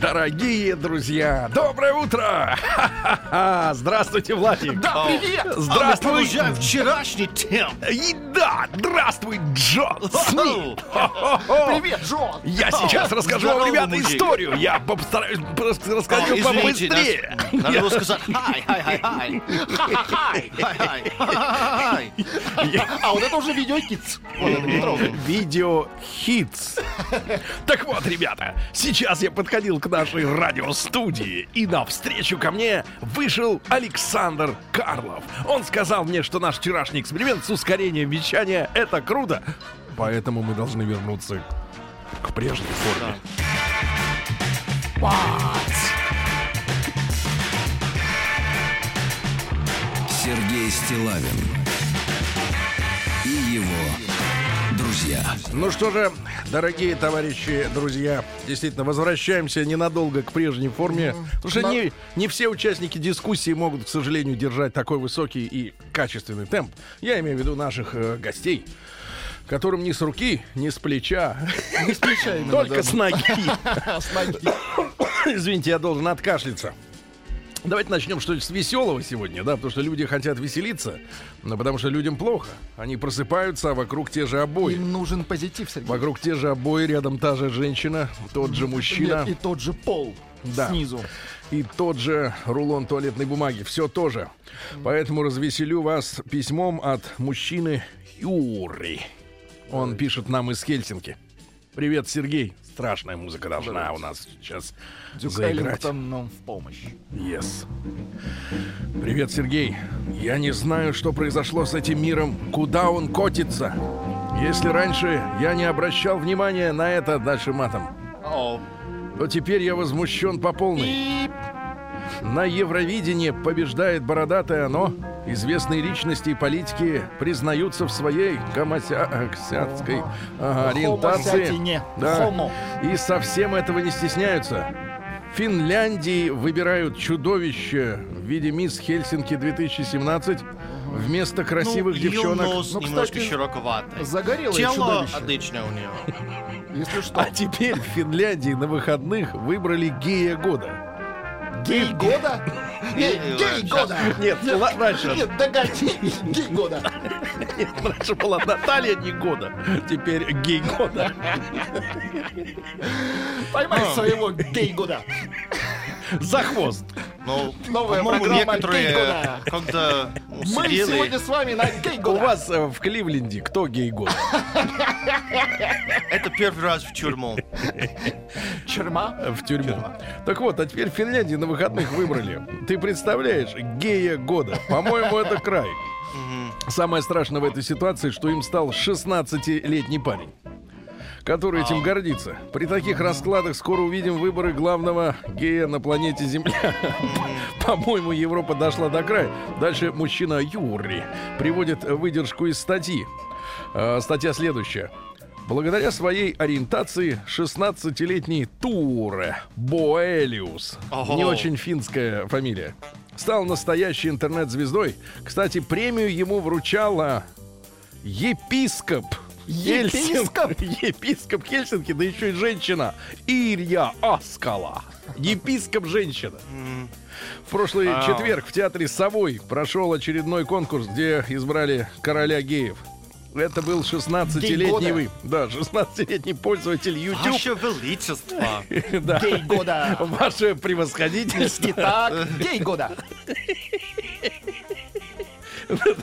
Дорогие друзья, доброе утро! Ха-ха-ха! Здравствуйте, Владик! Да, привет! Здравствуй! А продолжаем вчерашний тем. И да, здравствуй, Джон Смит! Привет, Джон! Я сейчас расскажу вам, Здорово, ребята, мужик. историю. Я попытаюсь просто рассказать А, вам извините, побыстрее. Надо было сказать хай, хай, хай, хай. Хай, хай, хай. А вот это уже видеокиц. Вот это не трогай. Видео hits. Так вот, ребята, сейчас я подходил к нашей радиостудии, и навстречу ко мне вышел Александр Карлов. Он сказал мне, что наш вчерашний эксперимент с ускорением вещания — это круто. Поэтому мы должны вернуться к прежней форме. Сергей Стилавин друзья. Ну что же, дорогие товарищи, друзья, действительно, возвращаемся ненадолго к прежней форме. Потому что не, не все участники дискуссии могут, к сожалению, держать такой высокий и качественный темп. Я имею в виду наших э, гостей, которым ни с руки, ни с плеча, Не с плеча именно, только да. с ноги. С ноги. Извините, я должен откашляться. Давайте начнем что-то с веселого сегодня, да, потому что люди хотят веселиться, но потому что людям плохо. Они просыпаются, а вокруг те же обои. Им нужен позитив, Сергей. Вокруг те же обои, рядом та же женщина, тот же мужчина Нет, И тот же пол Да. снизу. и тот же рулон туалетной бумаги. Все тоже. Поэтому развеселю вас письмом от мужчины Юрий. Он пишет нам из Хельсинки. Привет, Сергей. Страшная музыка должна у нас сейчас Дюк заиграть. Эллингтон нам в помощь. Yes. Привет, Сергей. Я не знаю, что произошло с этим миром, куда он котится. Если раньше я не обращал внимания на это дальше матом, О, то теперь я возмущен по полной. На Евровидении побеждает бородатое оно. Известные личности и политики признаются в своей гомосексуальской ага, ориентации. Да. И совсем этого не стесняются. В Финляндии выбирают чудовище в виде мисс Хельсинки 2017 вместо красивых ну, девчонок. нос Ну, немножко кстати, широковатый. загорелое Тело чудовище. отличное у нее. Если что. А теперь в Финляндии на выходных выбрали гея года. Гей года? Нет, Гей года. года. Нет, раньше. Нет, догони. Гей года. Нет, раньше была Наталья не года, теперь гей года. Поймай своего гей года. За хвост. Но, Новая программа некоторые, «Гей года». когда Мы сегодня с вами на гей У вас э, в Кливленде кто гей года? это первый раз в тюрьму. Черма. В тюрьму. Так вот, а теперь в Финляндии на выходных выбрали. Ты представляешь, гея года. По-моему, это край. Самое страшное в этой ситуации, что им стал 16-летний парень который этим гордится. При таких раскладах скоро увидим выборы главного гея на планете Земля. По-моему, Европа дошла до края. Дальше мужчина Юрий приводит выдержку из статьи. Э, Статья следующая. Благодаря своей ориентации 16-летний Туре Боэлиус, Ого. не очень финская фамилия, стал настоящей интернет-звездой. Кстати, премию ему вручала епископ Епископ? Епископ Хельсинки, да еще и женщина. Ирья Аскала. Епископ женщина. В прошлый Ау. четверг в театре Совой прошел очередной конкурс, где избрали короля геев. Это был 16-летний года. вы. Да, 16-летний пользователь YouTube. Ваше Величество. Да. Гей года. Ваше превосходительство. Итак, гей года.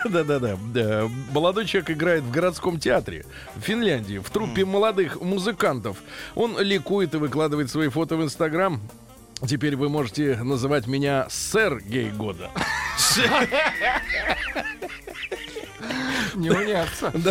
Да-да-да. Да. Молодой человек играет в городском театре в Финляндии, в труппе молодых музыкантов. Он ликует и выкладывает свои фото в Инстаграм. Теперь вы можете называть меня сэр гей года. Не уняться.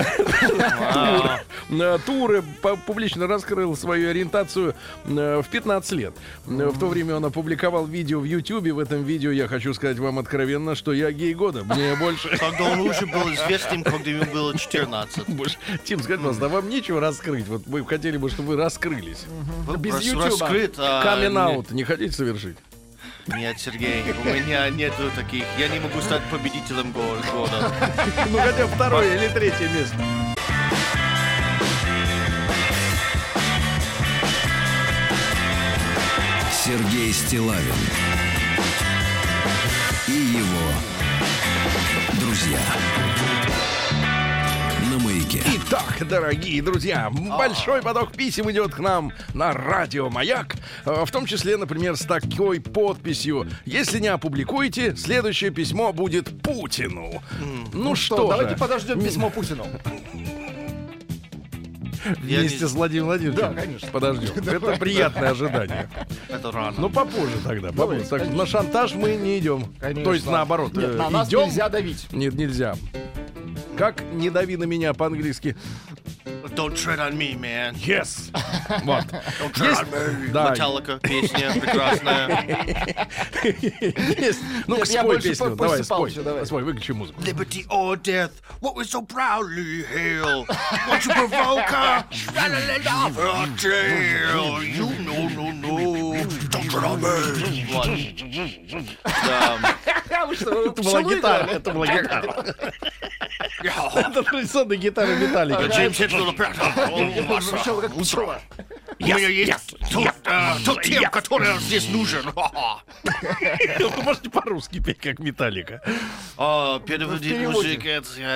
Да. Туры, публично раскрыл свою ориентацию э, в 15 лет. Э, В то время он опубликовал видео в Ютьюбе. В этом видео я хочу сказать вам откровенно, что я гей года. Мне больше... Когда он уже был известным, когда ему было 14. больше- Тим, скажите, пожалуйста, а вам нечего раскрыть? Вот мы хотели бы, чтобы вы раскрылись. Без Ютуба. Раскрыт. а, не хотите совершить? Нет, Сергей, у меня нету таких. Я не могу стать победителем го- года. Ну, хотя второе или третье место. Сергей Стилавин и его друзья. Маяке. Итак, дорогие друзья, большой поток писем идет к нам на радио Маяк. э, В том числе, например, с такой подписью. Если не опубликуете, следующее письмо будет Путину. Ну что, Что, же, давайте подождем письмо Путину. Вместе не- с Владимиром Владимировичем. Да, конечно. Подождем. Это приятное ожидание. Это рано. Ну, попозже тогда. попозже. Так, на шантаж мы не идем. Конечно. То есть, наоборот, Нет, э, на нас идем. нельзя давить. Нет, нельзя. Как не дави на меня по-английски? Don't tread on me, man. Yes. Вот. Don't tread Есть- on me. да. Metallica, песня прекрасная. Есть. Ну-ка, Нет, спой песню. по- Давай, спой. еще, давай. Спой, выключи музыку. Liberty or death, what we so proudly hail. Won't you provoke? Straddle off her tail. You know, no, no. Don't tread on me. Вот. Да. Это была гитара. Это была гитара. Это традиционная гитара Металлика. Джеймс опять. Звучало как пчела. У меня есть тот, э, тот тем, который здесь нужен. Вы можете по-русски петь, как Металлика. А, Переводить мужик,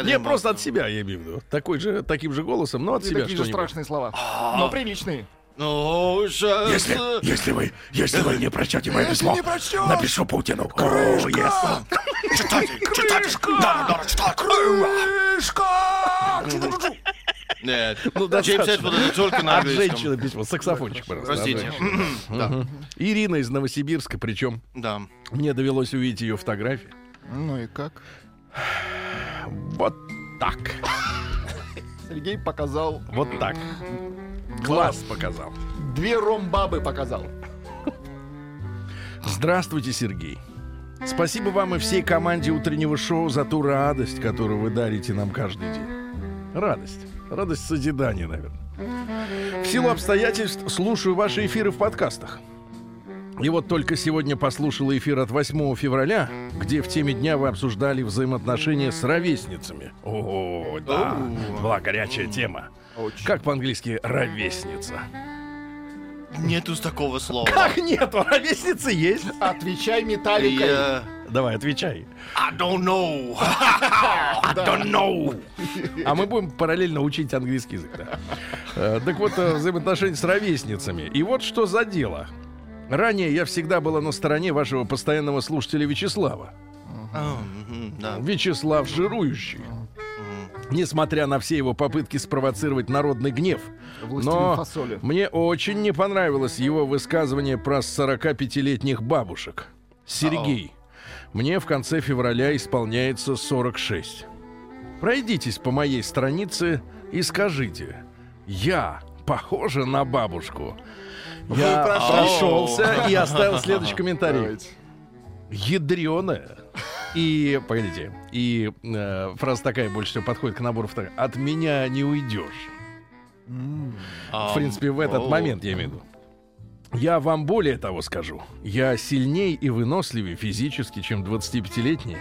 Не, просто от себя, я имею в виду. Такой же, таким же голосом, но от себя такие же страшные слова. Но приличные. Ну, сейчас... э, если вы, если вы не прочтете мое письмо, не напишу Путину. Крышка! Читайте, читайте, да, да, читайте. Нет, Ну, Джеймс достаточно. Хитчелл это только на От английском. женщины письмо. Саксофончик, Простите. Ирина из Новосибирска, причем Да. мне довелось увидеть ее фотографии. Ну и как? Вот так. Сергей показал, Вот так. Глаз показал. две ромбабы показал. Здравствуйте, Сергей. Спасибо вам и всей команде утреннего шоу за ту радость, которую вы дарите нам каждый день. Радость. Радость созидания, наверное. В силу обстоятельств слушаю ваши эфиры в подкастах. И вот только сегодня послушал эфир от 8 февраля, где в теме дня вы обсуждали взаимоотношения с ровесницами. О, да, была горячая тема. Как по-английски ровесница? Нету такого слова. Как нету? Ровесницы есть? Отвечай металликой. Я... Давай, отвечай. I don't know. don't know. А мы будем параллельно учить английский язык. да. Э, Так вот, э, взаимоотношения с ровесницами. И вот что за дело. Ранее я всегда была на стороне вашего постоянного слушателя Вячеслава. Да. Вячеслав жирующий. Несмотря на все его попытки спровоцировать народный гнев. Но фасоли. мне очень не понравилось его высказывание про 45-летних бабушек. Сергей, мне в конце февраля исполняется 46. Пройдитесь по моей странице и скажите, я похожа на бабушку. Я прошел. прошелся и оставил следующий комментарий. Давайте. Ядреная. И, погодите, и э, фраза такая больше всего подходит к набору фотографий. От меня не уйдешь. В принципе, в этот момент я имею в виду. Я вам более того скажу. Я сильней и выносливее физически, чем 25-летние.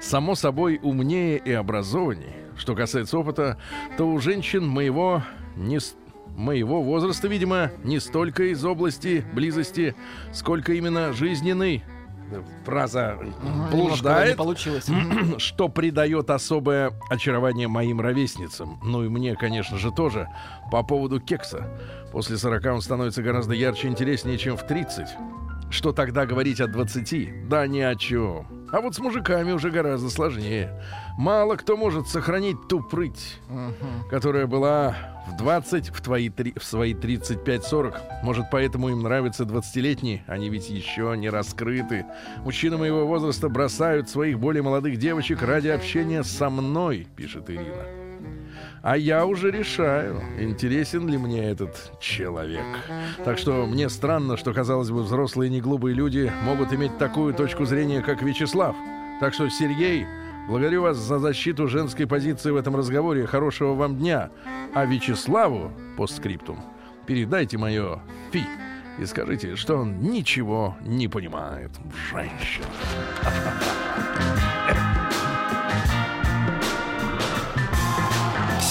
Само собой, умнее и образованнее. Что касается опыта, то у женщин моего не моего возраста, видимо, не столько из области близости, сколько именно жизненной. Фраза блуждает получилось. что придает особое очарование моим ровесницам. Ну и мне, конечно же, тоже. По поводу кекса. После 40 он становится гораздо ярче и интереснее, чем в 30. Что тогда говорить о 20? Да ни о чем. А вот с мужиками уже гораздо сложнее. Мало кто может сохранить ту прыть, которая была в 20, в, твои, три- в свои 35-40. Может, поэтому им нравятся 20-летние? Они ведь еще не раскрыты. Мужчины моего возраста бросают своих более молодых девочек ради общения со мной, пишет Ирина. А я уже решаю, интересен ли мне этот человек. Так что мне странно, что, казалось бы, взрослые неглупые люди могут иметь такую точку зрения, как Вячеслав. Так что, Сергей, благодарю вас за защиту женской позиции в этом разговоре. Хорошего вам дня. А Вячеславу, постскриптум, передайте мое фи и скажите, что он ничего не понимает в женщинах.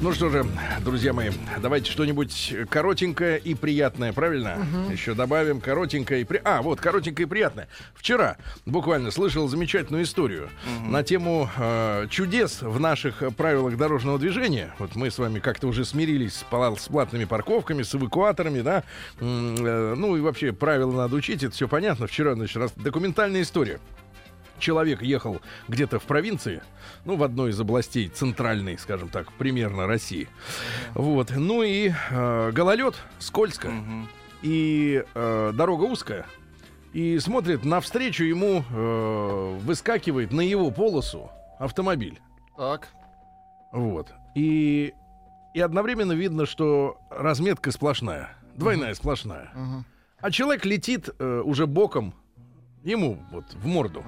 Ну что же, друзья мои, давайте что-нибудь коротенькое и приятное, правильно? Еще добавим коротенькое и при... А, вот, коротенькое и приятное. Вчера буквально слышал замечательную историю на тему э, чудес в наших правилах дорожного движения. Вот мы с вами как-то уже смирились с, пла- с платными парковками, с эвакуаторами, да? Э, ну и вообще правила надо учить, это все понятно. Вчера, значит, раз- документальная история человек ехал где-то в провинции, ну, в одной из областей центральной, скажем так, примерно России. Вот. Ну и э, гололед, скользко, и э, дорога узкая. И смотрит, навстречу ему э, выскакивает на его полосу автомобиль. Так. Вот. И, и одновременно видно, что разметка сплошная. Двойная сплошная. Мгм. А человек летит э, уже боком ему вот в морду.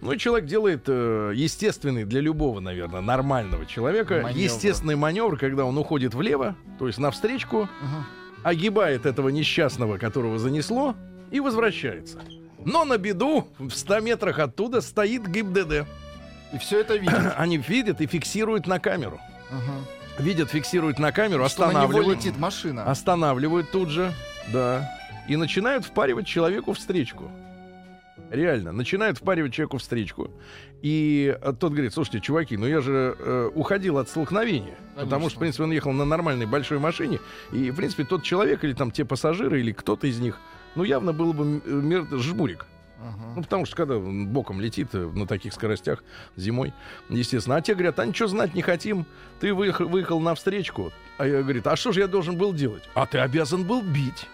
Ну и человек делает э, естественный для любого, наверное, нормального человека Маневр. естественный маневр, когда он уходит влево, то есть навстречку, Мгм. огибает этого несчастного, которого занесло, и возвращается. Но на беду в 100 метрах оттуда стоит ГИБДД. И все это видит. Они видят и фиксируют на камеру. Мгм. Видят, фиксируют на камеру, Что на останавливают. летит машина. Останавливают тут же, да. И начинают впаривать человеку встречку. Реально, начинают впаривать человеку встречку. И э, тот говорит, слушайте, чуваки, ну я же э, уходил от столкновения. Потому что, в принципе, он ехал на нормальной большой машине. И, в принципе, тот человек или там те пассажиры, или кто-то из них, ну явно был бы м- э, жмурик. Мгм. Ну, потому что когда боком летит э, на таких скоростях зимой, естественно. А те говорят, а ничего знать не хотим. Ты выехал, выехал на встречку. А я говорит, а что же я должен был делать? А ты обязан был бить.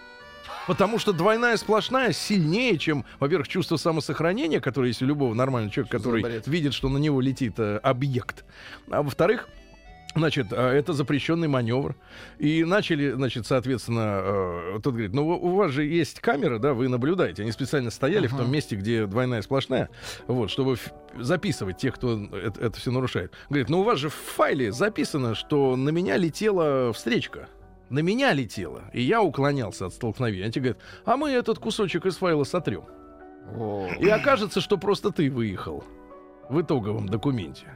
Потому что двойная сплошная сильнее, чем, во-первых, чувство самосохранения, которое есть у любого нормального человека, который Заборец. видит, что на него летит э, объект. А во-вторых, Значит, а, это запрещенный маневр. И начали, значит, соответственно, э, тот говорит, ну у вас же есть камеры, да, вы наблюдаете. Они специально стояли в том месте, где двойная сплошная, вот, чтобы записывать тех, кто это, все нарушает. Говорит, ну у вас же в файле записано, что на меня летела встречка. На меня летела, и я уклонялся от столкновения. Они тебе говорят, а мы этот кусочек из файла сотрем. О. И окажется, что просто ты выехал в итоговом документе.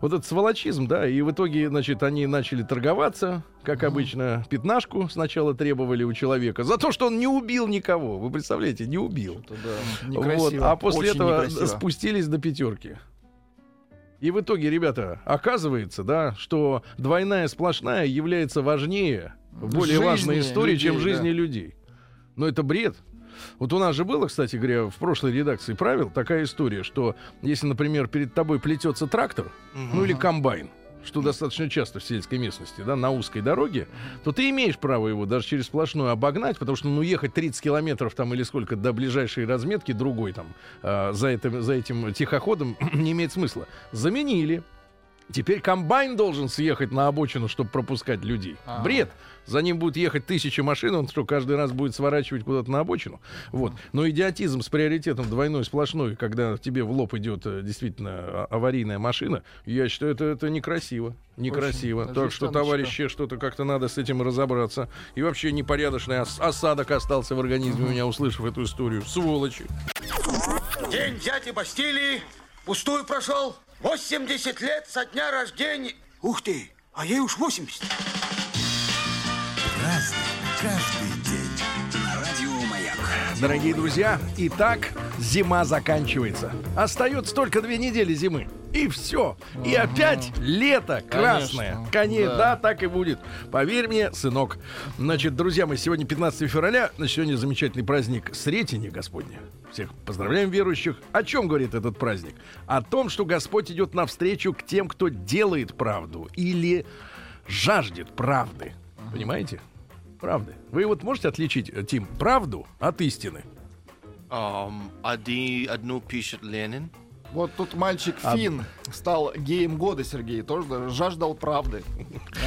Вот этот сволочизм, да, и в итоге, значит, они начали торговаться, как обычно, пятнашку сначала требовали у человека за то, что он не убил никого. Вы представляете, не убил. Да, Вот, а после этого некрасиво. спустились до пятерки. И в итоге, ребята, оказывается, да, что двойная сплошная является важнее, более Жизни важной историей, чем людей, жизни людей. Но это бред. Вот у нас же было, кстати говоря, в прошлой редакции правил такая история, что если, например, перед тобой плетется трактор, ну или комбайн, что достаточно часто в сельской местности, да, на узкой дороге, то ты имеешь право его даже через сплошную обогнать, потому что, ну, ехать 30 километров там или сколько до ближайшей разметки другой там а, за, этим, за этим тихоходом не имеет смысла. Заменили. Теперь комбайн должен съехать на обочину, чтобы пропускать людей. Ага. Бред. За ним будет ехать тысяча машин, он что, каждый раз будет сворачивать куда-то на обочину? Вот. Но идиотизм с приоритетом двойной сплошной, когда тебе в лоб идет э, действительно а- аварийная машина, я считаю, это, это некрасиво. Некрасиво. Очень так что, товарищи, что-то как-то надо с этим разобраться. И вообще непорядочный ос- осадок остался в организме у меня, услышав эту историю. Сволочи. День дяди Бастилии пустую прошел. 80 лет со дня рождения. Ух ты, а ей уж 80. Разный, каждый день. На радио Маяк. Дорогие друзья, итак, зима заканчивается. Остается только две недели зимы. И все. И опять лето красное. Конечно. Конечно, Да. да, так и будет. Поверь мне, сынок. Значит, друзья мои, сегодня 15 февраля. Значит, сегодня замечательный праздник Сретения Господня. Всех поздравляем верующих. О чем говорит этот праздник? О том, что Господь идет навстречу к тем, кто делает правду или жаждет правды. Понимаете? Правды. Вы вот можете отличить, э, Тим, правду от истины? Ам, один, одну пишет Ленин. Вот тут мальчик Фин стал геем года, Сергей, тоже жаждал правды.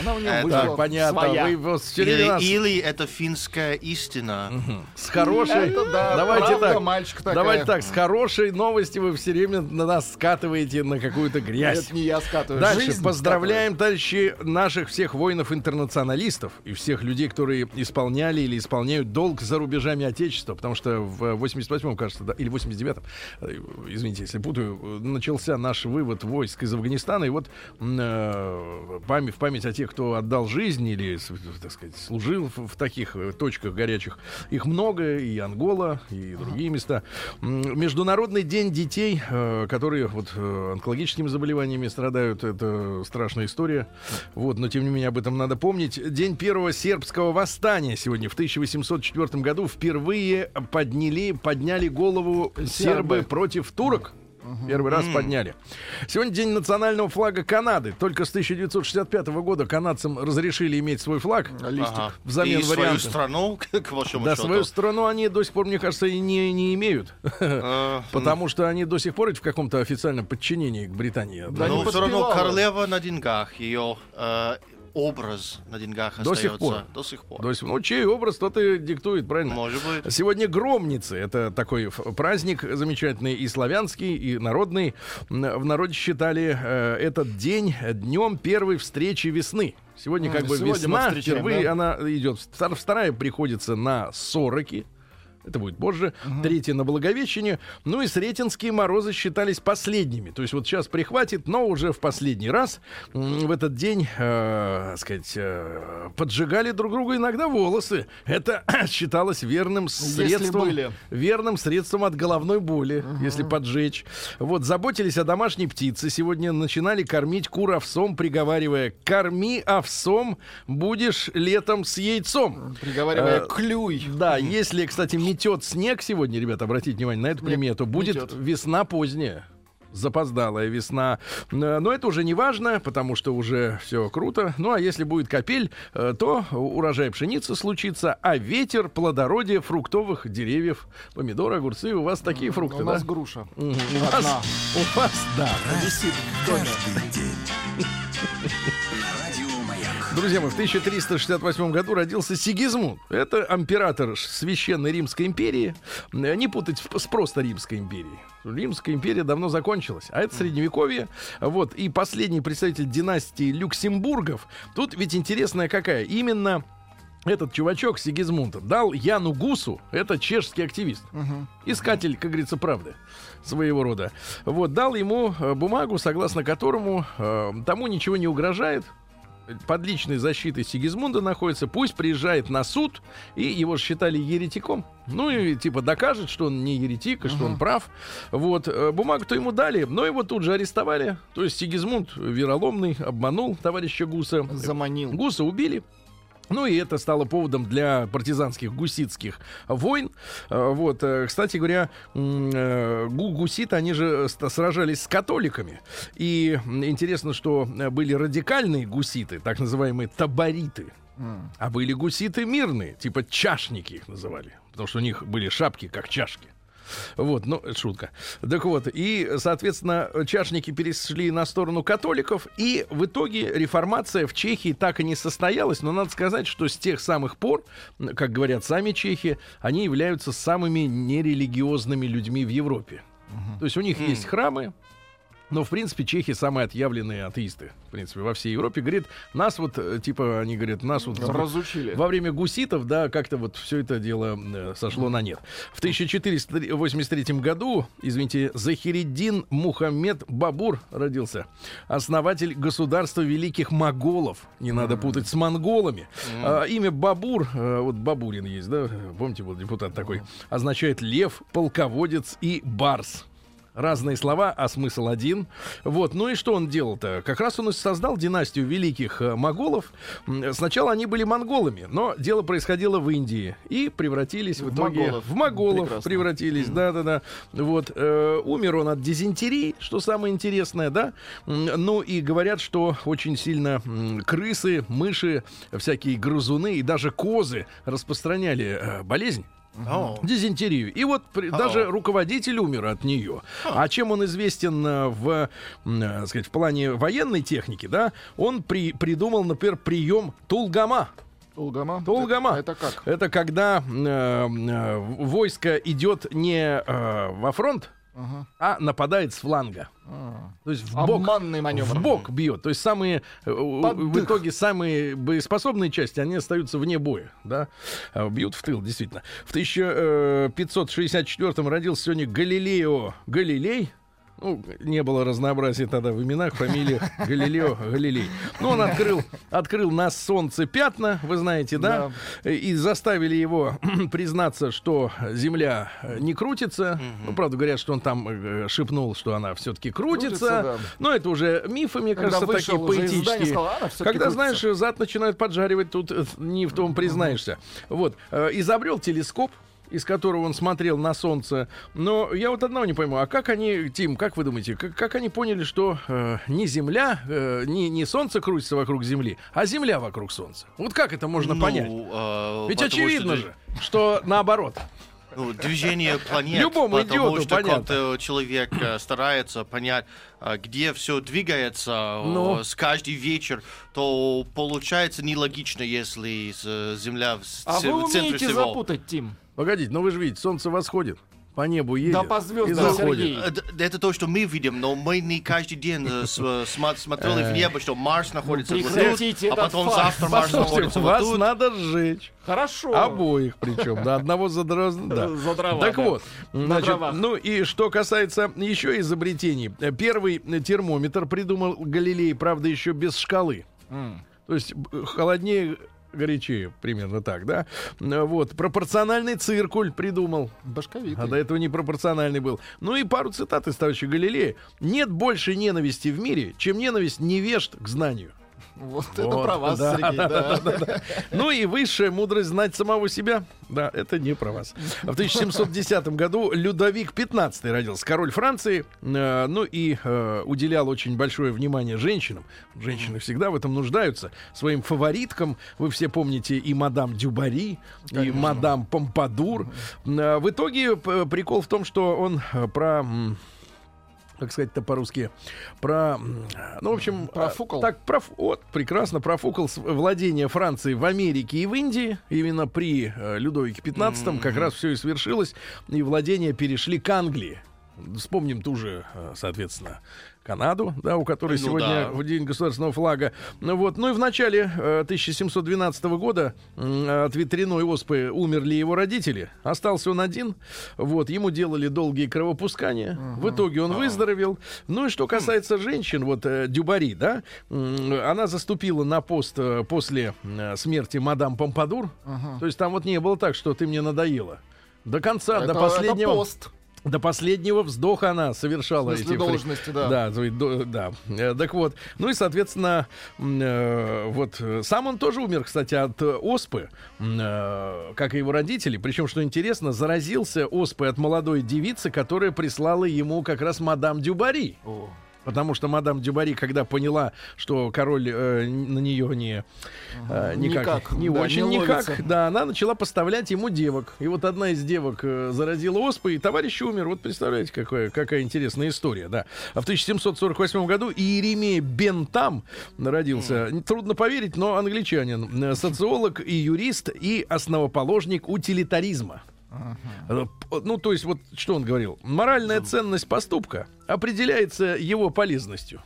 Она у него Это вышла Так, понятно. своя. Вы Или, нас или это финская истина. с хорошей... Это да, Давайте правда так. мальчика такая. Давайте так, с хорошей новости вы все время на нас скатываете на какую-то грязь. Это не я скатываю. Дальше жизнь поздравляем, товарищи, наших всех воинов-интернационалистов и всех людей, которые исполняли или исполняют долг за рубежами Отечества, потому что в 88-м, кажется, да, или 89-м, э, извините, если путаю, начался наш вывод войск из Афганистана, и вот э, память, в память о тех, кто отдал жизнь или, так сказать, служил в, в таких э, точках горячих, их много, и Ангола, и другие места. Международный день детей, э, которые вот э, онкологическими заболеваниями страдают, это страшная история. Вот, но тем не менее об этом надо помнить. День первого сербского восстания сегодня в 1804 году впервые подняли, подняли голову сербы, Сербы. против турок. Первый раз подняли. Сегодня день национального флага Канады. Только с 1965 года канадцам разрешили иметь свой флаг. Листик. Ага. Взамен И свою варианта. страну, к большому Да, счету. свою страну они до сих пор, мне кажется, и не, не имеют. Э, Потому что они до сих пор в каком-то официальном подчинении к Британии. Да, Но не все равно королева на деньгах, ее э, образ на деньгах До остается. сих пор. До сих пор. То есть, ну, чей образ, тот и диктует, правильно? Может быть. Сегодня Громницы. Это такой праздник замечательный и славянский, и народный. В народе считали э, этот день днем первой встречи весны. Сегодня как бы сегодня весна, впервые да? она идет. Втор- Вторая приходится на сороки. Это будет позже. Третья на Благовещение. Ну и сретенские морозы считались последними. То есть вот сейчас прихватит, но уже в последний раз в этот день, э, сказать, э, поджигали друг другу иногда волосы. Это считалось верным средством, верным средством от головной боли, если поджечь. Вот заботились о домашней птице. Сегодня начинали кормить кур овсом, приговаривая: "Корми овсом, будешь летом с яйцом". Приговаривая, Э, клюй. Да, если, кстати, метет снег сегодня, ребята, обратите внимание на эту Нет, примету, будет метет. весна поздняя. Запоздалая весна. Э, Но это уже не важно, потому что уже все круто. Ну а если будет капель, э, то урожай пшеницы случится, а ветер плодородие фруктовых деревьев. Помидоры, огурцы, у вас такие фрукты, У да? нас груша. У Одна. вас, у вас, да. Висит в доме. Друзья мои, в 1368 году родился Сигизмунд. Это император Священной Римской империи. Э, Не путать с просто Римской империей. Римская империя давно закончилась, а это средневековье. Вот. И последний представитель династии Люксембургов. Тут ведь интересная какая. Именно этот чувачок Сигизмунд дал Яну Гусу, это чешский активист, искатель, как говорится, правды своего рода. Вот, дал ему э, бумагу, согласно которому э, тому ничего не угрожает, под личной защитой Сигизмунда находится, пусть приезжает на суд, и его же считали еретиком. Ну и типа докажет, что он не еретик, и что он прав. Вот, э, бумагу-то ему дали, но его тут же арестовали. То есть Сигизмунд вероломный, обманул товарища Гуса. Заманил. Гуса убили. Ну и это стало поводом для партизанских гуситских войн. Э, Вот, э, кстати говоря, э, гу- гуситы, они же сражались с католиками. И интересно, что были радикальные гуситы, так называемые табориты. А были гуситы мирные, типа чашники их называли. Потому что у них были шапки, как чашки. Вот, ну, шутка. Так вот, и, соответственно, чашники перешли на сторону католиков, и в итоге реформация в Чехии так и не состоялась, но надо сказать, что с тех самых пор, как говорят сами чехи, они являются самыми нерелигиозными людьми в Европе. То есть у них есть храмы, но, в принципе, чехи самые отъявленные атеисты. В принципе, во всей Европе. Говорит, нас вот, э, типа, они говорят, нас вот... Разучили. Во время гуситов, да, как-то вот все это дело э, сошло на нет. В 1483 году, извините, Захириддин Мухаммед Бабур родился. Основатель государства великих моголов. Не надо путать с монголами. А, имя Бабур, э, вот Бабурин есть, да, помните, вот депутат такой, означает лев, полководец и барс. Разные слова, а смысл один. Вот, ну и что он делал-то? Как раз он и создал династию великих э, моголов. Сначала они были монголами, но дело происходило в Индии и превратились в, В итоге моголов. в моголов Прекрасно. превратились. Да-да-да. Вот э, умер он от дизентерии, что самое интересное, да. Ну и говорят, что очень сильно крысы, мыши, всякие грызуны и даже козы распространяли э, болезнь О, Дизентерию. И вот при- даже руководитель умер от нее. А чем он известен э, в, э, сказать, в плане военной техники, да? Он при, придумал, например, прием Тулгама. Тулгама. Тулгама. Это как? Это когда э, э, войско идет не э, во фронт, Ага. а нападает с фланга. А. То есть в бок, Обманный маневр. в бок бьет. То есть самые э, в итоге самые боеспособные части они остаются вне боя, да, А бьют в тыл, действительно. В 1564 родился сегодня Галилео Галилей. Ну, не было разнообразия тогда в именах, фамилиях Галилео Галилей. Ну, он открыл, открыл на солнце пятна, вы знаете, да? И заставили его признаться, что Земля э, не крутится. Ну, правда, говорят, что он там э, шепнул, что она все-таки крутится. Крутится, да. Но это уже мифы, мне Когда кажется, такие поэтические. сказал, «А, она всё-таки Когда, крутится». знаешь, зад начинают поджаривать, тут э, не в том признаешься. Вот. Э, Изобрел телескоп, из которого он смотрел на Солнце. Но я вот одного не пойму. А как они, Тим, как вы думаете, как, как они поняли, что э, не Земля, э, не, не Солнце крутится вокруг Земли, а Земля вокруг Солнца? Вот как это можно ну, понять? э, Ведь очевидно что, же, что наоборот. ну, движение планет. Любому потому идиоту что понятно. человек э, старается понять, э, где все двигается Ну. э, с каждый вечер, то получается нелогично, если с- Земля в, А в вы центре умеете всего. запутать, Тим? Погодите, но вы же видите, Солнце восходит, по небу едет Да по и звездам, заходит. Сергей. Э, Это то, что мы видим, но мы не каждый день э, э, смотрели в небо, что Марс находится вот тут, а потом факт. завтра Марс находится вот вас тут. надо сжечь. Хорошо. Обоих причем, да, одного за дроз- да. За дрова, Так да. вот, На значит, ну и что касается еще изобретений. Первый термометр придумал Галилей, правда, еще без шкалы. То есть холоднее, горячее, примерно так, да? Вот, пропорциональный циркуль придумал. Башковитый. А до этого непропорциональный был. Ну и пару цитат из товарища Галилея. «Нет больше ненависти в мире, чем ненависть невежд к знанию». Вот это Вот, про вас, да, Сергей, да. Ну и высшая мудрость знать самого себя. Да, это не про вас. В 1710 году Людовик XV родился, король Франции. Э, ну и э, уделял очень большое внимание женщинам. Женщины всегда в этом нуждаются. Своим фавориткам. Вы все помните и мадам Дюбари, и мадам Помпадур. Э, в итоге прикол в том, что он про... как сказать-то по-русски, про, ну, в общем, Профукал. а, Так, проф, вот, прекрасно профукал владение Франции в Америке и в Индии. Именно при э, Людовике XV как раз все и свершилось, и владения перешли к Англии. Вспомним ту же, э, соответственно, Канаду, да, у которой Ну сегодня да. в день государственного флага. Ну вот, ну и в начале э, 1712 года м, от ветряной оспы умерли его родители. Остался он один. Вот, ему делали долгие кровопускания. В итоге он выздоровел. Ну и что касается женщин, вот э, Дюбари, да, она заступила на пост э, после э, смерти мадам Помпадур. То есть там вот не было так, что ты мне надоела. До конца, Это- до последнего. Это пост. До последнего вздоха она совершала эти фри- должности, да. Да, до- да. Э, Так вот. Ну и, соответственно, э, вот э, сам он тоже умер, кстати, от э, оспы, э, как и его родители. Причем, что интересно, заразился оспой от молодой девицы, которая прислала ему как раз мадам Дюбари. О. Потому что мадам Дюбари, когда поняла, что король э, на нее не э, никак, Никак, не да, очень не никак, да, она начала поставлять ему девок. И вот одна из девок э, заразила оспой, и товарищ умер. Вот представляете, какая, какая интересная история, да. А в 1748 году Иеремия Бентам родился. Трудно поверить, но англичанин. Э, Социолог и юрист, и основоположник утилитаризма. Э, п- Ну, то есть, вот что он говорил. Моральная ценность поступка определяется его полезностью.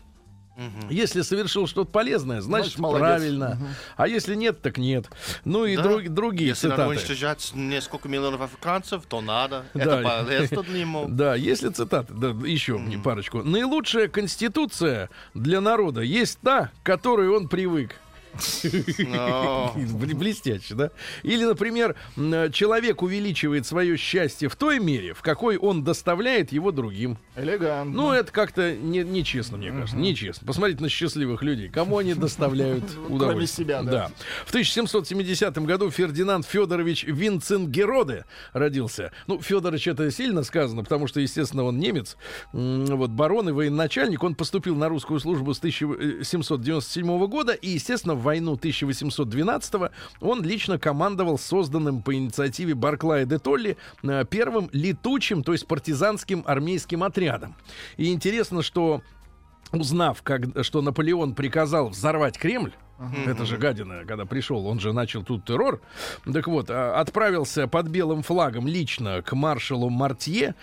Если совершил что-то полезное, значит, Значит, молодец. правильно. А если нет, так нет. Ну и Да. друг- другие Если цитаты. уничтожать несколько миллионов африканцев, то надо. Да. Это полезно для него. Да, если цитаты, да, еще мне парочку. Наилучшая конституция для народа есть та, к которой он привык. Блестяще, да? Или, например, м, человек увеличивает свое счастье в той мере, в какой он доставляет его другим. Элегантно. Ну, это как-то не- нечестно, мне кажется. Нечестно. Посмотрите на счастливых людей. Кому они доставляют удовольствие. себя, да. В 1770 году Фердинанд Федорович Винценгероде родился. Ну, Федорович это сильно сказано, потому что, естественно, он немец. Вот барон и военачальник. Он поступил на русскую службу с 1797 года и, естественно, в войну 1812 он лично командовал созданным по инициативе Барклая де Толли э, первым летучим, то есть партизанским армейским отрядом. И интересно, что узнав, как, что Наполеон приказал взорвать Кремль, это же гадина, когда пришел, он же начал тут террор. Так вот, а, отправился под белым флагом лично к маршалу Мартье,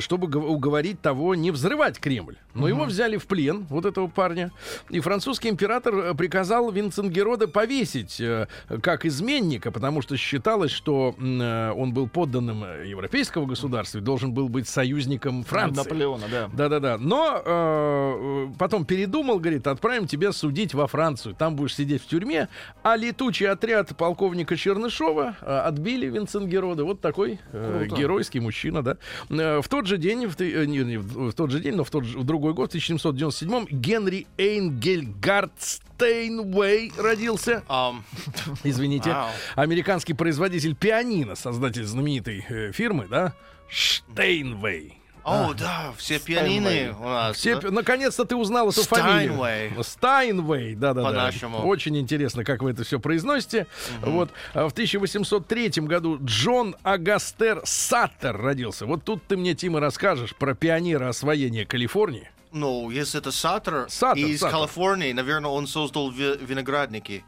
чтобы уговорить того не взрывать Кремль. Но его взяли в плен, вот этого парня. И французский император э, приказал Винценгерода повесить э, как изменника, потому что считалось, что э, он был подданным европейского государства и должен был быть союзником Франции. Наполеона, да. Да-да-да. Но э, потом передумал, говорит, отправим тебя судить во Францию. Там будешь сидеть в тюрьме. А летучий отряд полковника Чернышова э, отбили Винценгерода. Вот такой э, геройский мужчина, да. Э, в тот же день, в, э, не, не в, тот же день, но в, тот же- в другой год, в 1797 Генри Эйнгельгард Стейнвей родился. Um, Извините. Вау. Американский производитель пианино, создатель знаменитой э, фирмы, да, Штейнвей. О, да, все пианины у нас. Все, да? наконец-то ты узнал эту Стайнвей. фамилию. Стайнвей, да-да-да. По-нашему. Очень интересно, как вы это все произносите. Вот а в 1803 году Джон Агастер Саттер родился. Вот тут ты мне, Тима, расскажешь про пионера освоения Калифорнии. Ну, если это Саттер, Саттер, из Саттер. Калифорнии, наверное, он создал ви- виноградники.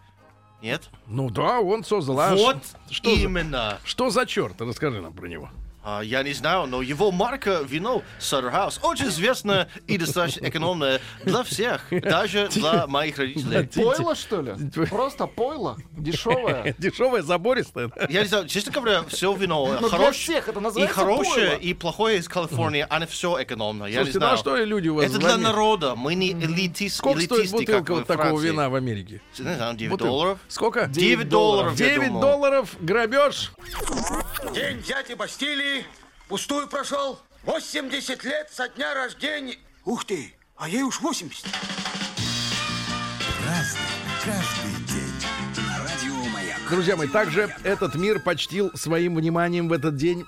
Нет? Ну да, он создал. А вот ш- что, за, именно. что за черт? Расскажи нам про него. А, я не знаю, но его марка вино Sutter House очень известная и достаточно экономная для всех, даже для моих родителей. Пойло, что ли? Просто пойло? Дешевое? Дешевая, забористая. да? Я не знаю, честно говоря, все вино для хорош- всех это и хорошее, и плохое из Калифорнии, оно все экономно. Я не ну а знаю. что люди у вас Это для народа, мы не элитист, Сколько стоит элитисты, бутылка во вот такого вина в Америке? Не знаю, 9 Бутылка. долларов. Сколько? 9 долларов, я 9 думал. долларов, грабеж. День дяди Бастилии пустую прошел. 80 лет со дня рождения. Ух ты, а ей уж 80. Разный, каждый день. Радио Маяк. Друзья мои, также этот мир почтил своим вниманием в этот день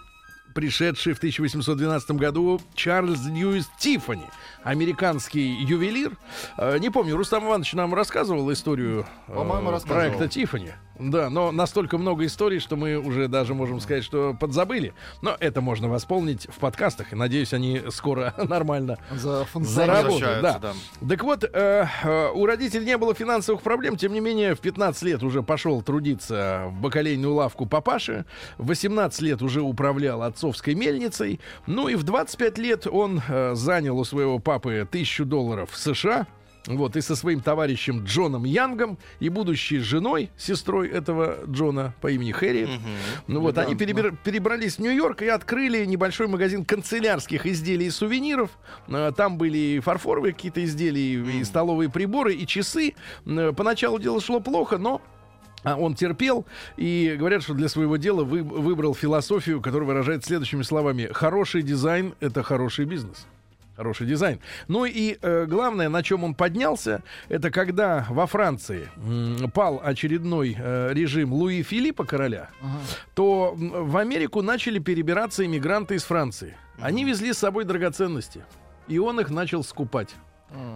пришедший в 1812 году Чарльз Льюис Тиффани, американский ювелир. Э, Не помню, Рустам Иванович нам рассказывал историю э, проекта Тиффани. Да, но настолько много историй, что мы уже даже можем сказать, что подзабыли. Но это можно восполнить в подкастах, и надеюсь, они скоро нормально За заработают. Да. да. Так вот, э, э, у родителей не было финансовых проблем, тем не менее, в 15 лет уже пошел трудиться в бакалейную лавку папаши, в 18 лет уже управлял отцовской мельницей, ну и в 25 лет он э, занял у своего папы тысячу долларов в США, вот, и со своим товарищем Джоном Янгом и будущей женой, сестрой этого Джона по имени Хэри. Ну вот, они перебир- перебрались в Нью-Йорк и открыли небольшой магазин канцелярских изделий и сувениров. Э, Там были и фарфоровые какие-то изделия, и столовые приборы, и часы. Поначалу дело шло плохо, но а он терпел и говорят, что для своего дела вы, выбрал философию, которая выражает следующими словами: хороший дизайн это хороший бизнес. Хороший дизайн. Ну и э, главное, на чем он поднялся, это когда во Франции м, пал очередной э, режим Луи Филиппа короля, то м, в Америку начали перебираться иммигранты из Франции. Они везли с собой драгоценности, и он их начал скупать.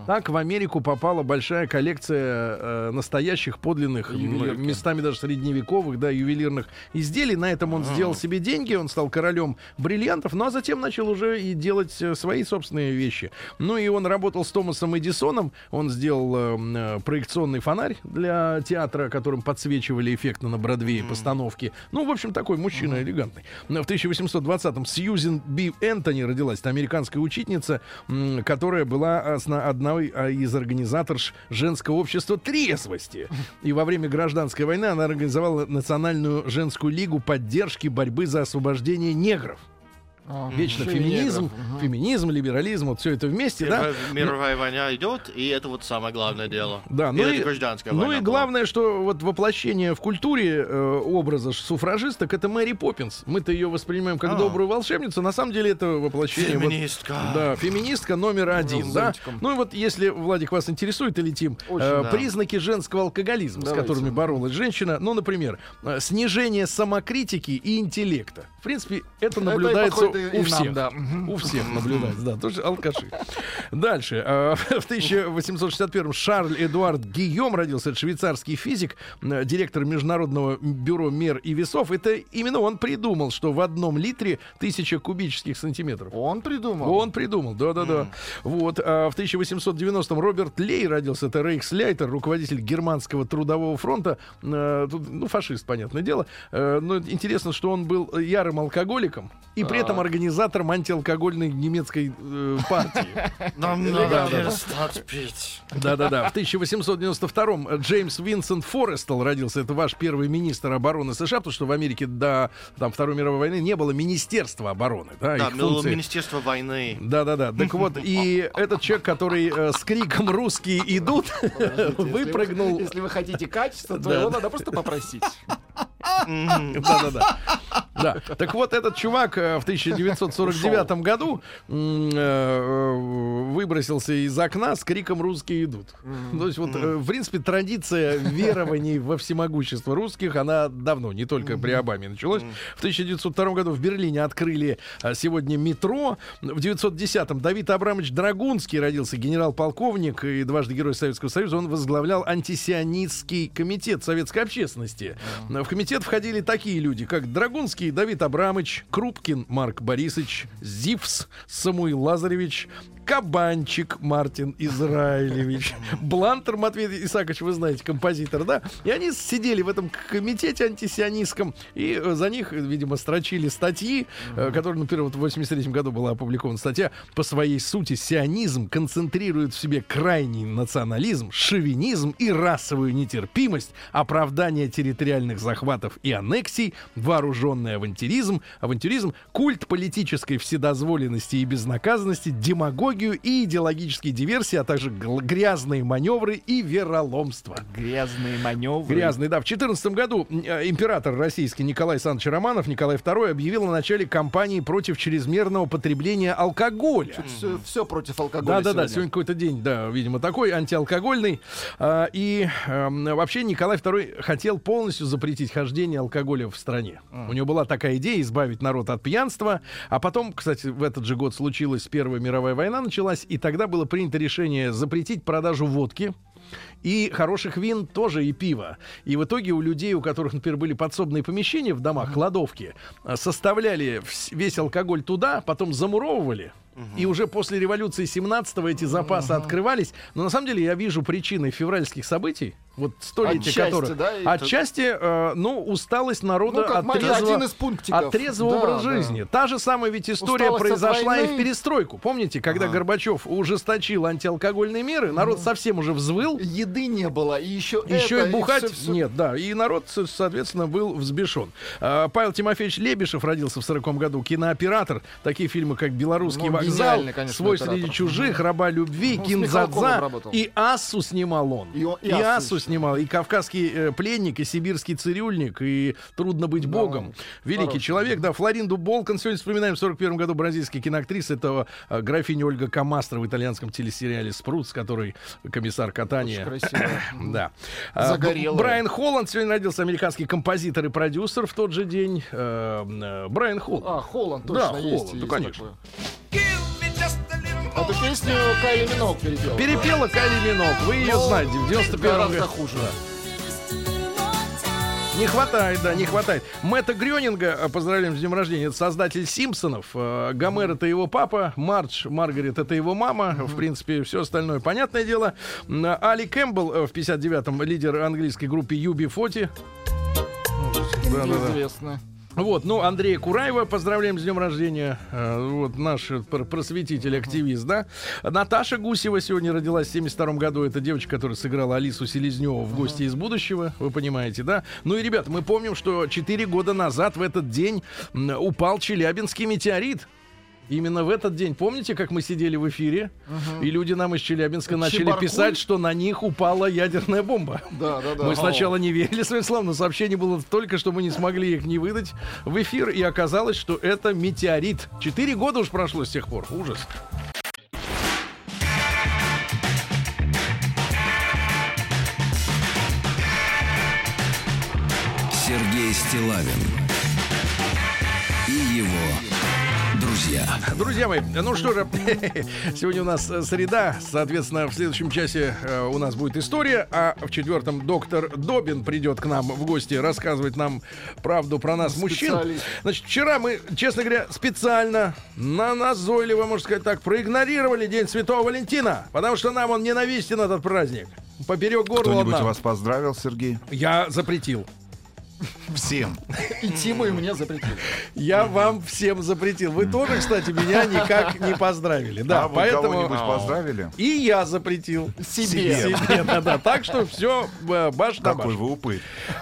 Так в Америку попала большая коллекция э, настоящих подлинных, Ювелирки. местами даже средневековых, да, ювелирных изделий. На этом он сделал себе деньги, он стал королем бриллиантов, ну а затем начал уже и делать э, свои собственные вещи. Ну и он работал с Томасом Эдисоном, он сделал э, м, э, проекционный фонарь для театра, которым подсвечивали эффектно на Бродвее постановки. Ну, в общем, такой мужчина элегантный. Но В 1820-м Сьюзен Би Энтони родилась, это американская учительница, которая была осна- одной а, из организаторш женского общества трезвости. И во время гражданской войны она организовала Национальную женскую лигу поддержки борьбы за освобождение негров. А, Вечно и феминизм, ага. феминизм, либерализм, вот все это вместе, да? Мировая- Мировая война идет, и это вот самое главное дело. Да, И ну это и, гражданская ну война и была. главное, что вот воплощение в культуре э, образа суфражисток это Мэри Поппинс. Мы-то ее воспринимаем как А. добрую волшебницу. На самом деле это воплощение. вот- Феминистка. да, феминистка номер один. с Да? Ну и вот если, Владик, вас интересует или Тим, Очень, э, да. признаки женского алкоголизма, с Давайте. которыми боролась женщина, ну, например, э, снижение самокритики и интеллекта. В принципе, это и наблюдается и, у и всех, нам, да. У всех наблюдается, да, тоже алкаши. Дальше. э, В 1861-м Шарль Эдуард Гийом родился. Это швейцарский физик, директор Международного бюро мер и весов. Это именно он придумал, что в одном литре тысяча кубических сантиметров. Он придумал. Он придумал, да-да-да. Вот. а в 1890-м Роберт Лей родился. Это Рейхсляйтер, руководитель германского трудового фронта. Э, тут, ну, фашист, понятное дело. Э, но интересно, что он был ярым алкоголиком и при этом организатором антиалкогольной немецкой э, партии. Нам надо перестать пить. Да-да-да. В 1892-м Джеймс Винсент Форестел родился. Это ваш первый министр обороны США, потому что в Америке до там, Второй мировой войны не было Министерства обороны. Да, Да, было функции- Министерство войны. да-да-да. Так вот, и этот человек, который э, с криком «Русские идут!» Подождите, если вы- выпрыгнул. Если вы хотите качества, то его надо просто попросить. Да-да-да. Да. Так вот, этот чувак э, в 1949 году м, э, выбросился из окна с криком «Русские идут». То есть вот, э, в принципе, традиция верований во всемогущество русских, она давно, не только при Обаме началась. В 1902 году в Берлине открыли э, сегодня метро. В 1910-м Давид Абрамович Драгунский родился, генерал-полковник и дважды Герой Советского Союза. Он возглавлял антисионистский комитет советской общественности. В комитет входили такие люди, как Драгунский Давид Абрамович, Крупкин Марк Борисович, Зивс Самуил Лазаревич, Кабанчик Мартин Израилевич, Блантер Матвей Исаакович, вы знаете, композитор, да? И они сидели в этом комитете антисионистском, и э, за них, видимо, строчили статьи, э, которые, например, вот в 83 году была опубликована статья «По своей сути сионизм концентрирует в себе крайний национализм, шовинизм и расовую нетерпимость, оправдание территориальных захватов и аннексий, вооруженный авантюризм, авантюризм, культ политической вседозволенности и безнаказанности, демагогию и идеологические диверсии, а также грязные маневры и вероломство. Грязные маневры. Грязный, да. В 2014 году э, император российский Николай Александрович Романов, Николай II, объявил о начале кампании против чрезмерного потребления алкоголя. Все, против алкоголя Да, да, да. сегодня. Сегодня какой-то день, да, видимо, такой антиалкогольный. А, и эм, вообще Николай II хотел полностью запретить хождение алкоголя в стране. У него была такая идея избавить народ от пьянства. А потом, кстати, в этот же год случилась Первая мировая война, началась, и тогда было принято решение запретить продажу водки. И хороших вин тоже и пива. И в итоге у людей, у которых, например, были подсобные помещения в домах, кладовки, э, составляли весь алкоголь туда, потом замуровывали. И уже после революции 17-го эти запасы открывались. Но на самом деле я вижу причины февральских событий, вот столетия Отчасти, которых... да, и отчасти, э, ну, усталость народа Ну, от трезвого, один из пунктиков. от трезвого Да, образа да. жизни. Та же самая ведь история Усталость произошла и в перестройку. Помните, когда Горбачев ужесточил антиалкогольные меры, народ совсем уже взвыл. Еды не было, и еще Еще это, и бухать всё- всё- нет, да. И народ, со- соответственно, был взбешен. А, Павел Тимофеевич Лебешев родился в 40 году, кинооператор. Такие фильмы, как «Белорусский Ну, вокзал», конечно, «Свой оператор. среди чужих», «Раба любви», Ну, «Кинзадза» и «Ассу» снимал он. И он- и И «Ассу». Снимал, и «Кавказский э, пленник», и «Сибирский цирюльник», и «Трудно быть богом». Великий хороший. человек, да. Флоринду Болкон сегодня вспоминаем. В 41 году бразильский киноактриса. Это э, графиня Ольга Камастра в итальянском телесериале «Спрут», с которой комиссар катания да. А, Загорелая. Брайан Холланд сегодня родился, американский композитор и продюсер в тот же день. Э, э, Брайан Холланд. А, Холланд Да, точно есть. Холланд, есть конечно. такое. Эту песню Кайли Миноуг перепела. Перепела Кайли Минок. Вы ее Ну, знаете. В 91 Гораздо году. хуже. Не хватает, да, не хватает. Мэтта Грёнинга, э, поздравляем с днем рождения, это создатель Симпсонов. Э, Гомер это его папа, Мардж, Маргарет это его мама. В принципе, все остальное понятное дело. Али Кэмпбелл э, в 59-м лидер английской группы UB40. Да-да-да. Известно. Вот, ну, Андрея Кураева поздравляем с днем рождения. Э, Вот наш пр- просветитель, активист, да. Наташа Гусева сегодня родилась в 72 году. Это девочка, которая сыграла Алису Селезневу в «Гости из будущего». Вы понимаете, да? Ну и, ребят, мы помним, что 4 года назад в этот день упал Челябинский метеорит. Именно в этот день, помните, как мы сидели в эфире, и люди нам из Челябинска начали Чебаркуль? писать, что на них упала ядерная бомба. Да, да, да. Мы сначала не верили своим словам, но сообщение было только, что мы не смогли их не выдать в эфир, и оказалось, что это метеорит. Четыре года уж прошло с тех пор. Ужас. Сергей Стилавин друзья. друзья. Мои, ну что же, сегодня у нас э, среда, соответственно, в следующем часе э, у нас будет история, а в четвертом доктор Добин придет к нам в гости рассказывать нам правду про нас, мужчин. Значит, вчера мы, честно говоря, специально, на назойливо, можно сказать так, проигнорировали День Святого Валентина, потому что нам он ненавистен, этот праздник. Поперек горла он Кто-нибудь вас поздравил, Сергей? Я запретил. Всем. И Тиму и мне запретили. Я вам всем запретил. Вы тоже, кстати, меня никак не поздравили. Да, а вы поэтому... кого-нибудь поздравили? И я запретил. Себе. Себе, да, да. Так что все, баш на баш. Какой вы упырь.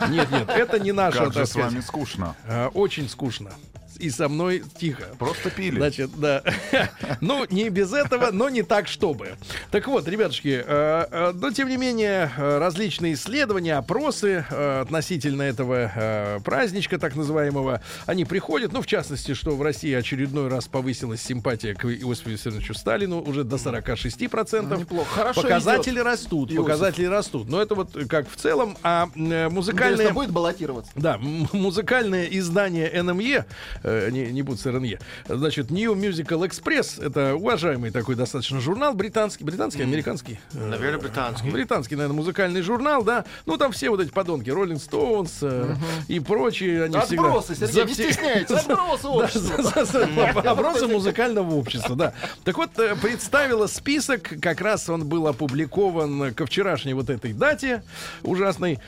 Нет, нет, это не наше, Как же с вами скучно. А, Очень скучно. И со мной тихо. Просто пили. Значит, да. ну, не без этого, но не так, чтобы. Так вот, ребятушки, э, э, но тем не менее, э, различные исследования, опросы относительно этого праздничка, так называемого, они приходят. Ну, в частности, что в России очередной раз повысилась симпатия к Иосифу Виссарионовичу Сталину уже до 46%. Ну, неплохо. Хорошо Показатели растут, Иосиф. показатели растут. Но это вот как в целом, а э, Интересно, будет баллотироваться? Да, музыкальное издание НМЕ, э, не, не буду с РНЕ, значит, New Musical Express, это уважаемый такой достаточно журнал, британский, британский, американский? Э, Наверное, британский. Британский, наверное, музыкальный журнал, да. Ну, там все вот эти подонки, Роллинг Стоунс э, и прочие, они всегда... Отбросы, Сергей, за не стесняйтесь. Отбросы общества. Опросы музыкального общества, да. Так вот, э, представила список, как раз он был опубликован ко вчерашней вот этой дате ужасный.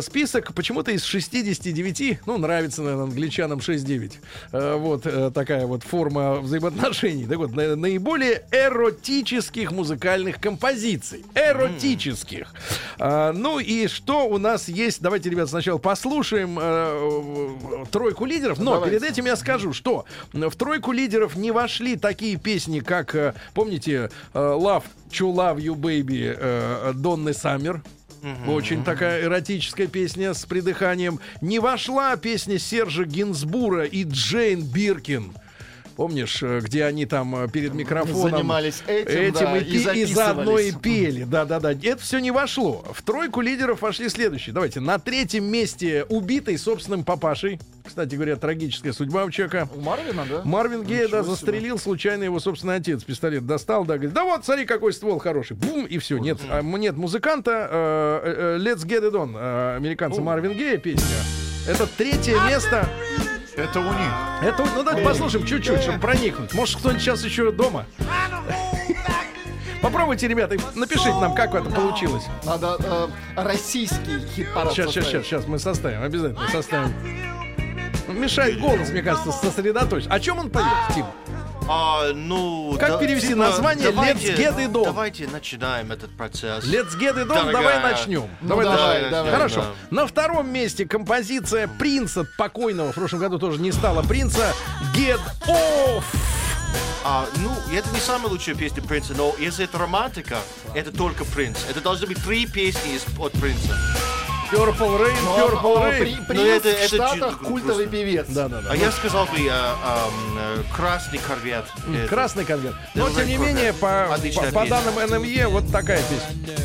Список почему-то из 69, ну, нравится, наверное, англичанам 6-9. Э, Вот э, такая вот форма взаимоотношений. Так вот, на- наиболее эротических музыкальных композиций. Эротических. А, Ну и что у нас есть? Давайте, ребят, сначала послушаем э, тройку лидеров. Но Давайте. перед этим я скажу, что в тройку лидеров не вошли такие песни, как, помните, Love to Love You Baby Донны Саммер. Очень такая эротическая песня с придыханием. Не вошла песня Сержа Гинзбура и Джейн Биркин. Помнишь, э, где они там э, перед микрофоном Занимались этим, да, и, и пи- и заодно и пели. Да-да-да. Это все не вошло. В тройку лидеров вошли следующие. Давайте. На третьем месте убитый собственным папашей. Кстати говоря, трагическая судьба у человека. У Марвина, да? Марвин Гея, да, застрелил случайно его собственный отец. Пистолет достал, да, говорит, да вот, смотри, какой ствол хороший. Бум, и все. Нет, а, нет музыканта. э, э, Let's Get It On. э, американца Марвин Гея песня. Это третье место. Это у них. Это, ну давайте послушаем чуть-чуть, чтобы проникнуть. Может, кто-нибудь сейчас еще дома? Попробуйте, ребята, напишите нам, как это получилось. Надо э, российский хит-парад Сейчас, сейчас, сейчас, составить. сейчас мы составим, обязательно составим. Ну, Мешает голос, мне кажется, сосредоточить. О чем он поет, Тим? А, ну, Как перевести название давайте- Let's Get It On? Давайте начинаем этот процесс. Let's get it on, Дорогая. давай начнем. Ну, давай, давай, начнем. давай. Хорошо. Да. На втором месте композиция принца покойного. В прошлом году тоже не стало принца. Get off. А, ну, это не самая лучшая песня Принца, но если это романтика, это только Принц. Это должны быть три песни из, от Принца. Purple Rain, Ну, Purple Rain. при- Ну, Принц это- в это Штатах культовый просто- певец. Да, да, да. А я сказал бы а, а, э, красный корвет. Красный конверт. Но, тем не менее, по, по- данным НМЕ, вот такая песня.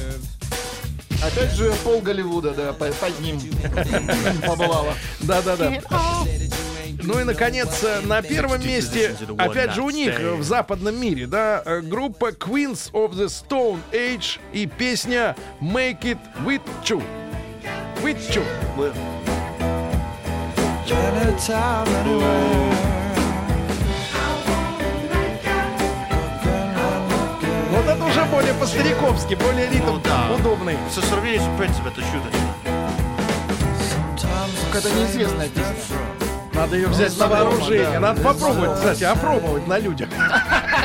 Опять же, пол Голливуда, да, по- под ним побывала. Да-да-да. Ну и, наконец, э, на первом месте, опять же, у них в западном мире, да, э, группа Queens of the Stone Age и песня Make It With You. With You. Мы- Вот это уже более по-стариковски, более ритм Ну да. удобный. Со сравнением с Принцем это чудо. Какая-то неизвестная песня. Надо ее взять на вооружение. да. Надо попробовать, кстати, опробовать на людях.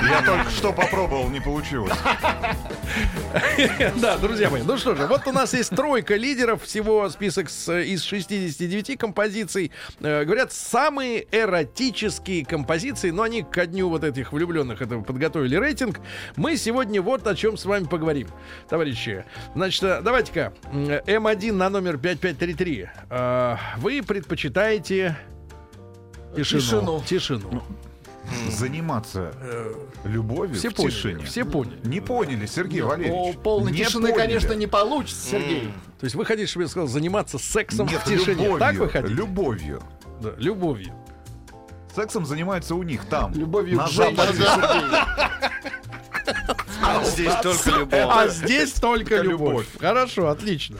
Я только что попробовал, не получилось. Да, друзья мои, ну что же, вот у нас есть тройка лидеров, всего список с- из 69 композиций. Э, говорят, самые эротические композиции, но они ко дню вот этих влюбленных этого подготовили рейтинг. Мы сегодня вот о чем с вами поговорим, товарищи. Значит, э, давайте-ка, м, М1 на номер 5533. Э, Вы предпочитаете тишину? Тишину. Тишину. Заниматься любовью Все в поняли, тишине. все поняли. Не поняли, Сергей О, Валерьевич. полной Не тишины, поняли. конечно, не получится, Сергей. То есть вы хотите, чтобы я сказал, заниматься сексом Нет, в тишине? любовью. Так вы хотите? Любовью. Да, любовью. Сексом занимаются у них там. Любовью на к Западе. А здесь только любовь. А здесь только любовь. Хорошо, отлично.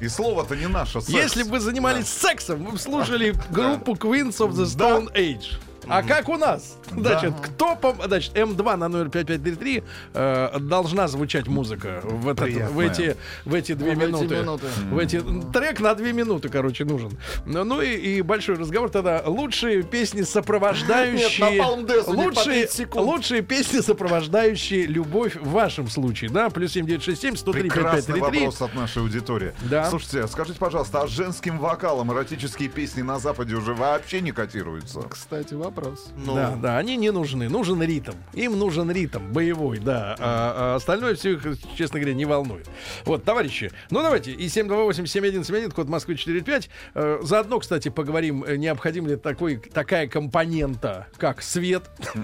И слово-то не наше. секс. Если бы вы занимались сексом, вы бы слушали группу Queens of the Stone Age. А как у нас? Значит, кто пом- Значит, М2 на номер 5533 э, должна звучать музыка в, этот, в, эти, в эти две В эти минуты. минуты. В эти, трек на две минуты, короче, нужен. Ну ну и, и большой разговор тогда. Лучшие песни, сопровождающие... Нет, лучшие, 30 секунд. лучшие песни, сопровождающие любовь в вашем случае. Да, плюс 7967 103 Прекрасный 5533. вопрос от нашей аудитории. Да. Слушайте, скажите, пожалуйста, а женским вокалом эротические песни на Западе уже вообще не котируются? Кстати, вопрос. Ну, Да, да, они не нужны. Нужен ритм. Им нужен ритм боевой, да. А, а остальное все их, честно говоря, не волнует. Вот, товарищи, ну давайте. И 728-7171, код Москвы 45. Э, заодно, кстати, поговорим, э, необходим ли такой, такая компонента, как свет.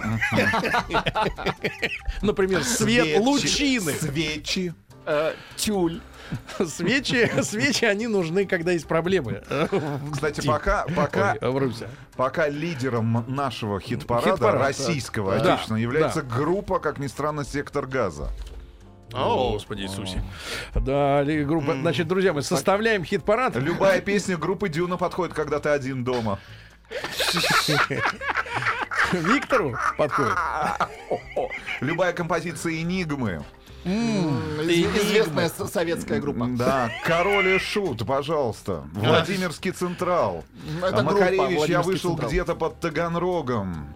Например, свет лучины. Свечи. Э, Тюль. Свечи, свечи, они нужны, когда есть проблемы. Кстати, пока, пока, Ой, пока лидером нашего хит-парада, Хит-парад, российского, да. отечественного, является группа, как ни странно, «Сектор газа». О, Господи Иисусе. Да, группа. Значит, друзья, мы составляем хит-парад. Любая песня группы Дюна подходит, когда ты один дома. Виктору подходит. Любая композиция «Энигмы». Из- Известная советская группа. Да, Король и Шут, пожалуйста. Владимирский Централ. А Макаревич, я «Владимирский вышел Централ». где-то под Таганрогом.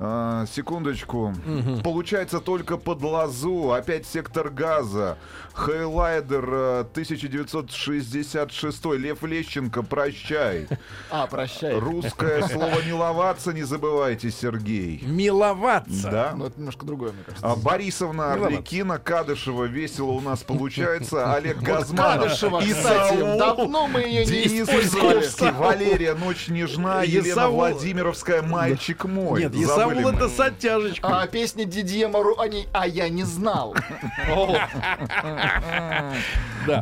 А, секундочку. Получается только под лазу. Опять сектор газа. Хейлайдер э, 1966. Лев Лещенко, прощай. А, прощай. Русское слово миловаться не забывайте, Сергей. Миловаться. Да. Ну, это немножко другое, мне кажется. А Борисовна. Арлекина, Кадышева, весело у нас получается. Олег Газманов. Кадышева, и кстати, Саул. давно мы ее не Денис использовали. Валерия, Ночь нежна, Елена Владимировская, мальчик мой. Нет, Мы. это с оттяжечкой. А песня Дидье Мару... А, не- а я не знал.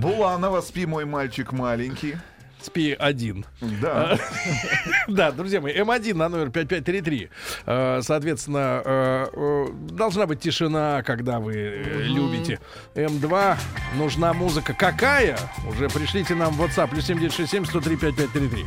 Буланова, спи, мой мальчик маленький. Спи один. Да. Да, друзья мои, М1 на номер 5533. Э, Соответственно, э, должна быть тишина, когда вы э, любите. М2 нужна музыка. Какая? Уже пришлите нам в WhatsApp. Плюс 7967 103 5533.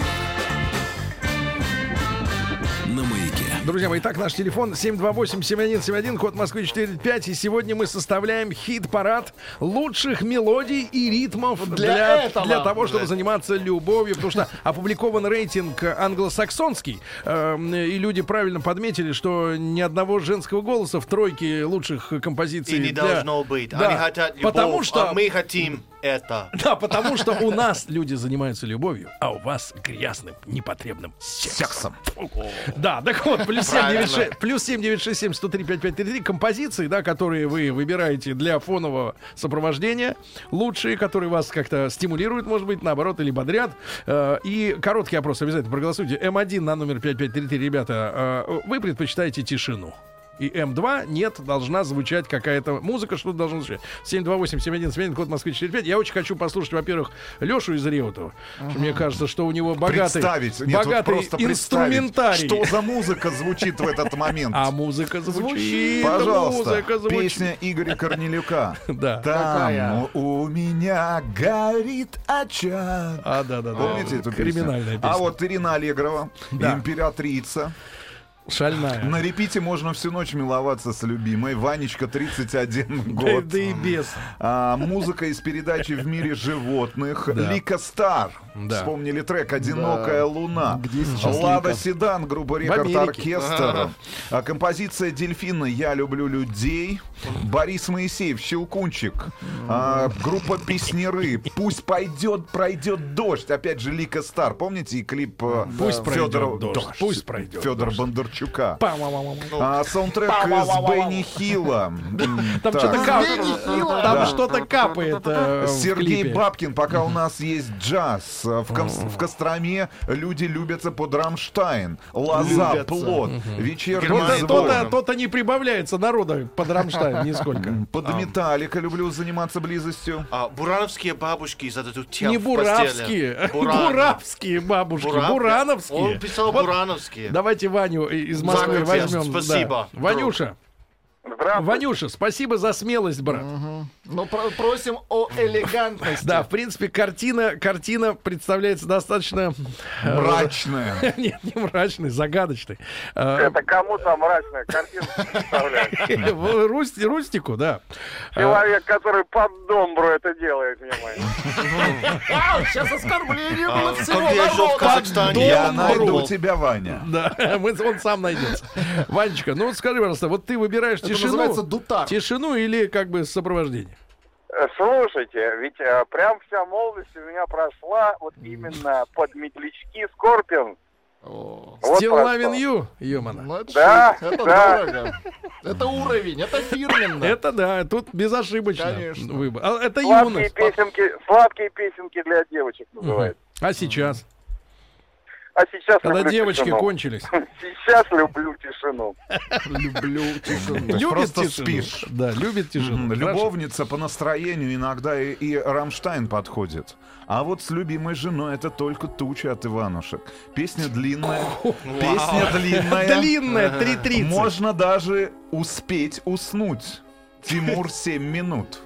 Друзья мои, итак, наш телефон 728-7171, код Москвы 45. И сегодня мы составляем хит-парад лучших мелодий и ритмов для, Для для того, чтобы заниматься любовью. Потому что опубликован рейтинг англосаксонский. эм, И люди правильно подметили, что ни одного женского голоса в тройке лучших композиций. И не для- должно быть. Да, Они хотят любовь, Потому что... а мы хотим это. Да, потому что у нас люди занимаются любовью, а у вас грязным, непотребным сексом. Да, так вот, плюс Правильно. 796 плюс 7967 103 5533 композиции, да, которые вы выбираете для фонового сопровождения. Лучшие, которые вас как-то стимулируют, может быть, наоборот, или бодрят. Э, И короткий опрос обязательно проголосуйте. М1 на номер 5533, ребята, э, вы предпочитаете тишину. И М2 нет, должна звучать какая-то музыка, что-то должно звучать. 728-7171, код Москвы 45. Я очень хочу послушать, во-первых, Лешу из Реутова. что Мне кажется, что у него богатый, Представить. Нет, вот богатый просто представить, инструментарий. Что за музыка звучит в этот момент? А музыка звучит. Пожалуйста, музыка звучит. песня Игоря Корнелюка. Да. Там у меня горит очаг. А, да, да, да. Помните эту песню? Криминальная песня. А вот Ирина Аллегрова, императрица. Шальная. На репите можно всю ночь миловаться с любимой. Ванечка, 31 Да, год. да и без. А, музыка из передачи «В мире животных». Да. Лика Стар. Да. Вспомнили трек «Одинокая луна». Где сейчас Лада Лика? Седан, группа Рекорд. Оркестр. А, композиция «Дельфина. Я люблю людей». Борис Моисеев, «Щелкунчик». А, группа «Песнеры». «Пусть пойдет, пройдет дождь». Опять же, Лика Стар. Помните и клип э, Пусть пройдет Фёдорова- дождь, пусть пройдет Федор дождь. Бондарчук. Бондарчука. А, саундтрек из Бенни Хилла. Там что-то капает. Там Да. что-то капает. э, Сергей. Бабкин, пока у нас есть джаз. В, Ком- в Костроме люди любятся под Рамштайн. Лоза, плод, вечерний То-то, то-то не прибавляется народа под Рамштайн нисколько. Под Металлика люблю заниматься близостью. А, бурановские бабушки зададут тел Не в постели. буравские, буравские бабушки, Буран- бурановские. Он писал бурановские. Давайте Ваню и- из Москвы возьмем. спасибо, Да. Ванюша, Ванюша, спасибо за смелость, брат. Ну, про- просим о элегантности. Да, в принципе, картина, картина представляется достаточно... э, Мрачная. Нет, не мрачной, загадочной. Э, Это кому-то мрачная картина представляет. в Русти- Рустику, да. Э, Человек, который под домбру это делает, внимание. Сейчас оскорбление А, было всего я жил в. Казахстане, Я найду тебя, Ваня. Да, мы- он сам найдется. Ванечка, ну вот скажи, пожалуйста, вот ты выбираешь Это называется тишину, дутар. тишину или как бы сопровождение? Э, Слушайте, ведь э, прям вся молодость у меня прошла вот именно под метлячки Скорпион. О, Вот Still loving you, Юмана. ну Да, это да. дорого. Это уровень, это фирменно. Это да, тут безошибочно Конечно. выбор. А, это Сладкие юность. песенки, сладкие песенки для девочек называется. А сейчас? А сейчас Когда люблю девочки тишину. кончились. Сейчас люблю тишину. Люблю тишину. Любит просто спишь. Да, любит тишину. Любовница по настроению иногда и, и Рамштайн подходит. А вот с любимой женой это только туча от Иванушек. Песня длинная. Песня длинная. Длинная, 3.30. Можно даже успеть уснуть. Тимур 7 минут.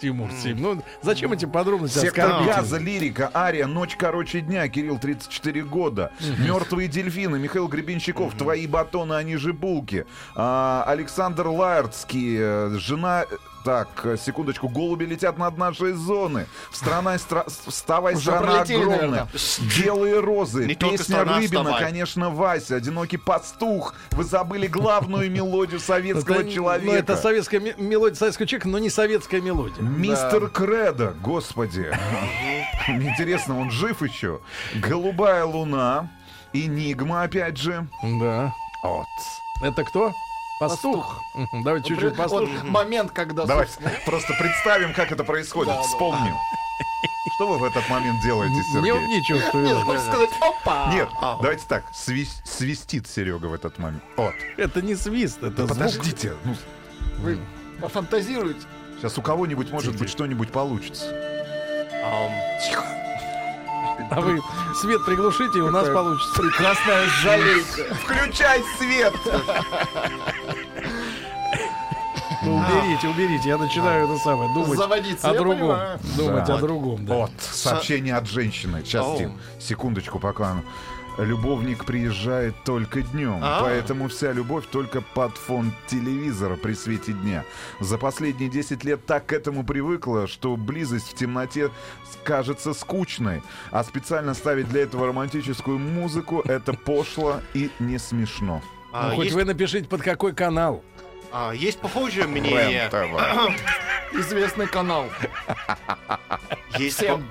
Тимур, Сим. Ну, зачем эти подробности Сектор оскорбительные? газа, лирика, ария, ночь короче дня, Кирилл 34 года. Мертвые дельфины, Михаил Гребенщиков, твои батоны, они же булки. А, Александр Лаэртский, э, жена... Так, э, секундочку, голуби летят над нашей зоны. Страна, стра- вставай, Уже страна пролетели, огромная. наверное. Белые розы, Не только песня страна, Рыбина, вставай. конечно, Вася, одинокий пастух. Вы забыли главную мелодию советского Это- человека. Ну, это советская ме- мелодия советского человека, но не советская мелодия. Мистер Кредо, господи. Интересно, он жив еще? Голубая луна, Энигма, опять же. Да. Вот. Это кто? Пастух. Мгм, Давай чуть-чуть Вот послушаем. момент, когда... Давай собственно, просто представим, как это происходит. Да, да. Вспомним. Что вы в этот момент делаете, Не, Сергей? не чувствую. Нет, хочешь сказать, опа! Нет, давайте так. свис- свистит Серега в этот момент. Вот. Это не свист, это звук. Подождите. ну, Вы пофантазируете. сейчас у кого-нибудь, может быть, что-нибудь получится. Ам, А вы свет приглушите, и у нас получится. Прекрасная жалейка. Включай свет! Ну, уберите, уберите. Я начинаю это самое думать Заводиться, о другом. Думать Да. о другом, да. Вот, сообщение от женщины. Сейчас, секундочку, пока. Любовник приезжает только днем, А. поэтому вся любовь только под фон телевизора при свете дня. За последние 10 лет так к этому привыкла, что близость в темноте кажется скучной, а специально ставить для этого романтическую музыку это пошло и не смешно. а, Ну, хоть есть, вы напишите, под какой канал. а, есть похожее мнение. Известный канал. Есть, Всем.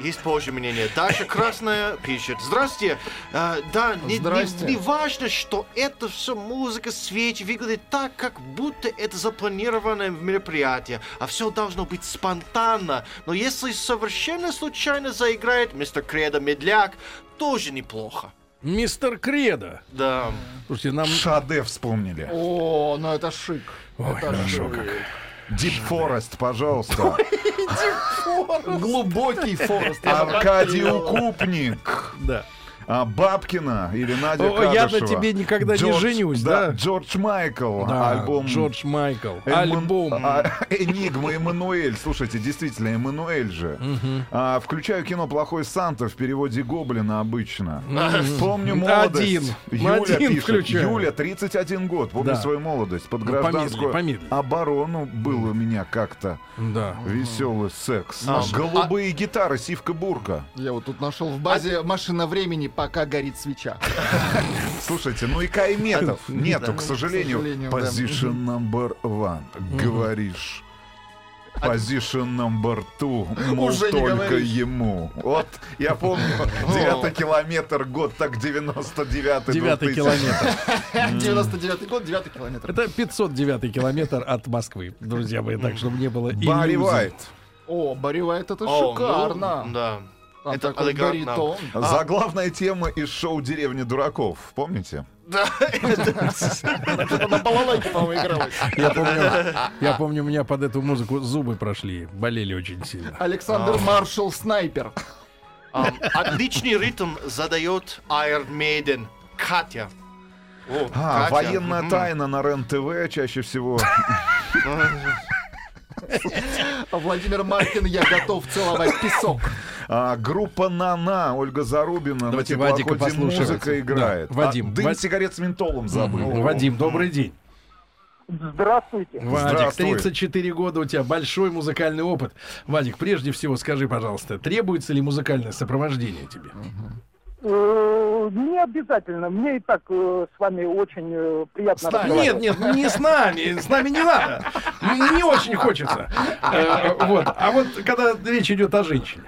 Есть похожее мнение. Даша Красная пишет. Здравствуйте. А, да, не, не- Здрасте. не важно, что это все музыка, свечи выглядит так, как будто это запланированное мероприятие, а все должно быть спонтанно. Но если совершенно случайно заиграет мистер Кредо Медляк, тоже неплохо. Мистер Кредо. Да. Слушайте, нам... Sade вспомнили. О, ну это шик. Ой, Это хорошо шик. как. Deep Forest, пожалуйста. Глубокий forest. Аркадий. Укупник. Да. А, Бабкина или Надя О, я на Кадышева. тебе никогда не Джордж- женюсь, да? Джордж Майкл, Да, альбом... Джордж Майкл. Эмман- Альбом. а, Enigma, Эммануэль. Слушайте, действительно, Эммануэль же. А, включаю кино «Плохой Санта» в переводе Гоблина обычно. Помню молодость. Один. Юля Один пишет. включаю. Юля, 31 год. Помню Да. свою молодость. Под Ну, гражданскую помедли, помедли. оборону был у меня как-то Да. веселый секс. А, Голубые гитары, Сивка Бурка. Я вот тут нашел в базе машина времени, пока горит свеча. Слушайте, ну и кайметов нету, к к сожалению. Position number one. Говоришь. Position number two, мол, Уже только ему. Вот, я помню, девятый километр, год так 99-й. Девятый 2000. километр. 99 год, 9 километр. Это 509 километр от Москвы, друзья мои, так чтобы не было Барри. Вайт. О, Барри Уайт, это ну, шикарно. Да. Там Это такой баритон. Заглавная тема из шоу «Деревня дураков». Помните? Это на балалайке, по-моему, игралось. Я помню, я помню, у меня под эту музыку зубы прошли, болели очень сильно. Александр Маршал Снайпер. Ам, Отличный ритм задает Iron Maiden. Катя. О, А, Катя. военная тайна на РЕН-ТВ чаще всего. Владимир Маркин, я готов целовать песок. А, группа «Нана», Ольга Зарубина. Давайте на Вадика послушаем. музыка играет. Да, Вадим, А, дым Вад- сигарет с ментолом забыл. Вадим, добрый день. Здравствуйте. Вадик, Здравствуй. 34 года у тебя, большой музыкальный опыт. Вадик, прежде всего скажи, пожалуйста, требуется ли музыкальное сопровождение тебе? Э, Не обязательно. Мне и так э, с вами очень э, приятно С. Нет, нет, не с нами, с нами не надо. Не очень хочется. Э, Вот. А вот когда речь идет о женщине.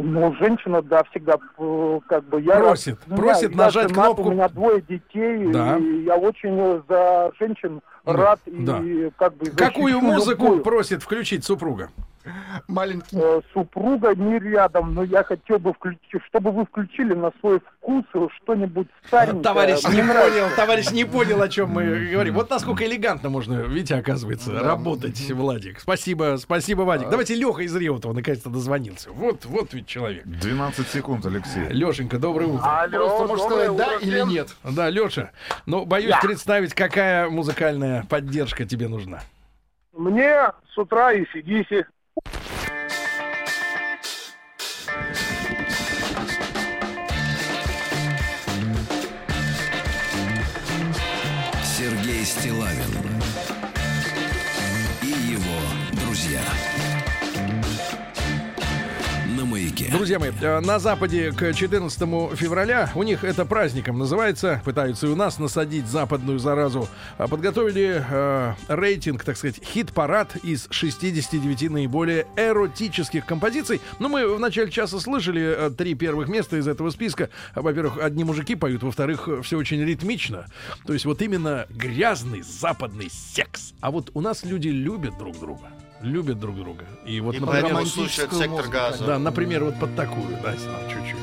Ну, женщина, да, всегда э, как бы я Просит, рад- просит я нажать женат, кнопку. У меня двое детей, Да. и я очень э, за женщин рад и да. как бы Какую музыку любую. просит включить супруга? Маленький. Э, супруга не рядом, но я хотел бы включить, чтобы вы включили на свой вкус что-нибудь старенькое. Товарищ не понял, товарищ не понял, о чем мы говорим. Вот насколько элегантно можно, видите, оказывается, работать, Владик. Спасибо, спасибо, Вадик. Давайте Леха из Реутова наконец-то дозвонился. Вот, вот ведь человек. 12 секунд, Алексей. Лешенька, доброе утро. Просто можешь сказать да утро или всем. нет. Да, Леша, ну, боюсь представить, какая музыкальная поддержка тебе нужна. Мне с утра и сидите. Друзья мои, э, на Западе к 14 февраля у них это праздником называется. Пытаются и у нас насадить западную заразу. А Подготовили э, рейтинг, так сказать, хит-парад из 69 наиболее эротических композиций. Ну, мы в начале часа слышали э, три первых места из этого списка. А, Во-первых, одни мужики поют, во-вторых, все очень ритмично. То есть вот именно грязный западный секс. А вот у нас люди любят друг друга. Любят друг друга. И вот, И например, романтическую слушают сектор газа. да, например, вот под такую, дайте нам чуть-чуть.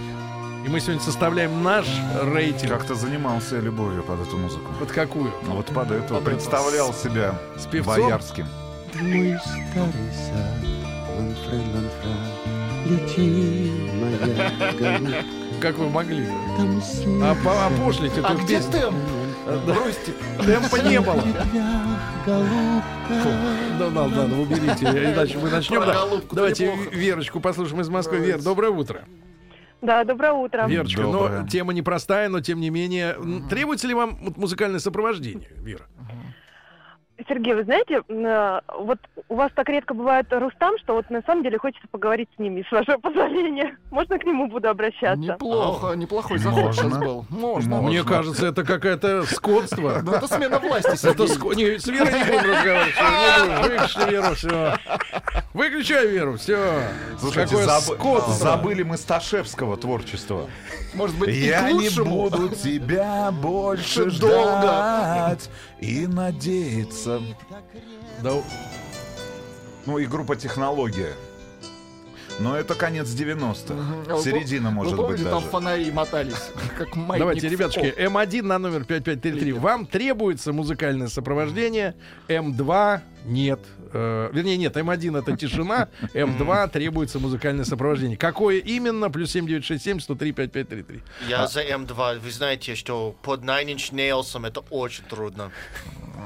И мы сегодня составляем наш рейтинг. Как-то занимался я любовью под эту музыку. Под какую? А Вот под эту. Под Представлял себя С певцом? боярским. Мой старый сад, ланфре, ланфра, лети, моя голубка, Как вы могли? там А по- опошлить эту А где песню. темп? Бросьте. Темпа не было. голубка. Да ладно, ладно, уберите, иначе мы начнем. Да. Давайте. Верочку послушаем из Москвы. Вер, доброе утро. Да, доброе утро. Верочка, Доброе. но тема непростая, но тем не менее. Требуется ли вам музыкальное сопровождение, Вера? Сергей, вы знаете, э, вот у вас так редко бывает Рустам, что вот на самом деле хочется поговорить с ними, с вашего позволения. Можно к нему буду обращаться? Неплохо, неплохой заход сейчас был. Можно. Мне кажется, это какое-то скотство. Ну, это смена власти, Это Сергей. ск- не, с Верой не будем разговаривать. Выключи Веру, все. Выключай Веру, все. Слушайте, Какое скотство. забыли мы Сташевского творчества. Может быть, Я не буду тебя больше Долго. ждать и надеяться. Да, Ну и группа «Технология». Но это конец 90-х. А вы Середина, пом- может вы помните, быть, там даже. фонари мотались, как маятник Давайте, ребятушки, пол. М1 на номер 5533. Вам требуется музыкальное сопровождение. М2 нет. Э, вернее, нет, М1 это тишина. М2 требуется музыкальное сопровождение. Какое именно? Плюс 7967 103 5533. Я за М2. Вы знаете, что под Nine Inch Nails это очень трудно.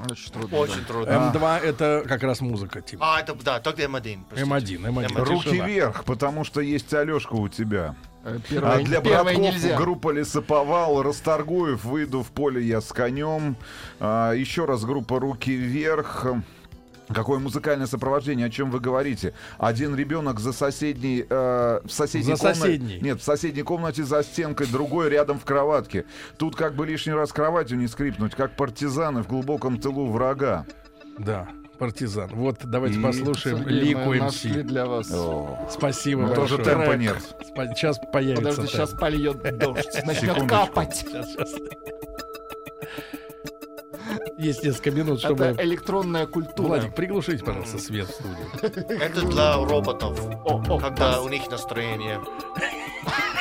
Очень трудно, Очень да. трудно. М2 это как раз музыка, типа. А, это, да, тогда М1. простите. М1, М1. М1. Руки Тишина. вверх, потому что есть Алешка у тебя. Э, А для братков нельзя. группа Лесоповал, Расторгуев, выйду в поле я с конем. А, еще раз группа Руки вверх. Какое музыкальное сопровождение, о чем вы говорите? Один ребенок за соседней, э, в соседней За комнате. соседней. Нет, в соседней комнате за стенкой, другой рядом в кроватке. Тут как бы лишний раз кроватью не скрипнуть, как партизаны в глубоком тылу врага. Да. партизан. Вот давайте И- послушаем Лику МС. для вас. Спасибо Ну, тоже темпа нет. Спа- Сейчас появится. Подожди, темп. сейчас польет дождь. Начнет капать. Сейчас, сейчас. Есть несколько минут, чтобы... Это электронная культура. Владик, приглушите, пожалуйста, свет в студии. Это для роботов, когда у них настроение.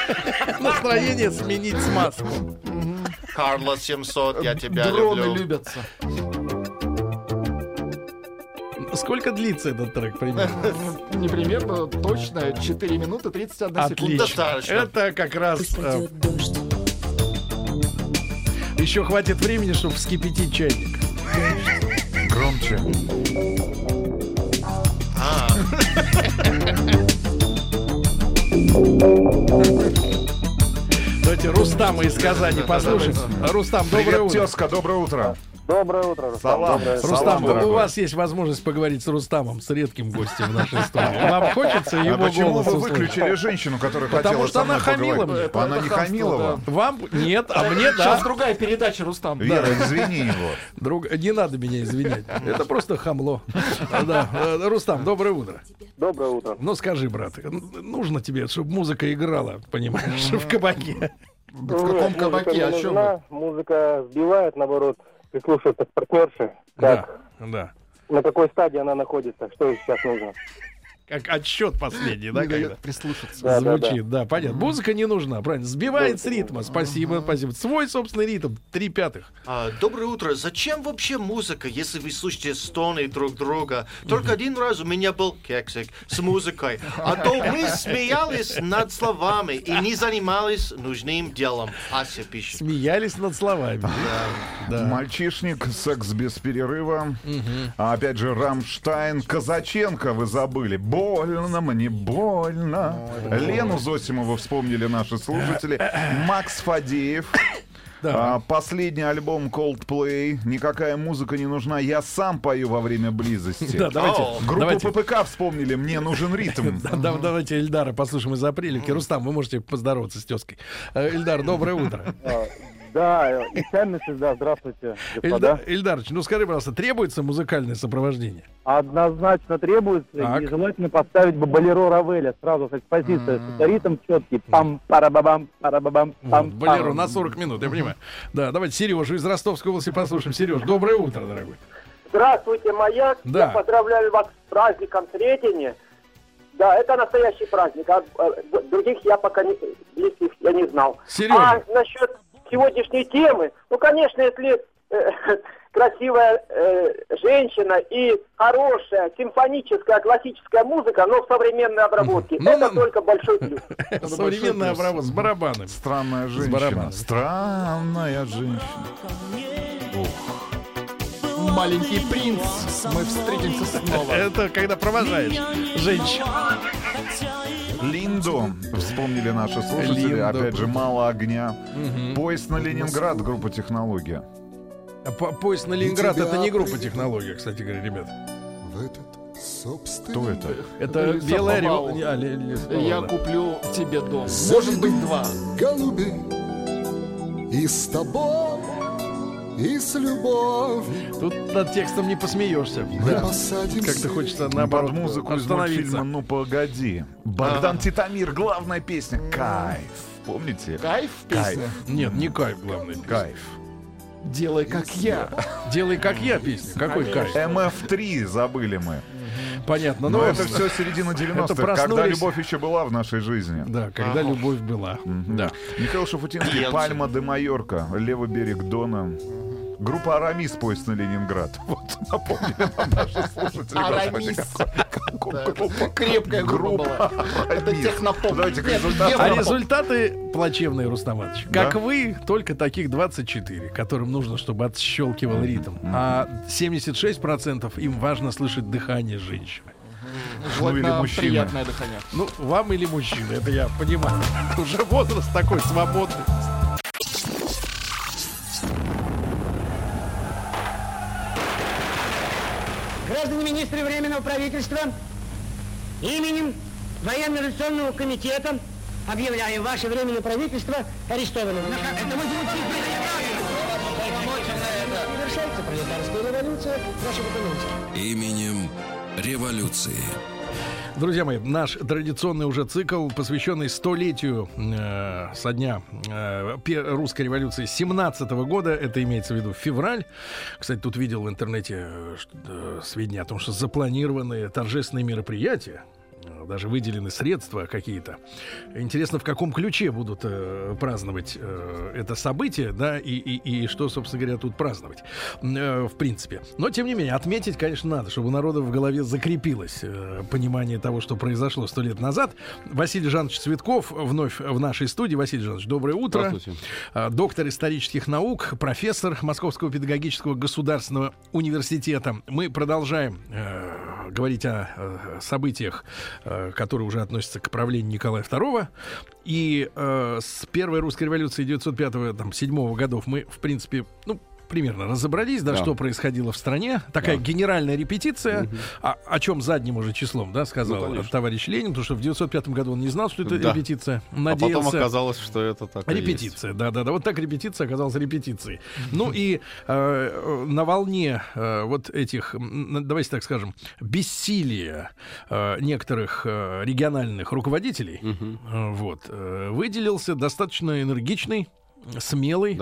Настроение сменить смазку. Карла 700, я тебя Дроны люблю. любятся. Сколько длится этот трек примерно? Не примерно, точно 4 минуты 31 секунда. Отлично. Это как раз... Пусть э, пойдет дождь. Еще хватит времени, чтобы вскипятить чайник. Громче. А, Давайте Рустама из Казани послушаем. Рустам, доброе Привет, утро. тезка, доброе утро. Доброе утро, Рустам. Салам. Доброе. Рустам, Салам, у дорогой. вас есть возможность поговорить с Рустамом, с редким гостем в нашей студии. Вам хочется А его почему голос вы услышать? выключили женщину, которая Потому хотела что со она хамила мне. Она Это не хамство, хамила да. вам? Вам нет, а мне Сейчас да. другая передача, Рустам. Вера, извини его. Друг, не надо меня извинять. Это просто хамло. Да. Рустам, доброе утро. Доброе утро. Ну скажи, брат, нужно тебе, чтобы музыка играла, понимаешь, в кабаке. В каком кабаке? О чем вы? Музыка сбивает, наоборот, прислушиваться к партнерше. Да, да. На какой стадии она находится, что ей сейчас нужно. Как отсчет последний, да, когда? прислушаться. Да, да, Звучит, да, понятно. Музыка не нужна, правильно. Сбивает с ритма. Спасибо, спасибо. Свой собственный ритм. Три пятых. а, доброе утро. Зачем вообще музыка, если вы слушаете стоны друг друга? Только один раз у меня был кексик с музыкой. А то мы смеялись над словами и не занимались нужным делом. Ася пишет. Смеялись над словами. Да. Мальчишник, секс без перерыва. А опять же, Рамштайн, Казаченко вы забыли. Больно мне, больно. Лену Зосимову вспомнили наши слушатели. Макс Фадеев. Да. А, последний альбом Coldplay. Никакая музыка не нужна. Я сам пою во время близости. Да, давайте. О, Группу давайте. ППК вспомнили. Мне нужен ритм. Да, да, давайте Эльдара послушаем из апрелики. Рустам, вы можете поздороваться с тезкой. Э, Эльдар, доброе утро. Да, и сами всегда, здравствуйте, Эльдар, Эльдарыч, ну скажи, пожалуйста, требуется музыкальное сопровождение? Однозначно требуется, Так. и желательно поставить бы болеро Равеля сразу с экспозицией. Это ритм четкий. пам парабабам парабабам Вот, пам Болеро на 40 минут, я понимаю. Да, давайте Сережу из Ростовской области послушаем. Сереж, доброе утро, дорогой. Здравствуйте, Маяк. Да. Я поздравляю вас с праздником Сретения. Да, это настоящий праздник. А э, других я пока не, близких я не знал. Сережа. А насчет сегодняшней темы, ну, конечно, если э, красивая э, женщина и хорошая симфоническая классическая музыка, но в современной обработке, Ну, это ну, только большой плюс. Современная обработка с барабанами. Странная барабаном. женщина. Странная женщина. Маленький принц. Мы встретимся снова. Это когда провожаешь женщин. Линду вспомнили наши слушатели. Линду. Опять же, мало огня. Мгм. Поезд на Ленинград, группа технология. А по- Поезд на Ленинград это не группа технология, кстати говоря, ребят. Кто это? Это белая. А, Ле- Лесоповал, Я да. куплю тебе дом. Может быть, два. голуби, и с тобой, и с любовью. Тут над текстом не посмеешься. Мы Да. посадим Как-то хочется Под наоборот музыку из мультфильма «Ну погоди». Богдан Титамир, главная песня «Кайф». Помните? Кайф песня? Нет, не кайф главное. Кайф. Делай как я. Делай как я песня. Какой кайф? МФ-3 забыли мы. Понятно. Но но это все середина 90-х, когда любовь еще была в нашей жизни. Да, когда любовь была. Да. Михаил Шафутинский. Пальма де Майорка, Левый берег Дона. Группа Арамис поезд на Ленинград. Вот напомнили нам наши слушатели. Арамис. Крепкая группа была. Это технопоп. А результаты плачевные, Рустам Иванович. Как вы, только таких 24, которым нужно, чтобы отщелкивал ритм. А 76% им важно слышать дыхание женщины. Желательно Ну, или мужчина. приятное дыхание. Ну, вам или мужчина, это я понимаю. Уже возраст такой свободный. Граждане министры Временного правительства, именем Военно-революционного комитета объявляем ваше Временное правительство арестованным. Это мы Завершается пролетарская революция, наша экономика. Именем революции. Друзья мои, наш традиционный уже цикл, посвященный столетию э, со дня э, русской революции 17 года, это имеется в виду февраль. Кстати, тут видел в интернете э, э, сведения о том, что запланированы торжественные мероприятия, даже выделены средства какие-то. Интересно, в каком ключе будут э, праздновать э, это событие, да, и, и, и что, собственно говоря, тут праздновать, э, в принципе. Но, тем не менее, отметить, конечно, надо, чтобы у народа в голове закрепилось э, понимание того, что произошло сто лет назад. Василий Жанович Цветков вновь в нашей студии. Василий Жанович, доброе утро. Здравствуйте. Э, Доктор исторических наук, профессор Московского педагогического государственного университета. Мы продолжаем э, говорить о э, событиях, э, которые уже относятся к правлению Николая II. И э, с первой русской революции 905-7 годов мы, в принципе, ну, примерно разобрались, да, Да. что происходило в стране. Такая Да. генеральная репетиция, о, о чем задним уже числом, да, сказал Ну, товарищ Ленин, потому что в 905 году он не знал, что это Да. репетиция. А Надеялся. потом оказалось, что это так. Репетиция, да, да, да. Вот так репетиция оказалась репетицией. Ну и э, на волне э, вот этих, давайте так скажем, бессилия э, некоторых э, региональных руководителей, э, вот, э, выделился достаточно энергичный смелый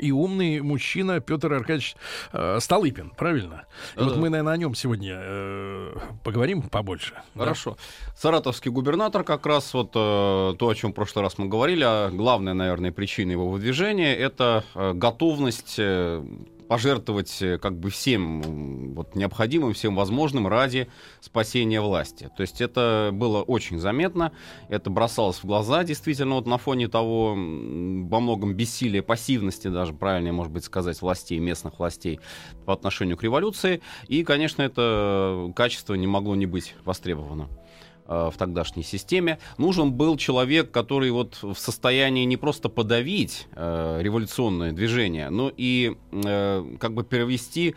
и умный мужчина Петр Аркадьевич э, Столыпин, правильно? И вот Да-да. мы, наверное, о нем сегодня э, поговорим побольше. да? Хорошо. Саратовский губернатор как раз вот э, то, о чем в прошлый раз мы говорили, а главная, наверное, причина его выдвижения это э, готовность э, пожертвовать э, как бы всем вот, необходимым, всем возможным ради спасения власти. То есть это было очень заметно, это бросалось в глаза действительно вот на фоне того во многом бессилия, пассивности даже, правильнее, может быть, сказать, властей, местных властей по отношению к революции. И, конечно, это качество не могло не быть востребовано э, в тогдашней системе. Нужен был человек, который вот в состоянии не просто подавить э, революционное движение, но и э, как бы перевести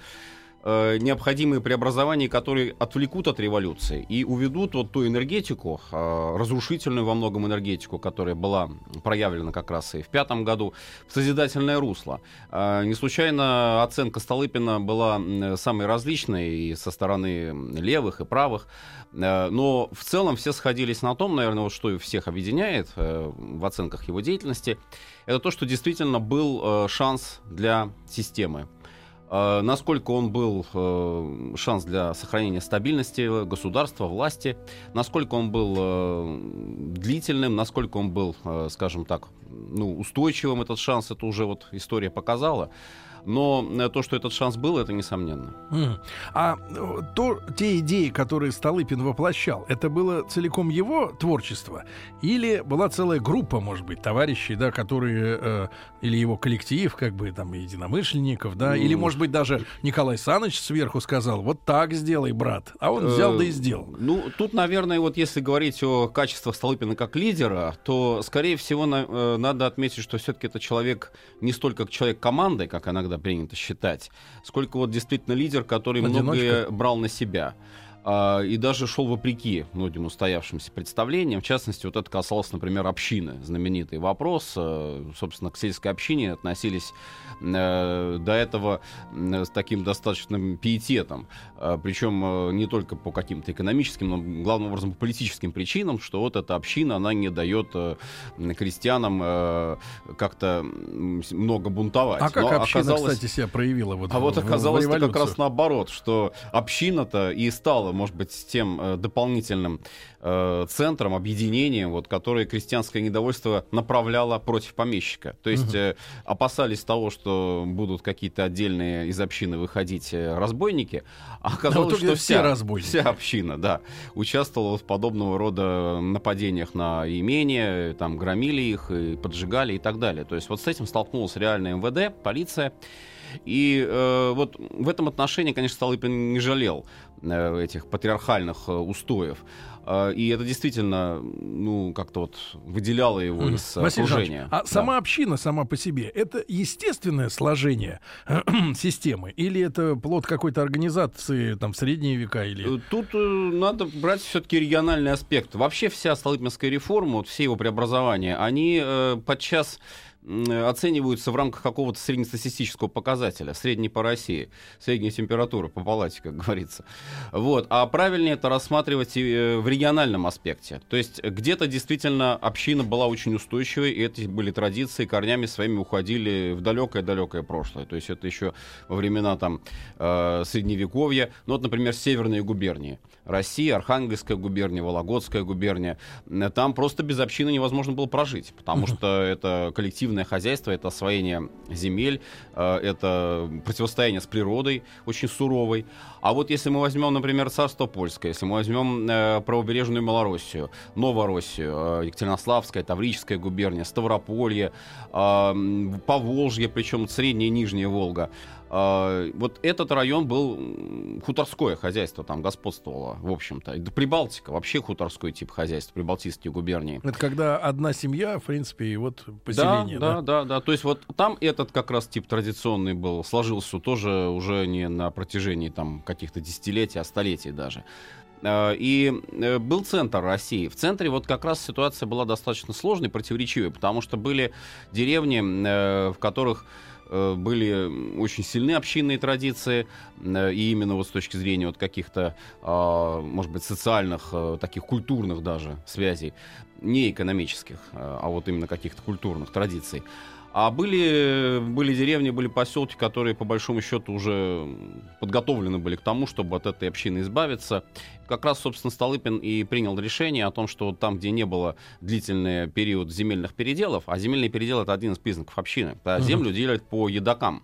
э, необходимые преобразования, которые отвлекут от революции и уведут вот ту энергетику, э, разрушительную во многом энергетику, которая была проявлена как раз и в пятом году, в созидательное русло. Э, Не случайно оценка Столыпина была самой различной и со стороны левых и правых, Э, но в целом все сходились на том, наверное, вот что и всех объединяет э, в оценках его деятельности, это то, что действительно был э, шанс для системы. Э, Насколько он был э, шанс для сохранения стабильности государства, власти, насколько он был э, длительным, насколько он был, скажем так, ну, устойчивым этот шанс, это уже вот история показала. Но э, то, что этот шанс был, это несомненно. Мгм. А э, то, те идеи, которые Столыпин воплощал, это было целиком его творчество? Или была целая группа, может быть, товарищей, да, которые, э, или его коллектив, как бы, там, единомышленников, да? Или, Ну. может быть, даже Николай Саныч сверху сказал, вот так сделай, брат. А он взял да и Э, сделал. Ну, тут, наверное, вот если говорить о качествах Столыпина как лидера, то, скорее всего, на- э, надо отметить, что все-таки это человек не столько человек команды, как иногда принято считать, сколько вот действительно лидер, который Одиночка. многое брал на себя. А, и даже шел вопреки многим устоявшимся представлениям. В частности, вот это касалось, например, общины. Знаменитый вопрос. Э, Собственно, к сельской общине относились э, до этого с таким достаточным пиететом. А, Причем э, не только по каким-то экономическим, но главным образом по политическим причинам, что вот эта община, она не дает э, крестьянам э, как-то много бунтовать. А как Но община, оказалось- кстати, себя проявила вот а в- вот оказалось как раз наоборот, что община-то и стала, может быть, с тем э, дополнительным э, центром, объединением, вот, которое крестьянское недовольство направляло против помещика. То есть э, опасались того, что будут какие-то отдельные из общины выходить разбойники, а оказалось, итоге что вся, разбойники. вся община, да, участвовала в подобного рода нападениях на имения, там громили их, и поджигали и так далее. То есть вот с этим столкнулась реальная МВД, полиция. И э, вот в этом отношении, конечно, Столыпин не жалел этих патриархальных э, устоев. Э, и это действительно, ну, как-то вот выделяло его из э, Василий окружения. А Да. сама община сама по себе это естественное сложение системы или это плод какой-то организации там в средние века или Э, Тут э, надо брать все-таки региональный аспект. Вообще вся Столыпинская реформа, вот все его преобразования, они э, подчас оцениваются в рамках какого-то среднестатистического показателя, средний по России, средняя температура по палате, как говорится. Вот. А правильнее это рассматривать э, в региональном аспекте. То есть где-то действительно община была очень устойчивой, и это были традиции, корнями своими уходили в далекое-далекое прошлое. То есть это еще во времена там э, Средневековья. Ну вот, например, северные губернии. Россия, Архангельская губерния, Вологодская губерния. Там просто без общины невозможно было прожить, потому что это коллективное хозяйство, это освоение земель, э, это противостояние с природой очень суровой. А вот если мы возьмем, например, царство польское, если мы возьмем э, правобережную Малороссию, Новороссию, э, Екатеринославская, Таврическая губерния, Ставрополье, Поволжье, причем средняя и нижняя Волга, э, вот этот район был хуторское хозяйство, там господствовало, в общем-то. Прибалтика, вообще хуторской тип хозяйства, прибалтийские губернии. Это когда одна семья, в принципе, и вот поселение. Да, да, да, да. То есть вот там этот как раз тип традиционный был, сложился тоже уже не на протяжении там каких-то десятилетий, а столетий даже. Э, и э, был центр России. В центре вот как раз ситуация была достаточно сложной, противоречивой, потому что были деревни, э, в которых были очень сильны общинные традиции, и именно вот с точки зрения вот каких-то, а, может быть, социальных, таких культурных даже связей, не экономических, а вот именно каких-то культурных традиций. А были, были деревни, были поселки, которые, по большому счету, уже подготовлены были к тому, чтобы от этой общины избавиться. Как раз, собственно, Столыпин и принял решение о том, что там, где не было длительный период земельных переделов, а земельный передел — это один из признаков общины, землю делят по едокам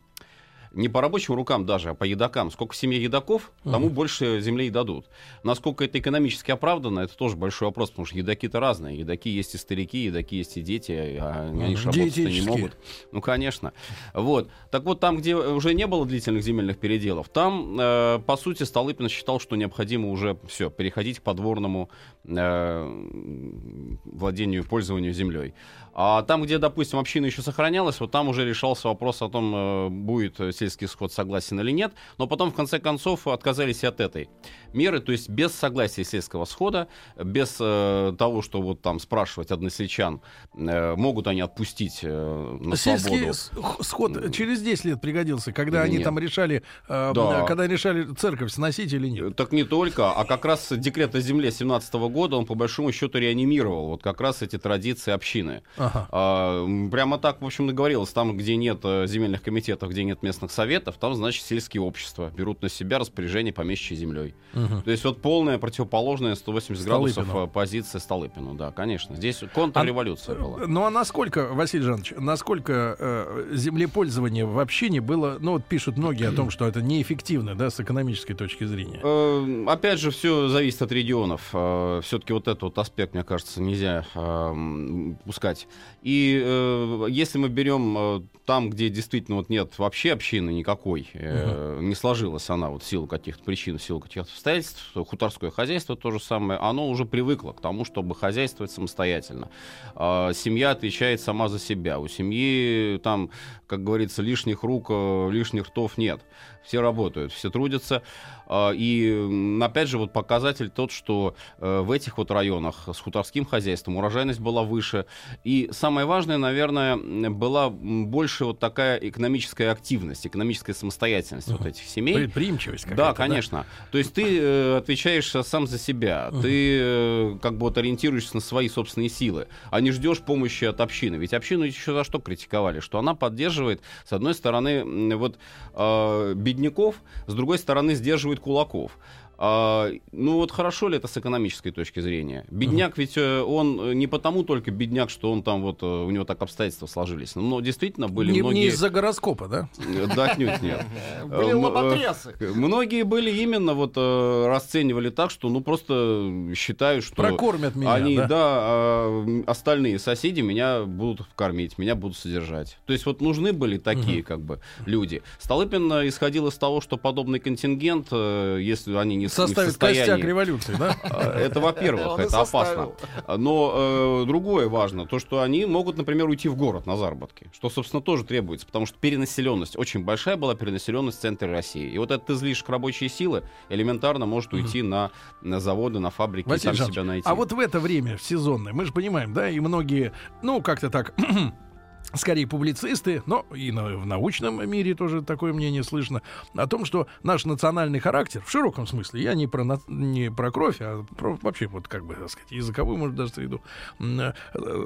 не по рабочим рукам даже, а по едокам. Сколько в семье едоков, тому uh-huh. больше земли и дадут. Насколько это экономически оправдано, это тоже большой вопрос, потому что едоки-то разные. Едоки есть и старики, едоки есть и дети, а они же работать не могут. Ну, конечно. Вот. Так вот, там, где уже не было длительных земельных переделов, там, э, по сути, Столыпин считал, что необходимо уже все, переходить к подворному э, владению, пользованию землей. А там, где, допустим, община еще сохранялась, вот там уже решался вопрос о том, э, будет сельский сход согласен или нет. Но потом, в конце концов, отказались от этой меры, то есть без согласия сельского схода, без э, того, что вот там спрашивать односельчан, э, могут они отпустить э, на Сельский свободу. сход через 10 лет пригодился, когда нет. они там решали, э, да. когда решали церковь сносить или нет. Так не только, а как раз декрет о земле 17 года, он по большому счету реанимировал вот как раз эти традиции общины. Ага. А, прямо так, в общем, договорилось, там, где нет э, земельных комитетов, где нет местных советов, там, значит, сельские общества берут на себя распоряжение помещичьей землей. Угу. То есть вот полная противоположная 180 Столыпину. градусов э, позиция Столыпину, да, конечно. Здесь контрреволюция а, была. Ну а насколько, Василий Жанович, насколько э, землепользование в общине было, ну вот пишут многие о том, что это неэффективно, да, с экономической точки зрения? Э, опять же, все зависит от регионов. Э, все-таки вот этот вот аспект, мне кажется, нельзя э, пускать. И э, если мы берем э, там, где действительно вот нет вообще общины никакой, э, угу. не сложилась она вот в силу каких-то причин, в силу каких-то обстоятельств, хуторское хозяйство то же самое, оно уже привыкло к тому, чтобы хозяйствовать самостоятельно. Э, семья отвечает сама за себя. У семьи там, как говорится, лишних рук, э, лишних ртов нет. Все работают, все трудятся. А, и опять же, вот показатель тот, что э, в этих вот районах с хуторским хозяйством урожайность была выше. И самое важное, наверное, была больше вот такая экономическая активность, экономическая самостоятельность uh-huh. вот этих семей. Предприимчивость Да, конечно. Да? То есть ты э, отвечаешь сам за себя. Uh-huh. Ты э, как бы вот ориентируешься на свои собственные силы, а не ждешь помощи от общины. Ведь общину еще за что критиковали? Что она поддерживает, с одной стороны, вот э, бедняков, с другой стороны, сдерживает кулаков. А, ну вот хорошо ли это с экономической точки зрения? Бедняк ведь э, он э, не потому только бедняк, что он там вот э, у него так обстоятельства сложились. Но действительно были не, многие... Не из-за гороскопа, да? Да, отнюдь нет. Были лоботрясы. Многие были именно вот расценивали так, что ну просто считают, что... Прокормят меня, Они, да, а, остальные соседи меня будут кормить, меня будут содержать. То есть вот нужны были такие как бы люди. Столыпин исходил из того, что подобный контингент, если они не составит костяк революции, да? Это, во-первых, это опасно. Но э, другое важно, то, что они могут, например, уйти в город на заработки, что, собственно, тоже требуется, потому что перенаселенность, очень большая была перенаселенность в центре России. И вот этот излишек рабочей силы элементарно может уйти на, на заводы, на фабрики, Василий и там себя найти. А вот в это время, в сезонное, мы же понимаем, да, и многие, ну, как-то так скорее публицисты, но и на- в научном мире тоже такое мнение слышно, о том, что наш национальный характер, в широком смысле, я не про, на- не про кровь, а про вообще, вот как бы, так сказать, языковую, может, даже среду, э,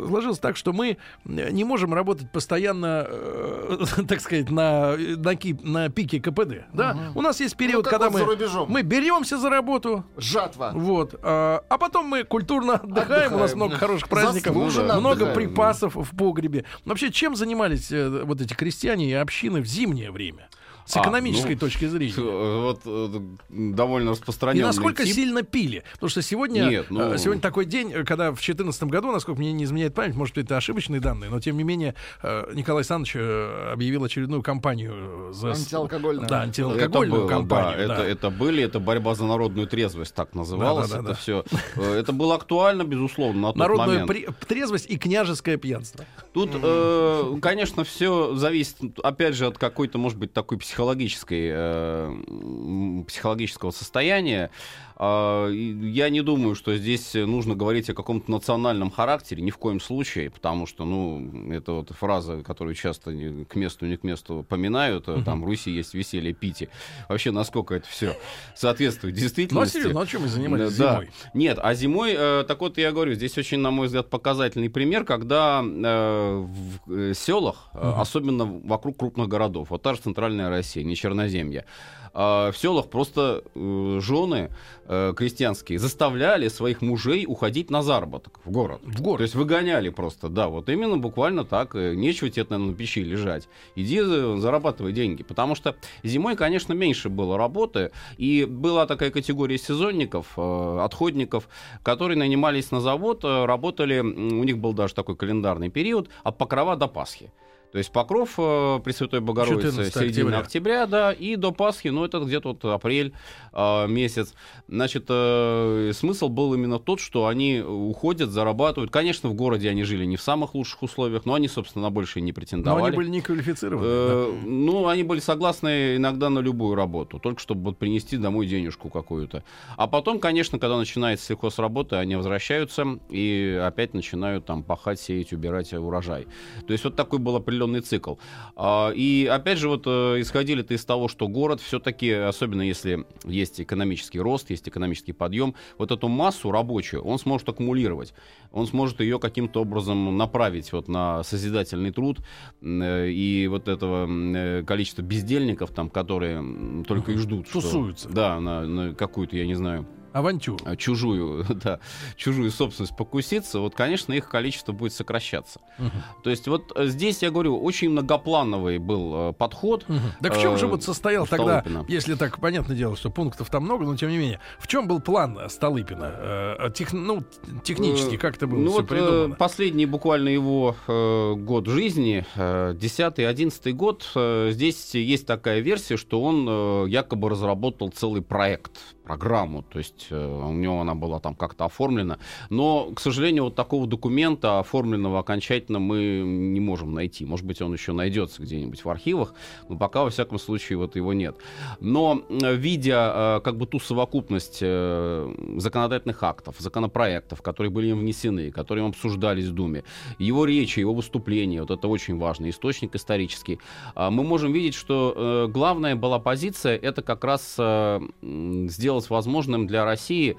сложился так, что мы не можем работать постоянно, э, так сказать, на, на, ки- на пике КПД. Да? У нас есть период, как когда мы, мы беремся за работу, Жатва. вот. А, а потом мы культурно отдыхаем, у нас Отдыхаем. много хороших праздников, Заслуженно много отдыхаем. припасов в погребе. Вообще, чем занимались э, вот эти крестьяне и общины в зимнее время? С А, экономической ну, точки зрения. Вот э, довольно И распространенный насколько тип. сильно пили? Потому что сегодня, Нет, ну- э, сегодня такой день, когда в 2014 году, насколько мне не изменяет память, может, это ошибочные данные, но тем не менее э, Николай Александрович объявил очередную кампанию за... Антиалкогольную. Да, Это антиалкогольную было, кампанию. да, да. Это, это были, это борьба за народную трезвость, так называлось Да-да-да-да. это все. Это было актуально, безусловно, на тот Народную момент. при- трезвость и княжеское пьянство. Тут, э, конечно, все зависит, опять же, от какой-то, может быть, такой психологической, э, психологического состояния. А, Я не думаю, что здесь нужно говорить о каком-то национальном характере, ни в коем случае, потому что, ну, это вот фраза, которую часто к месту, не к месту поминают, э, там, в Руси есть веселье, пити. Вообще, насколько это все соответствует Ну, а действительности. серьезно, а чем мы занимались Да. зимой? Нет, а зимой, э, так вот я говорю, здесь очень, на мой взгляд, показательный пример, когда э, в селах, э, особенно вокруг крупных городов, вот та же центральная Россия, не Черноземье, э, в селах просто э, жены э, крестьянские заставляли своих мужей уходить на заработок в город. В город. То есть выгоняли просто, да, вот именно буквально так. э, Нечего тебе, наверное, на печи лежать. Иди зарабатывай деньги. Потому что зимой, конечно, меньше было работы. И была такая категория сезонников, э, отходников, которые нанимались на завод, работали, у них был даже такой календарный период, от Покрова до Пасхи. То есть Покров э, Пресвятой Богородицы 14 середина октября. октября, да, и до Пасхи, ну это где-то вот апрель э, месяц. Значит, э, смысл был именно тот, что они уходят, зарабатывают. Конечно, в городе они жили не в самых лучших условиях, но они, собственно, на большее не Но претендовали. они были не квалифицированы. Э, Ну, они были согласны иногда на любую работу, только чтобы вот принести домой денежку какую-то. А потом, конечно, когда начинается сельхозработа, они возвращаются и опять начинают там пахать, сеять, убирать урожай. То есть вот такой был определенный цикл. А, И опять же, вот э, исходили-то из того, что город все-таки, особенно если есть экономический рост, есть экономический подъем, вот эту массу рабочую он сможет аккумулировать. Он сможет ее каким-то образом направить вот на созидательный труд. Э, И вот этого э, количества бездельников, там, которые только и ждут. что- Тусуются. да, на, на какую-то, я не знаю, Авантюр. а, чужую, да, чужую собственность покуситься, вот, конечно, их количество будет сокращаться. То есть вот э, здесь, я говорю, очень многоплановый был э, подход. Так в чем э, же вот состоял тогда, если так понятное дело, что пунктов там много, но тем не менее, в чем был план э, Столыпина? Э, тех- ну, технически, Э, как это было ну все вот, придумано? последний буквально его э, год жизни, э, 10-11 год, э, здесь есть такая версия, что он э, якобы разработал целый проект, программу, то есть э, у него она была там как-то оформлена, но, к сожалению, вот такого документа оформленного окончательно мы не можем найти. Может быть, он еще найдется где-нибудь в архивах, но пока, во всяком случае, вот его нет. Но, э, видя э, как бы ту совокупность законодательных актов, законопроектов, которые были им внесены, которые им обсуждались в Думе, его речи, его выступления, вот это очень важный источник исторический, мы можем видеть, что главная была позиция, это как раз м, сделать возможным для России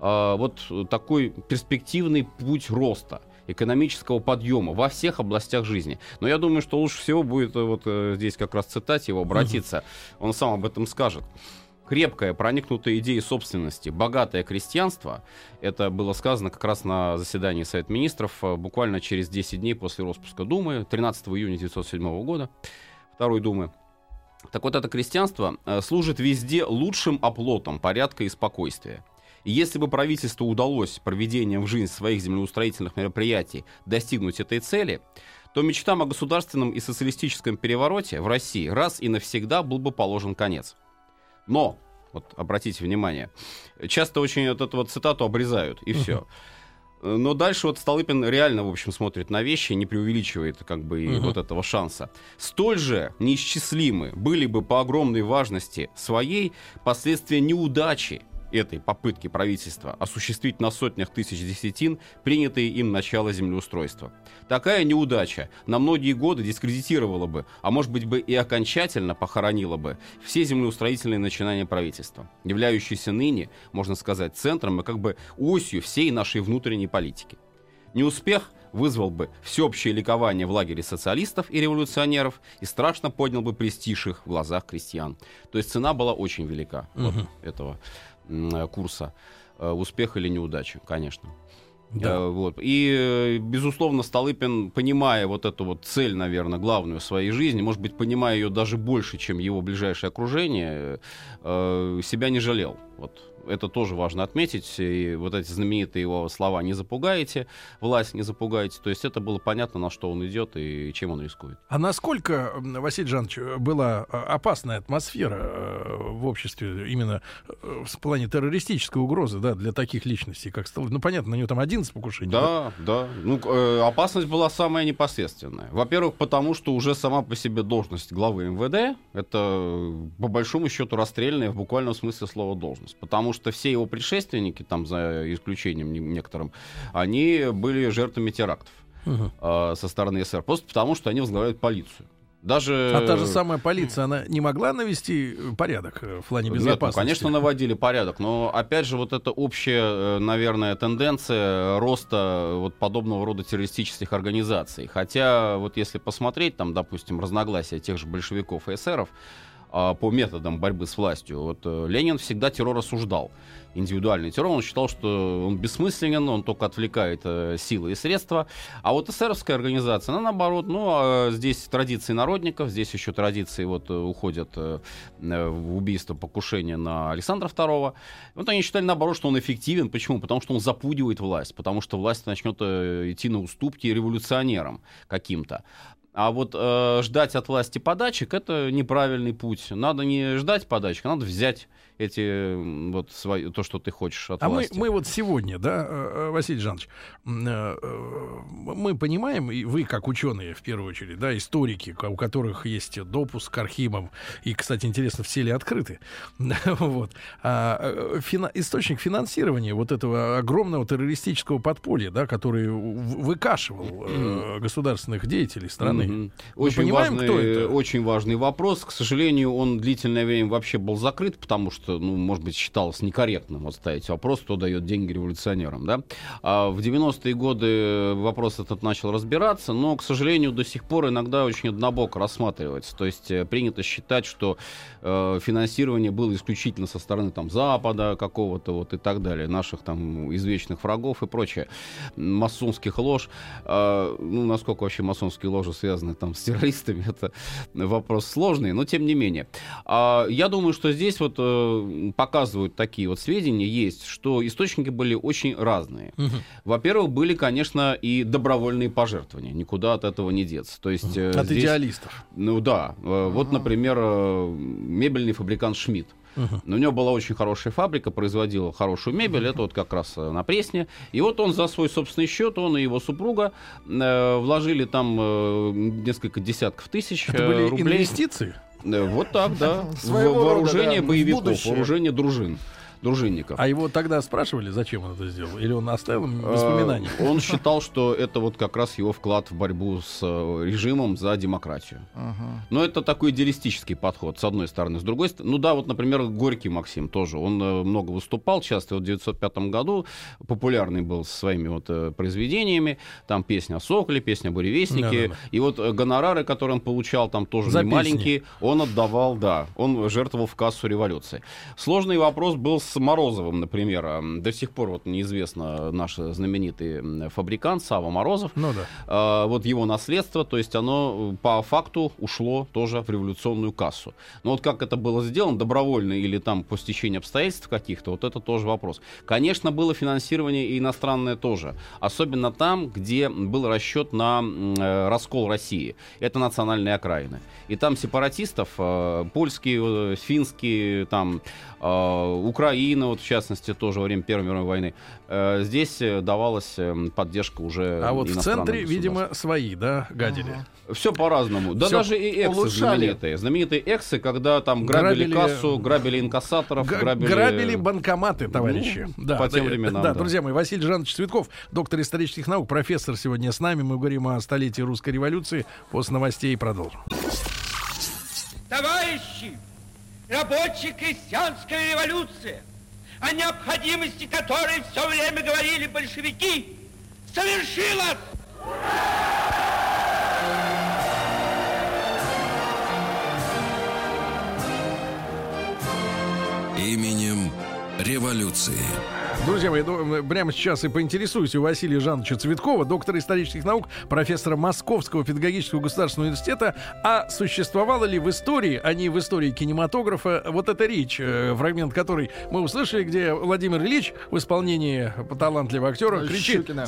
э, вот такой перспективный путь роста экономического подъема во всех областях жизни. Но я думаю, что лучше всего будет э, вот э, здесь как раз цитате его обратиться. Он сам об этом скажет. Крепкое, проникнутое идеей собственности, богатое крестьянство, это было сказано как раз на заседании Совета Министров э, буквально через 10 дней после распуска Думы, 13 июня 1907 года, Второй Думы. Так вот, это крестьянство э, служит везде лучшим оплотом порядка и спокойствия. И если бы правительству удалось проведением в жизнь своих землеустроительных мероприятий достигнуть этой цели, то мечтам о государственном и социалистическом перевороте в России раз и навсегда был бы положен конец. Но, вот обратите внимание, часто очень вот эту вот цитату обрезают, и все. Но дальше вот Столыпин реально, в общем, смотрит на вещи, не преувеличивает как бы Мгм. вот этого шанса. Столь же неисчислимы были бы по огромной важности своей последствия неудачи этой попытки правительства осуществить на сотнях тысяч десятин принятые им начало землеустройства. Такая неудача на многие годы дискредитировала бы, а может быть бы и окончательно похоронила бы все землеустроительные начинания правительства, являющиеся ныне, можно сказать, центром и как бы осью всей нашей внутренней политики. Неуспех вызвал бы всеобщее ликование в лагере социалистов и революционеров и страшно поднял бы престиж их в глазах крестьян. То есть цена была очень велика вот Мгм. этого курса. Э, Успех или неудача, конечно. Да. Э, вот. И, э, безусловно, Столыпин, понимая вот эту вот цель, наверное, главную в своей жизни, может быть, понимая ее даже больше, чем его ближайшее окружение, э, себя не жалел. Вот. Это тоже важно отметить. И вот эти знаменитые его слова «не запугаете», «власть не запугаете». То есть это было понятно, на что он идет и чем он рискует. А насколько, Василий Жанович, была э, опасная атмосфера э, в обществе именно э, в плане террористической угрозы, да, для таких личностей, как Столыпин? Ну, понятно, на него там 11 покушений. Да, да. Ну, к- э, опасность была самая непосредственная. Во-первых, потому что уже сама по себе должность главы МВД это по большому счету расстрельная в буквальном смысле слова должность. Потому что все его предшественники, там за исключением не- некоторым, они были жертвами терактов Мгм. э, со стороны СССР. Просто потому, что они возглавляют полицию. Даже... А та же самая полиция, она не могла навести э, порядок э, в плане Нет, ну, безопасности? конечно, наводили порядок, но опять же вот эта общая, э, наверное, тенденция роста вот подобного рода террористических организаций. Хотя вот если посмотреть, там, допустим, разногласия тех же большевиков и эсеров а, по методам борьбы с властью, вот э, Ленин всегда террор осуждал. Индивидуальный террор, он считал, что он бессмысленен, он только отвлекает э, силы и средства. А вот эсеровская организация, она наоборот, ну, а здесь традиции народников, здесь еще традиции вот э, уходят э, э, в убийство, покушение на Александра II. Вот они считали, наоборот, что он эффективен. Почему? Потому что он запугивает власть, потому что власть начнет идти на уступки революционерам каким-то. А вот э, ждать от власти подачек это неправильный путь. Надо не ждать подачек, а надо взять эти вот свои, то, что ты хочешь от А мы, власти. мы вот сегодня, да, э, э, Василий Жанович, э, мы понимаем, и вы как ученые в первую очередь, да, историки, у которых есть допуск к архивам, и, кстати, интересно, все ли открыты, вот, А, фина- источник финансирования вот этого огромного террористического подполья, да, который выкашивал э, государственных деятелей страны. Мы Очень понимаем, важный, кто это? очень важный вопрос. К сожалению, он длительное время вообще был закрыт, потому что, ну, может быть, считалось некорректным вот ставить вопрос, кто дает деньги революционерам, да. А в 90-е годы вопрос этот начал разбираться, но, к сожалению, до сих пор иногда очень однобоко рассматривается. То есть э, принято считать, что э, финансирование было исключительно со стороны там Запада какого-то вот и так далее, наших там извечных врагов и прочее, масонских лож. А, ну, насколько вообще масонские ложи связаны там с террористами, это вопрос сложный, но тем не менее. А, я думаю, что здесь вот э, показывают такие вот сведения есть, что источники были очень разные. Во-первых, были, конечно, и добровольные пожертвования, никуда от этого не деться. То есть э, От здесь- идеалистов. ну да. Э, Вот, например, э, мебельный фабрикант Шмидт. Мгм. У него была очень хорошая фабрика, производила хорошую мебель, это вот как раз э, на Пресне. И вот он за свой собственный счет, он и его супруга э, вложили там э, несколько десятков тысяч Это э, были рублей. инвестиции? Э, Вот так, да. Своего рода, вооружение да, в боевиков, будущее. вооружение дружин, дружинников. А его тогда спрашивали, зачем он это сделал? Или он оставил Э, воспоминания? Он считал, что это вот как раз его вклад в борьбу с э, режимом за демократию. Но это такой идеалистический подход, с одной стороны. С другой стороны, ну да, вот, например, Горький Максим тоже. Он э, много выступал часто. Вот в 1905 году популярный был со своими вот э, произведениями. Там песня о Соколе, песня о Буревестнике. И вот гонорары, которые он получал, там тоже не маленькие, он отдавал, да, он жертвовал в кассу революции. Сложный вопрос был с Морозовым, например. До сих пор вот неизвестно наш знаменитый фабрикант Сава Морозов. Ну да. А, вот его наследство, то есть оно э, по факту ушло тоже в революционную кассу. Но вот как это было сделано, добровольно или там по стечению обстоятельств каких-то, вот это тоже вопрос. Конечно, было финансирование и иностранное тоже. Особенно там, где был расчет на э, раскол России. Это национальные окраины. И там сепаратистов, э, польские, э, финские, там, Украина, вот в частности, тоже во время Первой мировой войны. Э, здесь э, давалась э, поддержка уже А вот в центре, видимо, свои, да, гадили. Все по-разному. Да Всё даже и эксы улучшали. знаменитые. Знаменитые эксы, когда там грабили, Грабили- кассу, грабили инкассаторов, Г- грабили... Грабили банкоматы, товарищи. Ну, да, по тем да, временам, Да, да. друзья мои, Василий Жанович Цветков, доктор исторических наук, профессор сегодня с нами. Мы говорим о столетии русской революции. После новостей продолжим. Товарищи, рабочая крестьянская революция, о необходимости которой все время говорили большевики, совершилась! Именем революции. Друзья мои, ну, прямо сейчас и поинтересуюсь у Василия Жановича Цветкова, доктора исторических наук, профессора Московского педагогического государственного университета, а существовала ли в истории, а не в истории кинематографа, вот эта речь, э, фрагмент которой мы услышали, где Владимир Ильич в исполнении талантливого актера кричит Щукина.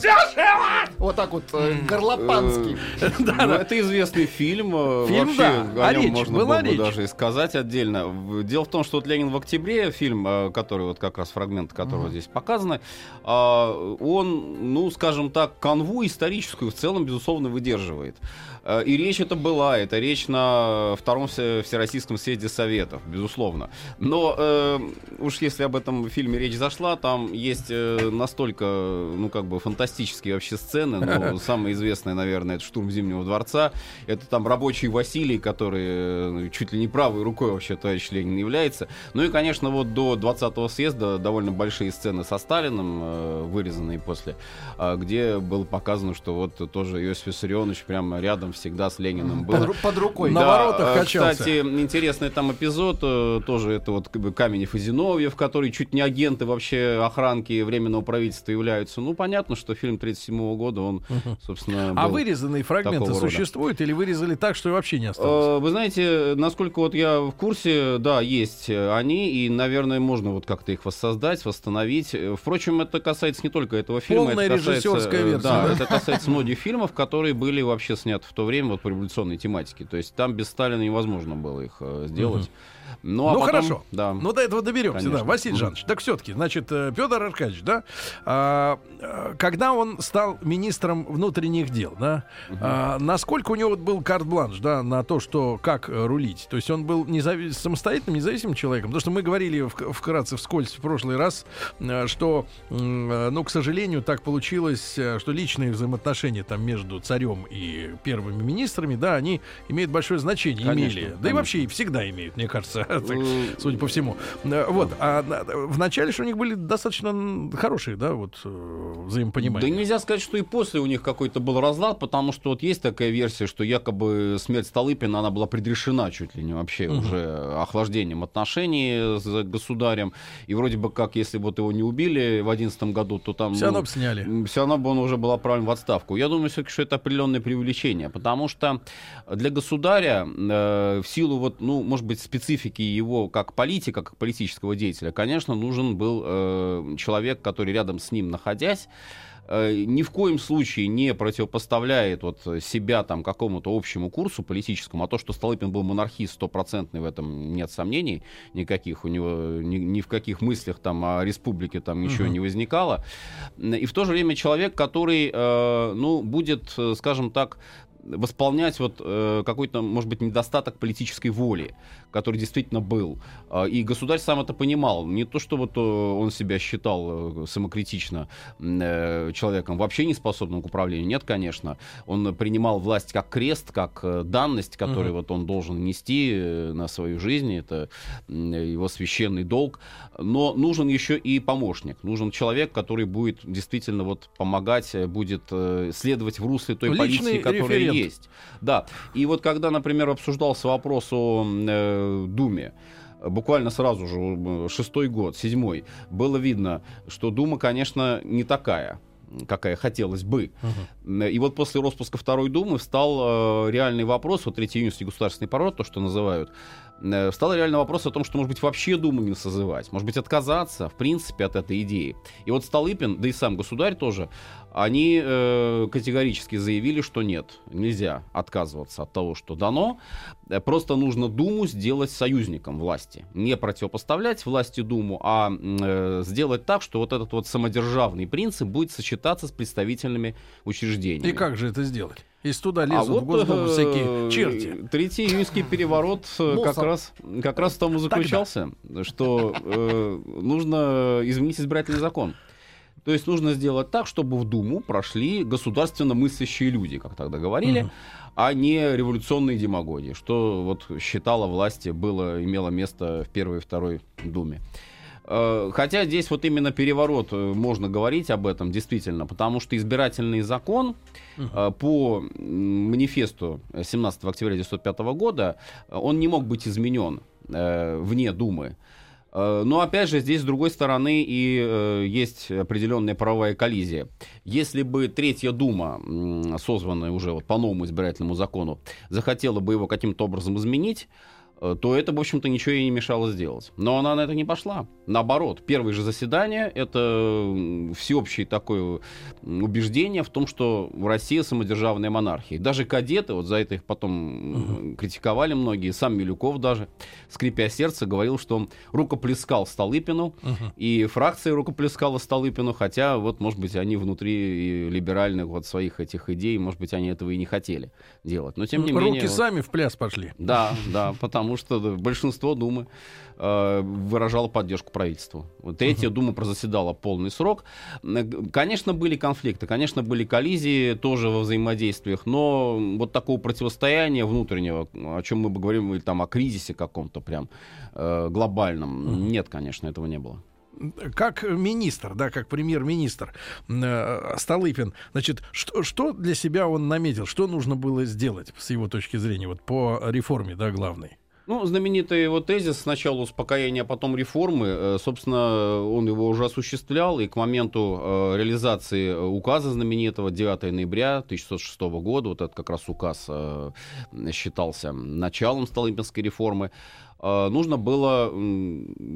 Вот так вот, э, горлопанский. Ну, это известный фильм. э, Фильм, да. А о нем речь? можно было бы даже и сказать отдельно. Дело в том, что вот «Ленин в октябре», фильм, э, который вот как раз фрагмент которого здесь показаны, а, он, ну, скажем так, канву историческую в целом, безусловно, выдерживает. Э, И речь это была, это речь на Втором Все- Всероссийском съезде Советов, безусловно. Но э, уж если об этом фильме речь зашла, там есть э, настолько, ну, как бы фантастические вообще сцены. Ну, самая известная, наверное, это «Штурм Зимнего дворца». Это там рабочий Василий, который э, чуть ли не правой рукой вообще товарищ Ленин является. Ну и, конечно, вот до 20-го съезда довольно большие сцены со Сталиным, вырезанные после, а, где было показано, что вот тоже Иосиф Виссарионович прямо рядом всегда с Лениным был. Под под рукой. На Да, воротах э, качался. Кстати, интересный там эпизод, э, тоже это вот Каменев и Зиновьев, которые чуть не агенты вообще охранки Временного правительства являются. Ну, понятно, что фильм 37 года, он, собственно, А вырезанные фрагменты существуют или вырезали так, что вообще не осталось? Э, Вы знаете, насколько вот я в курсе, да, есть они, и, наверное, можно вот как-то их воссоздать, восстановить. Впрочем, это касается не только этого фильма. Полная это касается, режиссерская версия, Да, да? это касается многих фильмов, которые были вообще сняты в то время вот по революционной тематике. То есть там без Сталина невозможно было их э, сделать. Ну, а Ну, потом- хорошо. Да. Ну, до этого доберемся, да. Конечно. Василий Мгм. Жанович, так все-таки, значит, Петр Аркадьевич, да, а, а, когда он стал министром внутренних дел, да, а, насколько у него вот был карт-бланш, да, на то, что как э, рулить? То есть он был незави- самостоятельным, независимым человеком? Потому что мы говорили в- вкратце, вскользь в прошлый раз, э, что, э, ну, к сожалению, так получилось, э, что личные взаимоотношения там между царем и первыми министрами, да, они имеют большое значение, Конечно, имели. Да и конечно. вообще всегда имеют, мне кажется, так, судя по всему. Э, Вот, а на- в начале же у них были достаточно хорошие, да, вот э, Да взаимопонимания. нельзя сказать, что и после у них какой-то был разлад, потому что вот есть такая версия, что якобы смерть Столыпина, она была предрешена чуть ли не вообще Мгм. уже охлаждением отношений с государем. И вроде бы как, если бы вот его не убили в одиннадцатом году, то там... Все ну, равно бы сняли. все равно бы он уже был отправлен в отставку. Я думаю, все-таки, что это определенное преувеличение, потому что для государя э, в силу вот, ну, может быть, специфики его как политика, как политического деятеля, конечно, нужен был э, человек, который рядом с ним находясь э, ни в коем случае не противопоставляет вот себя там какому-то общему курсу политическому, а то, что Столыпин был монархист стопроцентный, в этом нет сомнений никаких, у него ни, ни в каких мыслях там о республике там ничего Мгм. не возникало. И в то же время человек, который, э, ну, будет, э, скажем так, восполнять вот э, какой-то, может быть, недостаток политической воли, который действительно был. А, И государь сам это понимал. Не то, что вот э, он себя считал э, самокритично э, человеком, вообще не способным к управлению. Нет, конечно. Он принимал власть как крест, как э, данность, которую Мгм. вот он должен нести на свою жизнь. Это его священный долг. Но нужен еще и помощник. Нужен человек, который будет действительно вот помогать, будет следовать в русле той Личный политики, которая референт. есть. Да. И вот когда, например, обсуждался вопрос о э, Думе, буквально сразу же, шестой год, седьмой, было видно, что Дума, конечно, не такая какая хотелось бы. И вот после распуска Второй Думы встал э, реальный вопрос, вот Третий июньский государственный пород, то, что называют, встал реально вопрос о том, что, может быть, вообще Думу не созывать, может быть, отказаться, в принципе, от этой идеи. И вот Столыпин, да и сам государь тоже, они э, категорически заявили, что нет, нельзя отказываться от того, что дано. Э, Просто нужно Думу сделать союзником власти. Не противопоставлять власти Думу, а э, сделать так, что вот этот вот самодержавный принцип будет сочетаться с представительными учреждениями. И как же это сделать? Если туда А лезут в вот Госдуму э, всякие черти. Третий июньский переворот э, как раз, как раз в том и заключался, что э, нужно изменить избирательный закон. То есть нужно сделать так, чтобы в Думу прошли государственно мыслящие люди, как тогда говорили, а не революционные демагоги, что вот считала власти было, имело место в первой и второй Думе. Э, Хотя здесь вот именно переворот, э, можно говорить об этом действительно, потому что избирательный закон э, по манифесту 17 октября 1905 года, он не мог быть изменен вне Думы. Но опять же, здесь с другой стороны и э, есть определенная правовая коллизия. Если бы Третья Дума, созванная уже вот по новому избирательному закону, захотела бы его каким-то образом изменить, то это, в общем-то, ничего ей не мешало сделать. Но она на это не пошла. Наоборот, первое же заседание — это всеобщее такое убеждение в том, что Россия самодержавная монархия. Даже кадеты, вот за это их потом м, критиковали многие, сам Милюков даже, скрипя сердце, говорил, что он рукоплескал Столыпину, и фракция рукоплескала Столыпину, хотя вот, может быть, они внутри либеральных вот своих этих идей, может быть, они этого и не хотели делать. Но тем не Руки менее... вот- сами в пляс пошли. да, да, потому что да, большинство Думы э, выражало поддержку правительству. Третья Дума прозаседала полный срок. Э, Конечно, были конфликты, конечно, были коллизии тоже во взаимодействиях, но вот такого противостояния внутреннего, о чем мы бы говорим, или там о кризисе каком-то прям э, глобальном, нет, конечно, этого не было. Как министр, да, как премьер-министр э, Столыпин, значит, что, что для себя он наметил, что нужно было сделать с его точки зрения, вот по реформе, да, главной? Ну, знаменитый его тезис сначала успокоения, а потом реформы. Э, Собственно, он его уже осуществлял, и к моменту э, реализации э, указа знаменитого 9 ноября 1606 года, вот этот как раз указ считался началом Столыпинской реформы, нужно было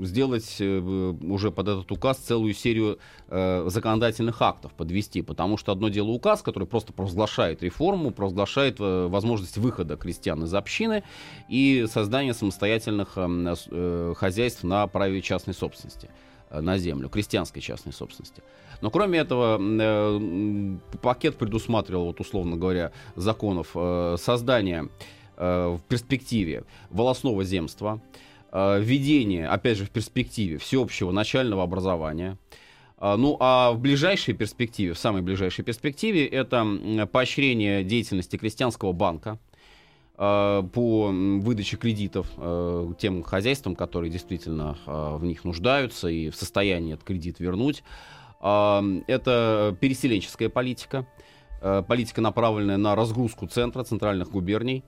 сделать э, уже под этот указ целую серию э, законодательных актов подвести, потому что одно дело указ, который просто провозглашает реформу, провозглашает э, возможность выхода крестьян из общины и создание самостоятельных э, э, хозяйств на праве частной собственности э, на землю, крестьянской частной собственности. Но кроме этого, э, пакет предусматривал, вот условно говоря, законов э, создание э, в перспективе волосного земства, э, введение, опять же, в перспективе всеобщего начального образования. А, Ну, а в ближайшей перспективе, в самой ближайшей перспективе, это поощрение деятельности крестьянского банка, э, по выдаче кредитов э, тем хозяйствам, которые действительно э, в них нуждаются и в состоянии этот кредит вернуть. Это переселенческая политика. Э, Политика, направленная на разгрузку центра, центральных губерний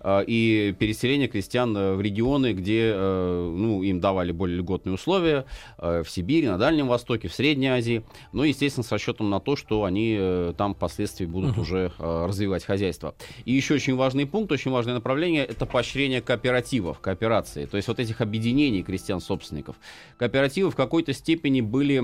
э, и переселение крестьян э, в регионы, где ну, им давали более льготные условия, в Сибири, на Дальнем Востоке, в Средней Азии. Ну, естественно, с расчетом на то, что они там впоследствии будут Мгм. уже развивать хозяйство. И еще очень важный пункт, очень важное направление это поощрение кооперативов, кооперации, то есть вот этих объединений крестьян-собственников. Кооперативы в какой-то степени были,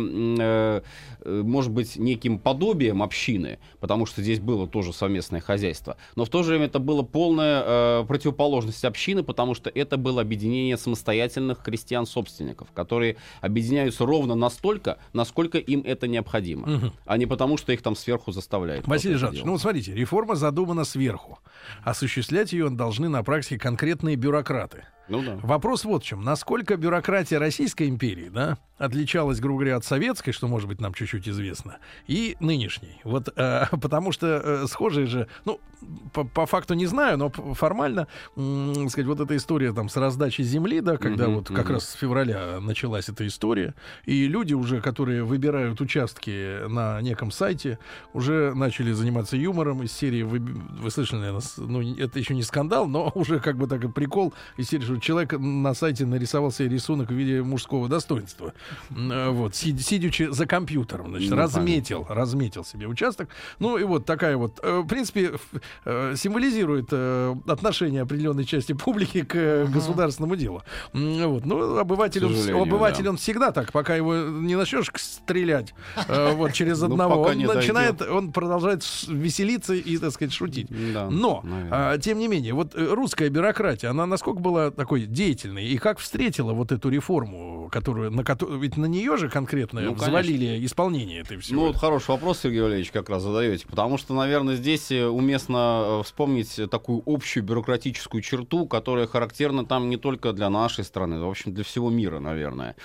может быть, неким подобием общины, потому что здесь было тоже совместное хозяйство. Но в то же время это была полная э, противоположность общины, потому что это было объединение самостоятельных крестьян-собственников, которые объединяются ровно настолько, насколько им это необходимо, Мгм. а не потому, что их там сверху заставляют. Василий Жанович, ну вот смотрите, реформа задумана сверху. Осуществлять ее должны на практике конкретные бюрократы. Ну да. Вопрос вот в чем. Насколько бюрократия Российской империи, да, отличалась, грубо говоря, от советской, что, может быть, нам чуть-чуть известно, и нынешней. Вот, э, потому что э, схожие же, ну, по, по факту не знаю, но формально, м, сказать, вот эта история там с раздачей земли, да, когда Мгм, вот как мгм. раз с февраля началась эта история, и люди уже, которые выбирают участки на неком сайте, уже начали заниматься юмором из серии, вы, вы слышали, наверное, ну, это еще не скандал, но уже как бы так и прикол из серии, человек на сайте нарисовал себе рисунок в виде мужского достоинства. Э, Вот, сид- сидячи за компьютером, значит, Ну, разметил, разметил себе участок. Ну и вот такая вот, э, в принципе, э, символизирует отношение определенной части публики к государственному делу. Вот, ну, обыватель, он, обыватель да. он всегда так, пока его не начнешь стрелять вот через Ну, одного, он начинает, он продолжает веселиться и, так сказать, шутить. Но, а, тем не менее, вот русская бюрократия, она насколько была такой деятельной и как встретила вот эту реформу, которую, на которую, ведь на нее же конкретно Ну, взвалили исполнение этой всего. Ну, вот хороший вопрос, Сергей Валерьевич, как раз задаете. Потому что, наверное, здесь э, уместно э, вспомнить такую общую бюрократическую черту, которая характерна там не только для нашей страны, в общем, для всего мира, наверное.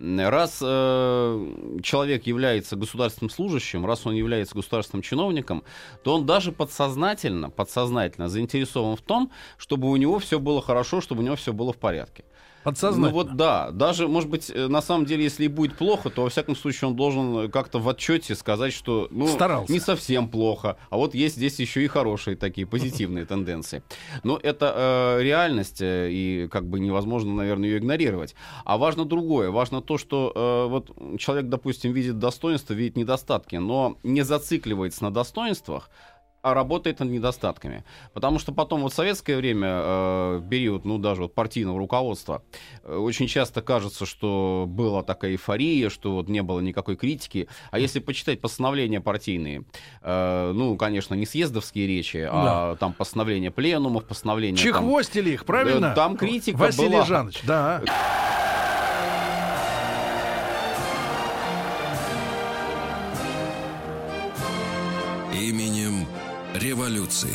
Раз э, человек является государственным служащим, раз он является государственным чиновником, то он даже подсознательно, подсознательно заинтересован в том, чтобы у него все было хорошо, чтобы у него все было в порядке. Подсознательно. Ну вот да, даже, может быть, э, на самом деле, если и будет плохо, то во всяком случае он должен э, как-то в отчете сказать, что ну, Старался. не совсем плохо, а вот есть здесь еще и хорошие такие позитивные тенденции. Но это э, реальность, э, и как бы невозможно, наверное, ее игнорировать. А важно другое, важно то, что э, вот человек, допустим, видит достоинства, видит недостатки, но не зацикливается на достоинствах, работает над недостатками. Потому что потом вот в советское время, э, период, ну, даже вот партийного руководства, э, очень часто кажется, что была такая эйфория, что вот не было никакой критики. А если почитать постановления партийные, э, ну, конечно, не съездовские речи, а там постановления пленумов, постановления... там- Чехвостили их, правильно? Э, Там критика Василий была. Жанович, да. Именем революции.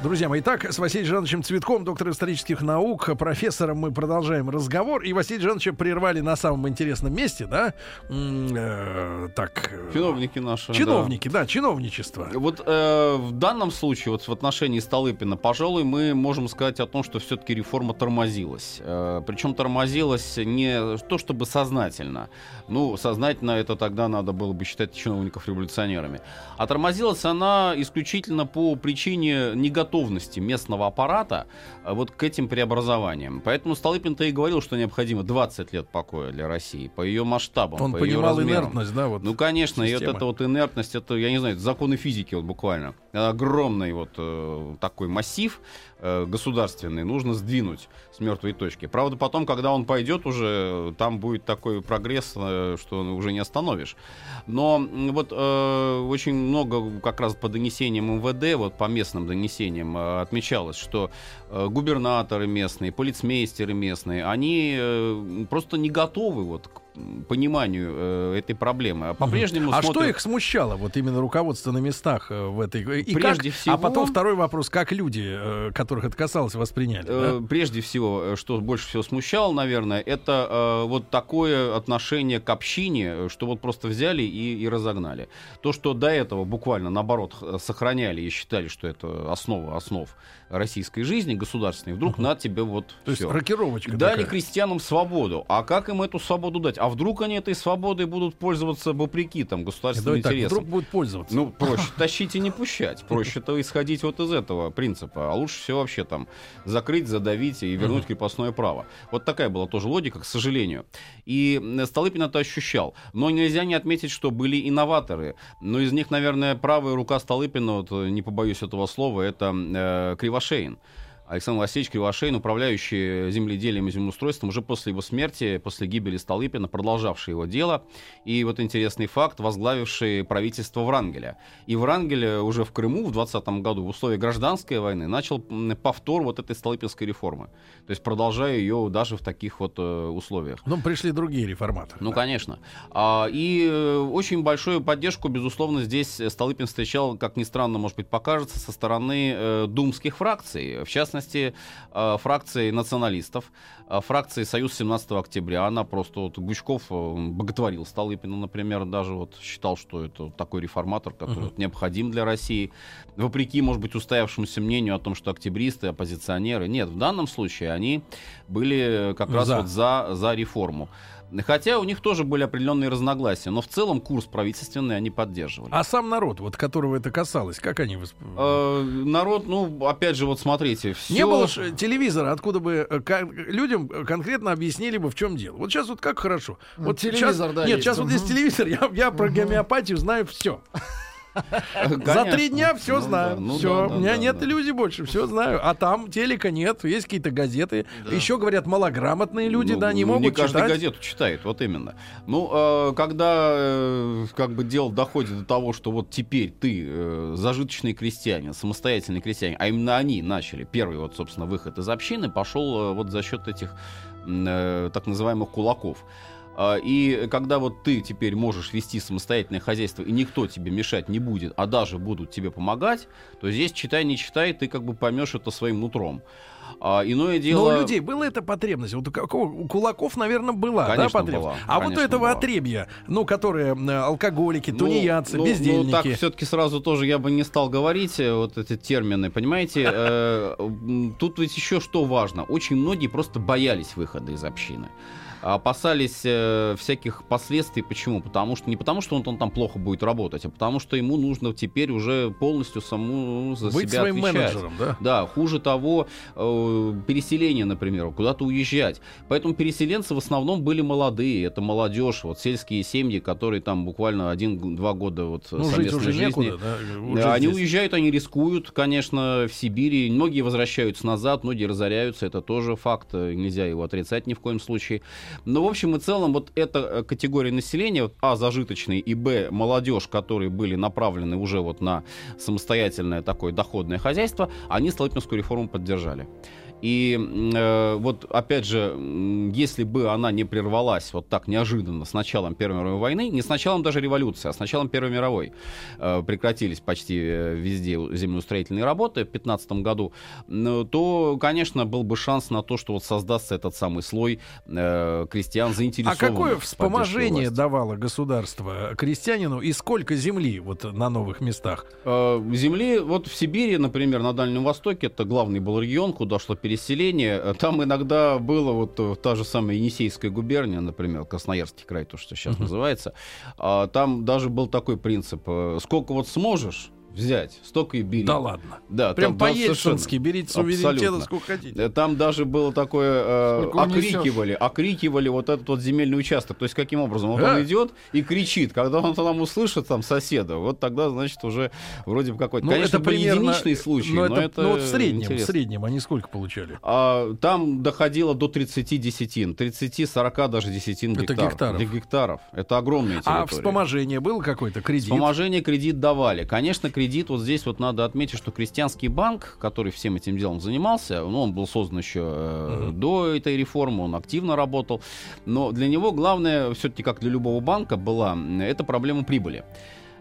Друзья мои, итак, с Василием Жановичем Цветком, доктором исторических наук, профессором, мы продолжаем разговор. И Василия Жановича прервали на самом интересном месте, да? Э, так. э, Чиновники наши. да. Чиновники, да, чиновничество. Вот э, в данном случае, вот в отношении Столыпина, пожалуй, мы можем сказать о том, что все-таки реформа тормозилась. Э, причем тормозилась не то чтобы сознательно. Ну, сознательно это тогда надо было бы считать чиновников революционерами. А тормозилась она исключительно по причине неготовности местного аппарата э, вот к этим преобразованиям. Поэтому Столыпин-то и говорил, что необходимо 20 лет покоя для России по ее масштабам. Он по ее размерам. инертность, да, вот. Ну, конечно, и вот эта вот инертность, это, я не знаю, законы физики вот буквально. Огромный вот э, такой массив э, государственный нужно сдвинуть с мертвой точки. Правда, потом, когда он пойдет уже, там будет такой прогресс, э, что уже не остановишь. Но вот э, очень много как раз по донесениям МВД, вот по местным донесениям э, отмечалось, что э, губернаторы местные, полицмейстеры местные, они просто не готовы вот к пониманию э, этой проблемы. А по-прежнему А что смотрят- их смущало, вот именно руководство на местах э, в этой... И Прежде как- всего- А потом второй вопрос, как люди, э, которых это касалось, восприняли? Э, да? Прежде всего, э, что больше всего смущало, наверное, это э, вот такое отношение к общине, что вот просто взяли и, и разогнали. То, что до этого буквально наоборот сохраняли и считали, что это основа основ российской жизни государственной, вдруг на тебе вот То есть всё. рокировочка Дали такая. крестьянам свободу. А как им эту свободу дать? А вдруг они этой свободой будут пользоваться вопреки там государственным Давай так, интересам? вдруг будут пользоваться. Ну, проще тащить и не пущать. Проще-то исходить вот из этого принципа. А лучше все вообще там закрыть, задавить и вернуть крепостное право. Вот такая была тоже логика, к сожалению. И Столыпин это ощущал. Но нельзя не отметить, что были инноваторы. Но из них, наверное, правая рука Столыпина, вот, э, не побоюсь этого слова, это э, Кривошеин. Александр Васильевич Кривошеин, управляющий земледелием и землеустройством, уже после его смерти, после гибели Столыпина, продолжавший его дело. И вот интересный факт, возглавивший правительство Врангеля. И Врангель уже в Крыму в 20 году в условиях гражданской войны начал повтор вот этой Столыпинской реформы. То есть продолжая ее даже в таких вот э, условиях. Ну, пришли другие реформаторы. Ну, конечно. А, и э, очень большую поддержку, безусловно, здесь Столыпин встречал, как ни странно, может быть, покажется, со стороны э, думских фракций. В частности, э, фракции националистов, э, фракции Союз 17 октября. Она просто, вот, Гучков э, боготворил Столыпина, например, даже вот считал, что это такой реформатор, который вот необходим для России. Вопреки, может быть, устоявшемуся мнению о том, что октябристы, оппозиционеры. Нет, в данном случае они были как раз За. вот за, за реформу. Хотя у них тоже были определенные разногласия, но в целом курс правительственный они поддерживали. А сам народ, вот которого это касалось, как они восп... Э, народ, ну, опять же, вот смотрите, все... Не было ж телевизора, откуда бы э, людям конкретно объяснили бы, в чем дело. Вот сейчас вот как хорошо. Ну, Вот телевизор, сейчас, да, Нет, есть. сейчас вот есть телевизор, я, я про гомеопатию знаю все. За три дня все Ну знаю. да, ну все. да, да, У меня нет иллюзий больше, все знаю. А там телека нет, есть какие-то газеты. Еще говорят, малограмотные люди, Ну, да, не могут Не каждый читать. газету читает, вот именно. Ну, э, когда э, как бы дело доходит до того, что вот теперь ты э, зажиточный крестьянин, самостоятельный крестьянин, а именно они начали первый вот, собственно, выход из общины, пошел э, вот за счет этих так называемых кулаков. А, И когда вот ты теперь можешь вести самостоятельное хозяйство, и никто тебе мешать не будет, а даже будут тебе помогать, то здесь читай, не читай, ты как бы поймешь это своим нутром. А иное дело... Но у людей была эта потребность. Вот у, какого- у кулаков, наверное, была, Конечно, да, потребность. была. А вот у этого была. отребья, ну, которые алкоголики, Ну, тунеядцы, ну, Ну, бездельники. так все-таки сразу тоже я бы не стал говорить э, вот эти термины, понимаете? э, Тут ведь еще что важно. Очень многие просто боялись выхода из общины. Опасались э, всяких последствий. Почему? Потому что не потому, что он, он там плохо будет работать, а потому что ему нужно теперь уже полностью саму за Быть себя своим отвечать. менеджером, да? Да, хуже того, э, переселение, например, куда-то уезжать. Поэтому переселенцы в основном были молодые, это молодежь, вот сельские семьи, которые там буквально один-два года вот Ну, жить совместной уже жизни. некуда, да, уже Да, они здесь. уезжают, они рискуют, конечно, в Сибири. Многие возвращаются назад, многие разоряются, это тоже факт, э, нельзя его отрицать ни в коем случае. Но в общем и целом вот эта э, категория населения, вот, а, зажиточные, и, б, молодежь, которые были направлены уже вот на самостоятельное такое доходное хозяйство, они столыпинскую реформу поддержали. И э, вот опять же, если бы она не прервалась вот так неожиданно с началом Первой мировой войны, не с началом даже революции, а с началом Первой мировой, э, прекратились почти э, везде землеустроительные работы в 15 году, ну, то, конечно, был бы шанс на то, что вот создастся этот самый слой э, крестьян А заинтересованных. какое в поддержке вспоможение давало государство крестьянину и сколько земли вот на новых местах? Э, Земли, вот в Сибири, например, на Дальнем Востоке, это главный был регион, куда шло переселение. Э, Там иногда было вот э, та же самая Енисейская губерния, например, Красноярский край, то, что сейчас называется. А Там даже был такой принцип. э, Сколько вот сможешь взять, столько и бери. Да ладно. Да, Прям там, да, по-ельцински совершенно. берите суверенитета Абсолютно. сколько хотите. Э, Там даже было такое, э, Сколько окрикивали, окрикивали вот этот вот земельный участок. То есть каким образом? Вот Да. он идет и кричит. Когда он там услышит там соседа, вот тогда, значит, уже вроде бы какой-то... Ну, Конечно, это примерно, единичные случаи, но но, это, это ну, вот в среднем, в интересно. среднем они сколько получали? А, там доходило до 30 десятин, 30-40 даже десятин Это гектаров. гектаров. гектаров. Это огромные территории. А вспоможение было какой-то кредит? Вспоможение кредит давали. Конечно, кредит, вот здесь вот надо отметить, что крестьянский банк, который всем этим делом занимался, ну, он был создан еще э, до этой реформы, он активно работал, но для него главное, все-таки как для любого банка, была м, это проблема прибыли.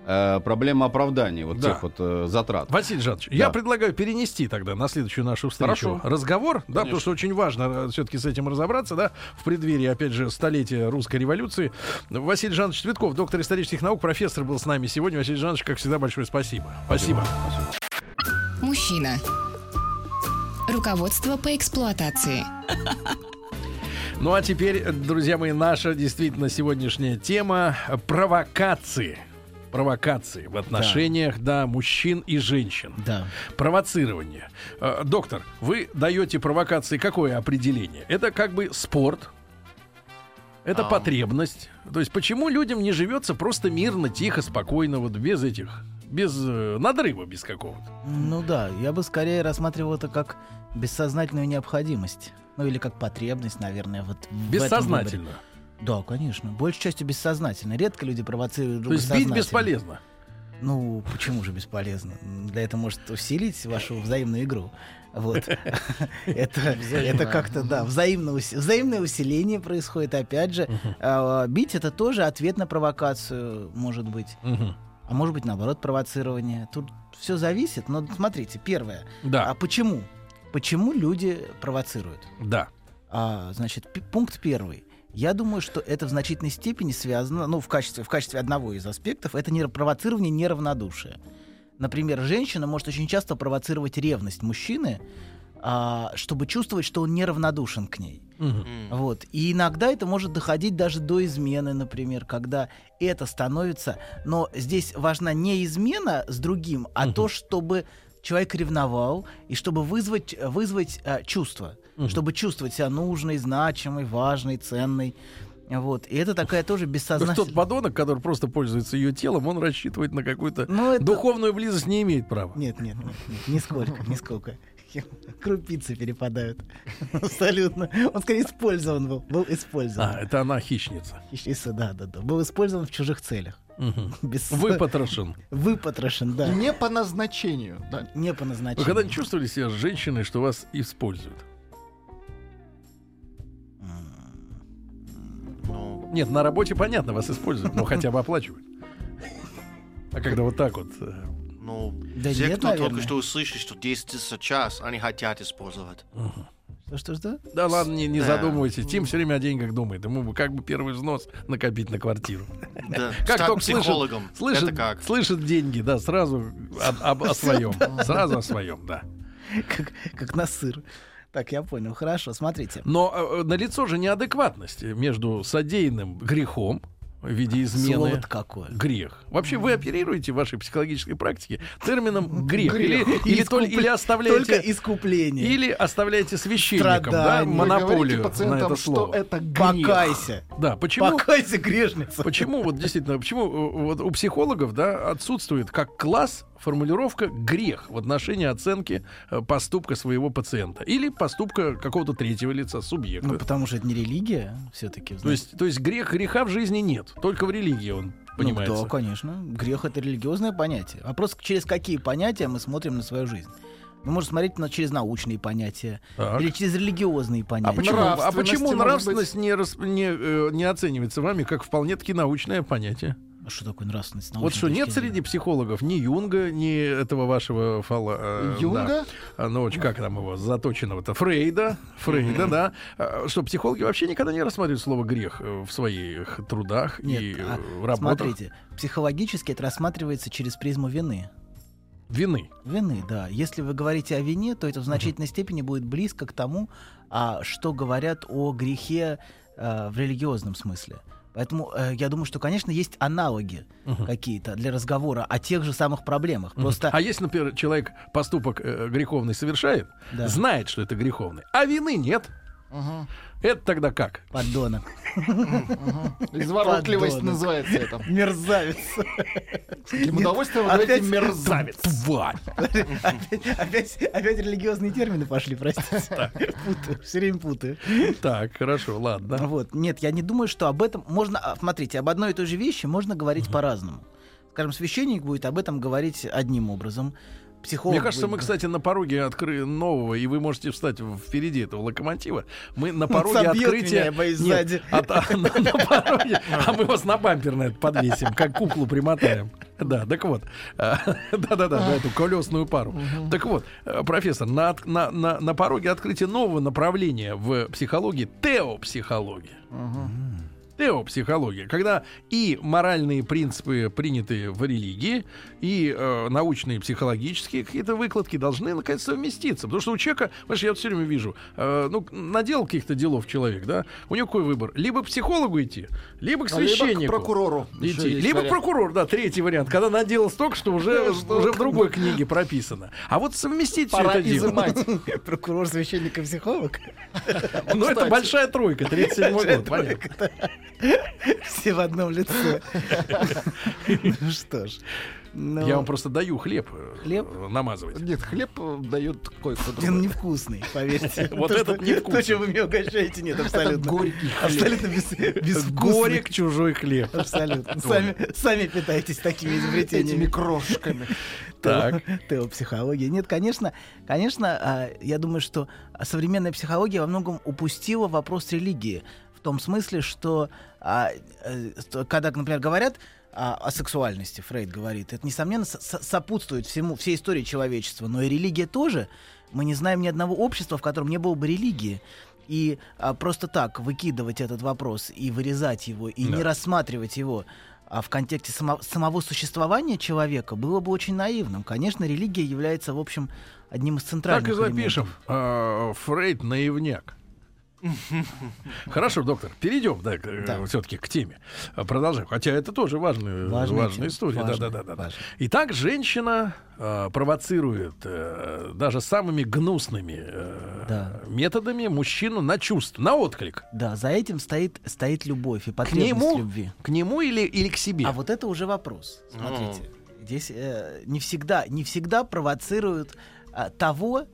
Э, проблема оправдания вот Да. тех вот э, затрат. Василий Жанович, я предлагаю перенести тогда на следующую нашу встречу Хорошо. разговор, да, потому что очень важно все-таки с этим разобраться, да, в преддверии, опять же, столетия русской революции. Василий Жанович Цветков, доктор исторических наук, профессор был с нами сегодня. Василий Жанович, как всегда, большое спасибо. Спасибо. Мужчина. Руководство по эксплуатации. Ну а теперь, друзья мои, наша действительно сегодняшняя тема — провокации. Провокации в отношениях, да, мужчин и женщин. Да. Провоцирование. Э, доктор, вы даете провокации какое определение? Это как бы спорт, это А. потребность. То есть почему людям не живется просто мирно, тихо, спокойно, вот без этих, без э, надрыва, без какого-то? Ну да, я бы скорее рассматривал это как бессознательную необходимость. Ну или как потребность, наверное. Вот в этом выборе. Да, конечно. Большей частью бессознательно. Редко люди провоцируют То друга есть бить бесполезно. Ну, почему же бесполезно? Для этого может усилить вашу взаимную игру. Вот. Это, это как-то, да, взаимно взаимное усиление происходит. Опять же, а, бить это тоже ответ на провокацию, может быть. А может быть, наоборот, провоцирование. Тут все зависит. Но смотрите, первое. Да. А почему? Почему люди провоцируют? Да. А, значит, пункт первый. Я думаю, что это в значительной степени связано, ну, в качестве, в качестве одного из аспектов, это не провоцирование неравнодушия. Например, женщина может очень часто провоцировать ревность мужчины, а, чтобы чувствовать, что он неравнодушен к ней. Мгм. Вот. И иногда это может доходить даже до измены, например, когда это становится... Но здесь важна не измена с другим, а то, чтобы человек ревновал, и чтобы вызвать, вызвать а, чувство. Мгм. Чтобы чувствовать себя нужной, значимой, важной, ценной. Вот. И это такая тоже То есть бессознательная... тот подонок, который просто пользуется ее телом, он рассчитывает на какую-то Ну, это- духовную близость не имеет права. Нет, нет, нет, нет, нисколько, нисколько. Крупицы перепадают. Абсолютно. Он скорее использован был. Был использован. А, это она хищница. Хищница, да, да, да. Был использован в чужих целях. Мгм. Без- Выпотрошен. Выпотрошен, да. Не по назначению. да. Не по Вы назначению. когда-нибудь чувствовали себя женщиной, что вас используют? Нет, на работе понятно, вас используют, но хотя бы оплачивают. А когда вот так вот... э, ну, Да те, нет, кто наверное. только что услышали, что 10 тысяч в час, они хотят использовать. Что, что, что? Да ладно, не, не Да. задумывайтесь. Тим все время о деньгах думает. Ему бы как бы первый взнос накопить на квартиру. Да, Как стать только слышит, психологом. слышит, Это как? слышит деньги, да, сразу о, об- о своем. Сразу о своем, да. Как, как на сыр. Так, я понял. Хорошо, смотрите. Но э, налицо же неадекватность между содеянным грехом в виде измены. Слово-то какое. Грех. Вообще вы оперируете в вашей психологической практике термином грех. Грех. Или, или, Искуп- или оставляете... Только искупление. Или оставляете священникам да, монополию на это что слово. это грех. Покайся. Да, почему? Покайся, грешница. Почему вот действительно, почему э, вот у психологов, да, отсутствует как класс формулировка грех в отношении оценки э, поступка своего пациента или поступка какого-то третьего лица, субъекта. Ну, потому что это не религия, все-таки. то есть, то есть грех греха в жизни нет, только в религии он понимается. Ну, да, конечно. Грех это религиозное понятие. Вопрос, через какие понятия мы смотрим на свою жизнь. Мы можем смотреть на, через научные понятия Так. или через религиозные А понятия. почему, а почему нравственность не, рас- не, э, не оценивается вами как вполне-таки научное понятие? А Что такое нравственность? Вот что, нет зрения? среди психологов ни Юнга, ни этого вашего фала... э, Юнга? да. Ну, как там его, заточенного-то, Фрейда, Фрейда, да. А, Что психологи вообще никогда не рассматривают слово «грех» в своих трудах Нет, и а, работах. смотрите, психологически это рассматривается через призму вины. Вины. Вины, да. Если вы говорите о вине, то это в значительной степени будет близко к тому, а, что говорят о грехе а, в религиозном смысле. Поэтому э, я думаю, что, конечно, есть аналоги какие-то для разговора о тех же самых проблемах. Просто А если, например, человек поступок э, греховный совершает, Да. знает, что это греховный, а вины нет, это тогда как? подонок. Изворотливость Подонок. называется это. Мерзавец. С каким удовольствием вы говорите мерзавец. Тварь! Опять, опять, опять религиозные термины пошли, простите. Путаю, все время путаю. Так, хорошо, ладно. Вот. Нет, я не думаю, что об этом можно... а, Смотрите, об одной и той же вещи можно говорить по-разному. Скажем, священник будет об этом говорить одним образом. Психолог Мне кажется, мы, кстати, на пороге откры... нового, и вы можете встать впереди этого локомотива. Мы на пороге открытия... Нет, от- а, на, пороге, а мы вас на бампер на это подвесим, как куклу примотаем. Да, так вот. а, Да-да-да, на эту колесную пару. Так вот, э, профессор, на, на, на, на пороге открытия нового направления в психологии — теопсихология. Теопсихология, когда и моральные принципы, принятые в религии, и э, научные психологические какие-то выкладки должны наконец совместиться. Потому что у человека, знаешь, я вот все время вижу, э, ну, наделал каких-то делов человек, да, у него какой выбор? Либо психологу идти, либо к А либо к священнику. прокурору. Идти. Либо к вариант. прокурору, да, третий вариант, когда наделал столько, что уже, уже в другой книге прописано. А вот совместить все Пора это дело. Прокурор, священник и психолог. Ну, это большая тройка, 37 год, понятно. Все в одном лице. Ну что ж. Ну, Я вам просто даю хлеб, э, Хлеб? намазывать. Нет, хлеб э, дает кое-кто Он другой. невкусный, поверьте. Вот То, этот невкусный. То, чем вы меня угощаете, нет, абсолютно. горький хлеб. Абсолютно без, безвкусный. Горек чужой хлеб. Абсолютно. Сами, питаетесь такими Этими изобретениями. крошками. Так. Теопсихология. Нет, конечно, конечно, а, я думаю, что современная психология во многом упустила вопрос религии. В том смысле, что а, э, что когда, например, говорят а, о сексуальности, Фрейд говорит, это, несомненно, со- со- сопутствует всему, всей истории человечества. Но и религия тоже. Мы не знаем ни одного общества, в котором не было бы религии. И а, просто так выкидывать этот вопрос и вырезать его, и не Да. рассматривать его а в контексте само- самого существования человека было бы очень наивным. Конечно, религия является, в общем, одним из центральных Так и элементов. запишем. А, Фрейд наивняк. Хорошо, доктор, перейдем да, все-таки к теме. А, Продолжаем. Хотя это тоже важная, Важная важная история. Да, важная, да, да, да, да. Итак, женщина а, провоцирует э, даже самыми гнусными э, Да. методами мужчину на чувство, на отклик. Да, за этим стоит, стоит любовь и К потребность нему, любви. к нему или, или к себе? А вот это уже вопрос. Смотрите, здесь э, не всегда, не всегда провоцируют а, того,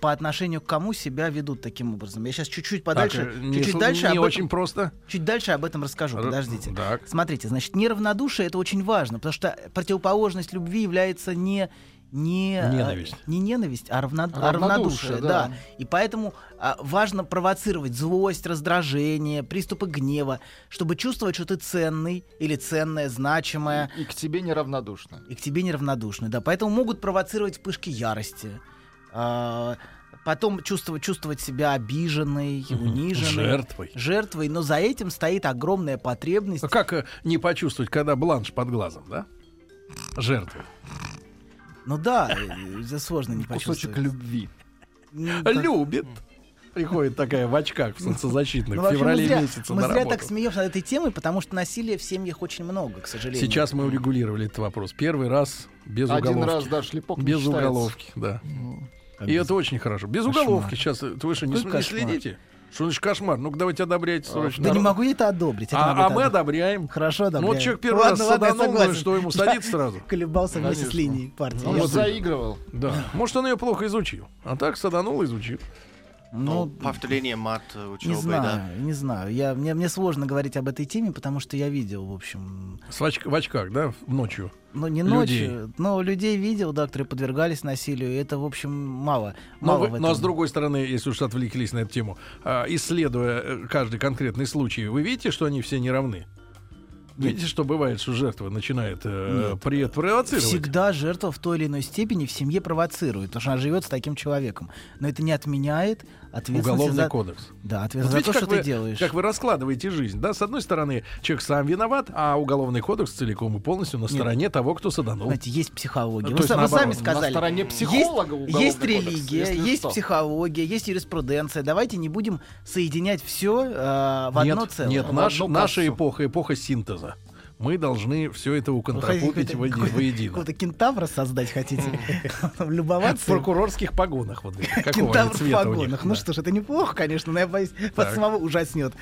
по отношению к кому себя ведут таким образом. Я сейчас чуть-чуть подальше, Так, э, не чуть-чуть дальше не об этом- очень просто. Чуть дальше об этом расскажу. Р- Подождите. так. Смотрите, значит, неравнодушие это очень важно, потому что противоположность любви является не не, а, Ненависть. не ненависть, а, равно- а Равнодушие, равнодушие, да. да. И поэтому а, важно провоцировать злость, раздражение, приступы гнева, чтобы чувствовать, что ты ценный или ценная, значимая. И к тебе неравнодушно. И к тебе неравнодушны, да. Поэтому могут провоцировать вспышки ярости. А, потом чувствовать, чувствовать себя обиженной, униженной. Жертвой. Жертвой, но за этим стоит огромная потребность. А как э, не почувствовать, когда бланш под глазом, да? Жертвы. Ну да, э, это сложно не Кусочек почувствовать. любви. Ну, так- Любит. Приходит такая в очках в солнцезащитных Ну, в вообще, мы феврале зря, месяце мы на зря работу. так смеемся над этой темой, потому что насилия в семьях очень много, к сожалению. Сейчас мы урегулировали этот вопрос. Первый раз без Один уголовки. раз, да, шлепок Без уголовки, да. Как И без- это очень хорошо. Без Кошмар. уголовки сейчас. э, Вы что, не, не следите? Что значит кошмар? Ну-ка давайте одобряйте срочно. Да не могу я это одобрить. это А, а мы одобряем. Хорошо, Ну одобряю. вот человек первый Ладно, раз саданул, ну и что ему садить сразу? Колебался вместе с линией партии. Он Я вот заигрывал. Да. Может, он ее плохо изучил. А так саданул, изучил. Ну, Ну, повторение мат не учебы, знаю, да. не знаю. Я, мне, мне сложно говорить об этой теме, потому что я видел, в общем, С в очках, да, ночью. ну не Людей. ночью, но людей видел, да, которые подвергались насилию. и Это, в общем, мало. Но, мало вы- в но этом. с другой стороны, если уж отвлеклись на эту тему, а, исследуя э, каждый конкретный случай, вы видите, что они все не равны? Видите, что бывает, что жертва начинает э, Нет. при- провоцировать? Всегда жертва в той или иной степени в семье провоцирует, потому что она живет с таким человеком. Но это не отменяет ответственности Уголовный за... кодекс. Да, Вот ответственность за видите, то, как что вы, ты делаешь. Как вы раскладываете жизнь, да? С одной стороны, человек сам виноват, а уголовный кодекс целиком и полностью на стороне того, кто саданул. Знаете, есть психология. Ну, вы, то есть вы наоборот, сами на сказали. стороне психолога есть, есть кодекс, религия, есть что. психология, есть юриспруденция. Давайте не будем соединять все в нет, одно целое. нет, наш- наша эпоха, эпоха синтеза. Мы должны все это хотите уконтропупить воеди- какой- воедино. Какого-то кентавра создать хотите? В Любоваться? прокурорских погонах. Вот, Кентавр в погонах. Ну что ж, это неплохо, конечно, но я боюсь, вас самого ужаснет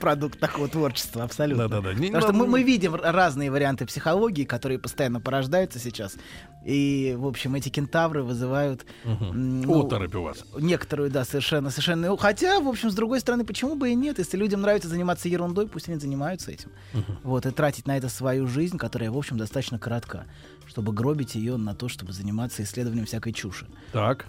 продукт такого творчества, абсолютно. Да-да-да. Потому что ну, мы, видим разные варианты психологии, которые постоянно порождаются сейчас. И, в общем, эти кентавры вызывают... ну, Оторопь у вас. Некоторую, да, совершенно, совершенно. ну, Хотя, в общем, с другой стороны, почему бы и нет? Если людям нравится заниматься ерундой, пусть они занимаются этим. Вот, и тратить на это свою жизнь, которая, в общем, достаточно коротка, чтобы гробить ее на то, чтобы заниматься исследованием всякой чуши. Так.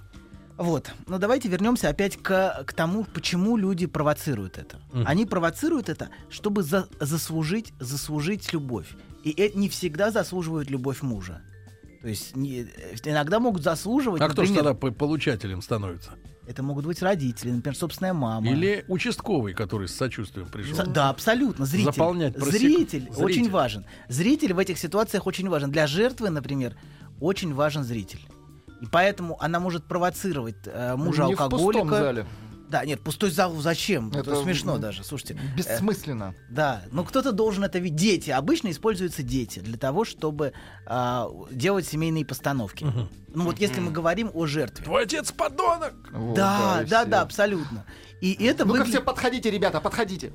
Вот. Но давайте вернемся опять к, к тому, почему люди провоцируют это. Мгм. Они провоцируют это, чтобы за- заслужить, заслужить любовь. И это не всегда заслуживают любовь мужа. То есть не- э, иногда могут заслуживать, А кто же например, тогда по- получателем становится? Это могут быть родители, например, собственная мама. Или участковый, который с сочувствием пришел? За- Да, абсолютно. Зритель. Заполнять просек- Зритель, Зритель. очень важен. Зритель в этих ситуациях очень важен. Для жертвы, например, очень важен зритель. И поэтому она может провоцировать э, мужа Не в алкоголика. пустом зале. Да, нет, пустой зал зачем? Это, Это, смешно м, даже. Слушайте. э, Бессмысленно. да, но кто-то должен это видеть. Дети. Обычно используются дети для того, чтобы а, делать семейные постановки. Ну вот если мы говорим о жертве. Твой отец подонок! Вот, да, да, все. да, абсолютно. И это Ну-ка выглядит все подходите, ребята, подходите.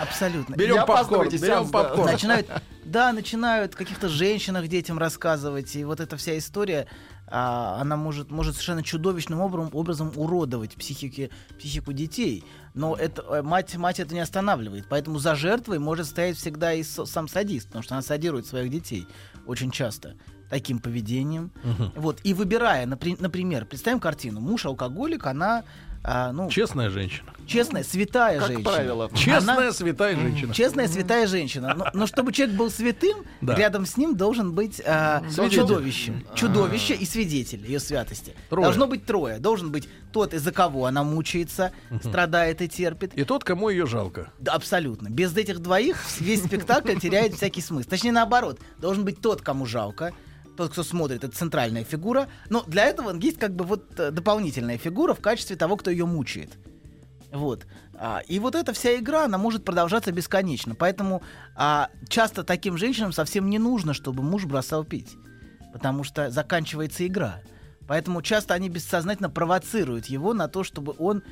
абсолютно. Берем Не попкорн, берем да. попкорн. начинают, да, начинают о каких-то женщинах детям рассказывать, и вот эта вся история, а, она может, может совершенно чудовищным образом, образом уродовать психики, психику детей. Но это, э, мать, мать это не останавливает, поэтому за жертвой может стоять всегда и сам садист, потому что она садирует своих детей очень часто таким поведением. Вот, и выбирая, напри- например, представим картину, муж алкоголик, она а, ну, Честная женщина. честная, святая Как женщина. правило. Честная Она- святая женщина. Честная святая женщина. Но, но чтобы человек был святым, Да. рядом с ним должен быть а, Свидетель. чудовище. Чудовище и свидетель ее святости. Трое. Должно быть трое. Должен быть тот, из-за кого она мучается, страдает и терпит. И тот, кому ее жалко. Да, абсолютно. Без этих двоих весь спектакль теряет всякий смысл. Точнее, наоборот. Должен быть тот, кому жалко. Тот, кто смотрит, это центральная фигура. Но для этого есть как бы вот э, дополнительная фигура в качестве того, кто ее мучает. Вот. А, и вот эта вся игра, она может продолжаться бесконечно. Поэтому а, часто таким женщинам совсем не нужно, чтобы муж бросал пить. Потому что заканчивается игра. Поэтому часто они бессознательно провоцируют его на то, чтобы он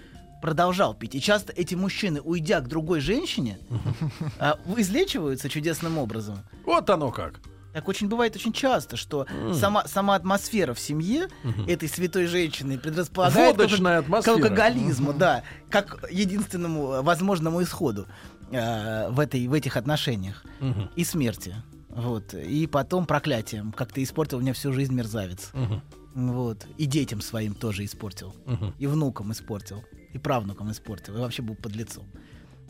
продолжал пить. И часто эти мужчины, уйдя к другой женщине, а, излечиваются чудесным образом. Вот оно как. Так очень бывает очень часто, что сама, сама атмосфера в семье этой святой женщины предрасполагает Водочная к атмосфера. алкоголизму, да, как единственному э, возможному исходу э, в, этой, в этих отношениях. Мгм. И смерти. Вот. И потом проклятием. Как ты испортил мне всю жизнь, мерзавец. Мгм. Вот. И детям своим тоже испортил. Мгм. И внукам испортил. И правнукам испортил. И вообще был под лицом.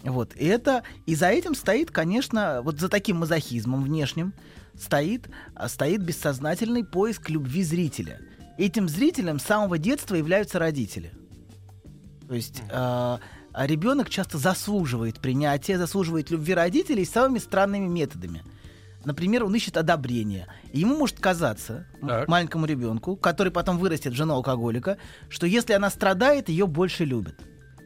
Вот. И это, и за этим стоит, конечно, вот за таким мазохизмом внешним стоит, а, стоит бессознательный поиск любви зрителя. Этим зрителем с самого детства являются родители. То есть а ребенок часто заслуживает принятия, заслуживает любви родителей самыми странными методами. Например, он ищет одобрения. И ему может казаться, Так. маленькому ребенку, который потом вырастет в жену алкоголика, что если она страдает, ее больше любят,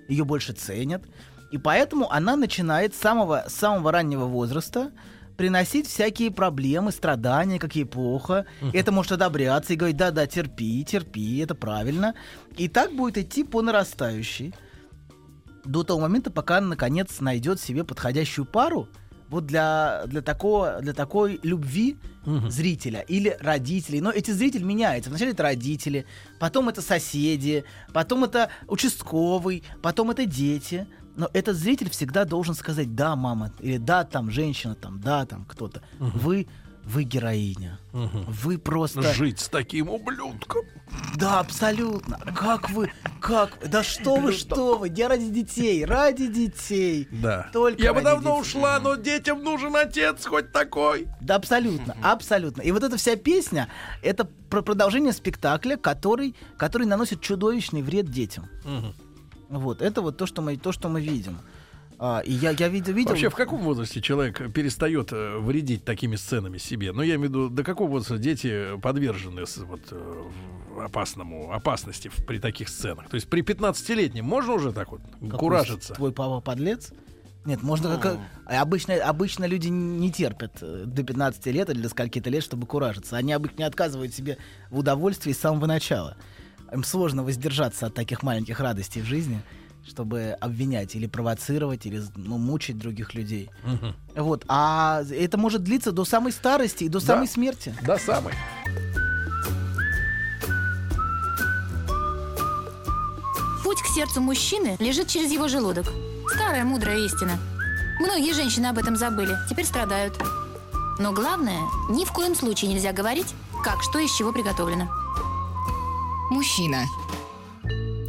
ее больше ценят. И поэтому она начинает с самого, с самого раннего возраста приносить всякие проблемы, страдания, как плохо. Это может одобряться и говорить, да-да, терпи, терпи, это правильно. И так будет идти по нарастающей до того момента, пока она, наконец, найдет себе подходящую пару вот для, для, такого, для такой любви зрителя или родителей. Но эти зрители меняются. Вначале это родители, потом это соседи, потом это участковый, потом это дети. Но этот зритель всегда должен сказать «да, мама», или «да, там, женщина», там, «да, там, кто-то». Вы, вы героиня. Вы просто... Жить с таким ублюдком. Да, абсолютно. Как вы, как, да что вы, что вы, я ради детей, ради детей. Да. Только Я бы давно детей. ушла, но детям нужен отец хоть такой. Да, абсолютно, абсолютно. И вот эта вся песня, это про продолжение спектакля, который, который наносит чудовищный вред детям. Вот, это вот то, что мы, то, что мы видим. А, и я, я видел, видел... Вообще, в каком возрасте человек перестает э, вредить такими сценами себе? Ну, я имею в виду, до какого возраста дети подвержены вот, э, опасному, опасности в- при таких сценах? То есть при 15-летнем можно уже так вот Какой куражиться? Твой папа подлец? Нет, можно как... а Обычно, обычно люди не терпят э, до 15 лет или до скольки-то лет, чтобы куражиться. Они обычно не отказывают себе в удовольствии с самого начала. Им сложно воздержаться от таких маленьких радостей в жизни, чтобы обвинять или провоцировать, или ну, мучить других людей. Мгм. Вот. А это может длиться до самой старости и до Да. самой смерти. До самой. Путь к сердцу мужчины лежит через его желудок. Старая мудрая истина. Многие женщины об этом забыли, теперь страдают. Но главное, ни в коем случае нельзя говорить, как что из чего приготовлено. Мужчина.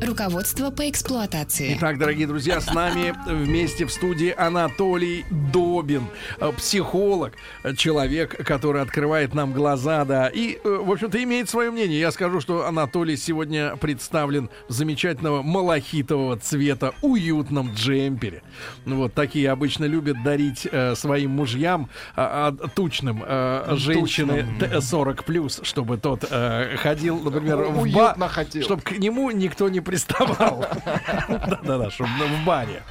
Руководство по эксплуатации. Итак, дорогие друзья, с нами вместе в студии Анатолий Добин, э, психолог, э, человек, который открывает нам глаза, да, и, э, в общем-то, имеет свое мнение. Я скажу, что Анатолий сегодня представлен в замечательного малахитового цвета уютном джемпере. Ну Вот такие обычно любят дарить э, своим мужьям, а, а, тучным э, женщины т- 40 плюс, чтобы тот э, ходил, например, в Уютно бар, ходил. чтобы к нему никто не приставал. Да-да-да, чтобы в баре.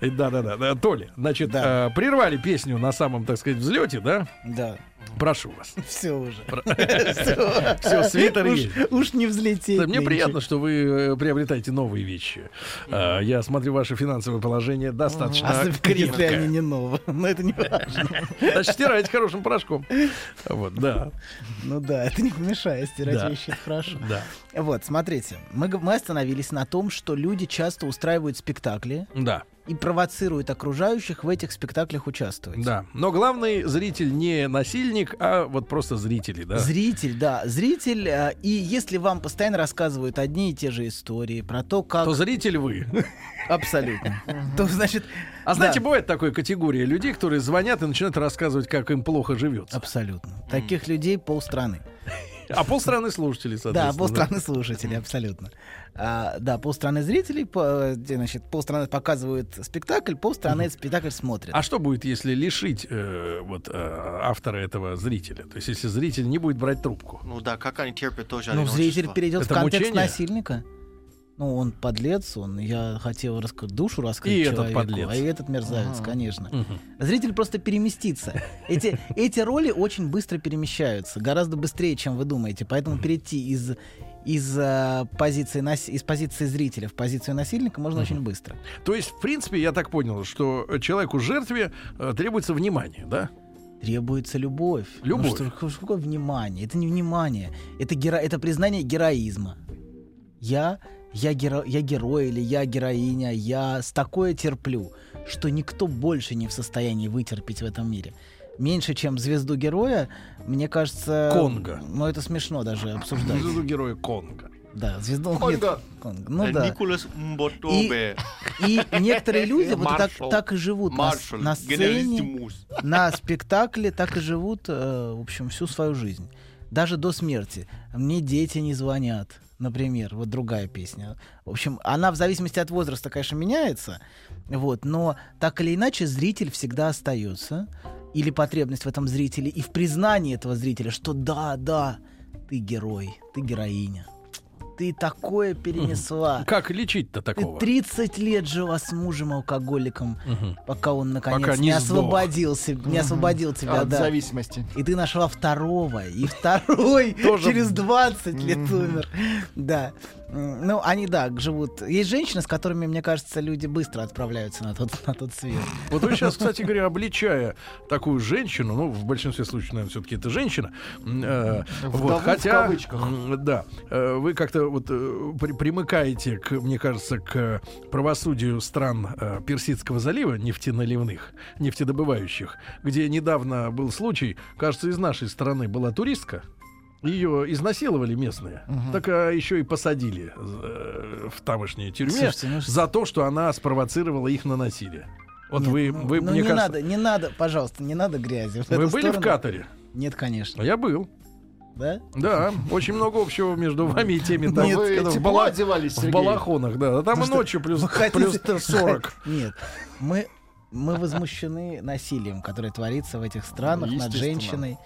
Да-да-да. да. Толя, значит, э, прервали песню на самом, так сказать, взлете, да? Да. Прошу вас. Все уже. Все, свитер Уж- есть. Уж не взлететь. Да, Мне нынче. приятно, что вы э, приобретаете новые вещи. А, Я смотрю, ваше финансовое положение достаточно Особенно, если крепкое. они не новые. Но это не важно. Значит, стирайте хорошим порошком. Вот, да. Ну да, это не помешает стирать Да. вещи, хорошо. Да. Вот, смотрите, мы, мы остановились на том, что люди часто устраивают спектакли Да. И провоцирует окружающих в этих спектаклях участвовать. Да, но главный зритель не насильник, а вот просто зрители, да? Зритель, да, зритель. э, И если вам постоянно рассказывают одни и те же истории про то, как... То зритель вы. Абсолютно. То значит... А знаете, да. бывает такой категория людей, которые звонят и начинают рассказывать, как им плохо живется. Абсолютно. Таких людей полстраны. А полстраны слушателей, Да, соответственно. полстраны слушателей, абсолютно. А, да, полстраны зрителей, по- значит, полстраны показывают спектакль, полстраны этот спектакль смотрят. А что будет, если лишить э, вот э, автора этого зрителя? То есть, если зритель не будет брать трубку? Ну да, как они терпят тоже Ну, зритель перейдет Это в контекст мучение? насильника. Ну, он подлец, он, я хотел раскрыть душу, раскрыть И этот человеку, подлец. а и этот мерзавец, Ага. конечно. Мгм. Зритель просто переместится. Эти, эти роли очень быстро перемещаются, гораздо быстрее, чем вы думаете. Поэтому перейти из, из, а, позиции, нас- из позиции зрителя в позицию насильника можно очень быстро. То есть, в принципе, я так понял, что человеку жертве э, требуется внимание, да? Требуется любовь. Любовь. Ну, что, что такое внимание? Это не внимание. Это, геро... это признание героизма. Я, я, геро... я герой или я героиня, я с такое терплю, что никто больше не в состоянии вытерпеть в этом мире. Меньше, чем звезду героя, мне кажется... Конго. Ну, это смешно даже обсуждать. Звезду героя Конга. Да, звезду... Конго. нет, Конго. Ну да. Николас Мботобе. И некоторые люди вот так, так и живут на, Маршал. на сцене, Генералиссимус. на спектакле, так и живут, э, в общем, всю свою жизнь. Даже до смерти. Мне дети не звонят, например. Вот другая песня. В общем, она в зависимости от возраста, конечно, меняется. Вот, но так или иначе зритель всегда остается. Или потребность в этом зрителе, и в признании этого зрителя, что да, да, ты герой, ты героиня. Ты такое перенесла. Как лечить-то Ты такого? 30 лет жила с мужем-алкоголиком, Мгм. пока он наконец Пока не, не освободился, не освободил тебя, От да. зависимости. И ты нашла второго, и второй через 20 лет умер. Да. Ну, они, да, живут. Есть женщины, с которыми, мне кажется, люди быстро отправляются на тот, на тот свет. Вот вы сейчас, кстати говоря, обличая такую женщину, ну, в большинстве случаев, наверное, все-таки это женщина, э, вот, Вдову в хотя, кавычках. да, э, вы как-то вот э, при- примыкаете, к, мне кажется, к правосудию стран э, Персидского залива, нефтеналивных, нефтедобывающих, где недавно был случай, кажется, из нашей страны была туристка, ее изнасиловали местные, так а еще и посадили э, в тамошней тюрьме Слушайте, ну за то, что она спровоцировала их на насилие. Вот Нет, вы, ну, вы ну, мне не кажется, надо, не надо, пожалуйста, не надо грязи. в вы были в сторону. Катаре? Нет, конечно. Я был. Да? Да, очень много общего между вами и теми, там, Нет, вы в, бала- одевались, в балахонах, да. А там Потому и ночью плюс, хотите- плюс 40. Нет, мы, мы возмущены насилием, которое творится в этих странах над женщиной.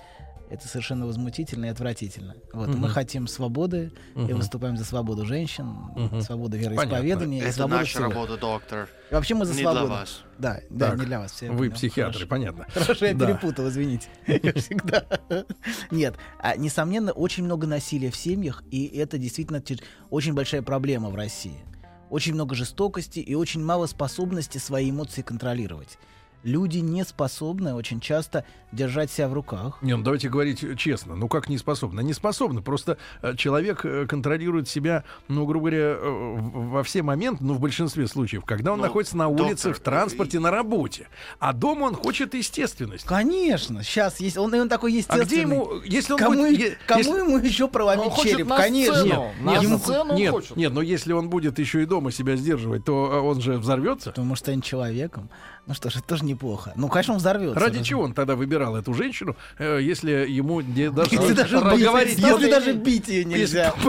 Это совершенно возмутительно и отвратительно. Вот, Мгм. Мы хотим свободы и Мгм. выступаем за свободу женщин, Мгм. свободу вероисповедания и Это свободу наша всего. работа, доктор. И Вообще мы за Не для свободу. вас. Да, да, Так, не для вас. всё я Вы понял. психиатры, Хорошо. понятно. Хорошо, я Да. перепутал, извините. Всегда. Нет, а, несомненно, очень много насилия в семьях, и это действительно те- очень большая проблема в России. Очень много жестокости и очень мало способности свои эмоции контролировать. Люди не способны очень часто держать себя в руках. Не, ну давайте говорить честно. Ну как не способны? Не способны. Просто э, человек э, контролирует себя, ну, грубо говоря, э, во все моменты, ну, в большинстве случаев, когда он Ну, находится на улице, доктор, в транспорте, на работе. А дома он хочет естественность. Конечно, сейчас есть, он, он такой А естественный. где ему, если он Кому, будет... кому если- ему еще проломить Он череп? на Конечно. сцену. Нет, На ну, сцену он нет, хочет. нет, но если он будет еще и дома себя сдерживать, то э, он же взорвется. То может станет человеком. Ну что ж, это тоже неплохо. Ну, конечно, он взорвется. Ради чего он тогда выбирал эту женщину, э, если ему не даже, Если даже, бить, поговорить если даже бить ее нельзя.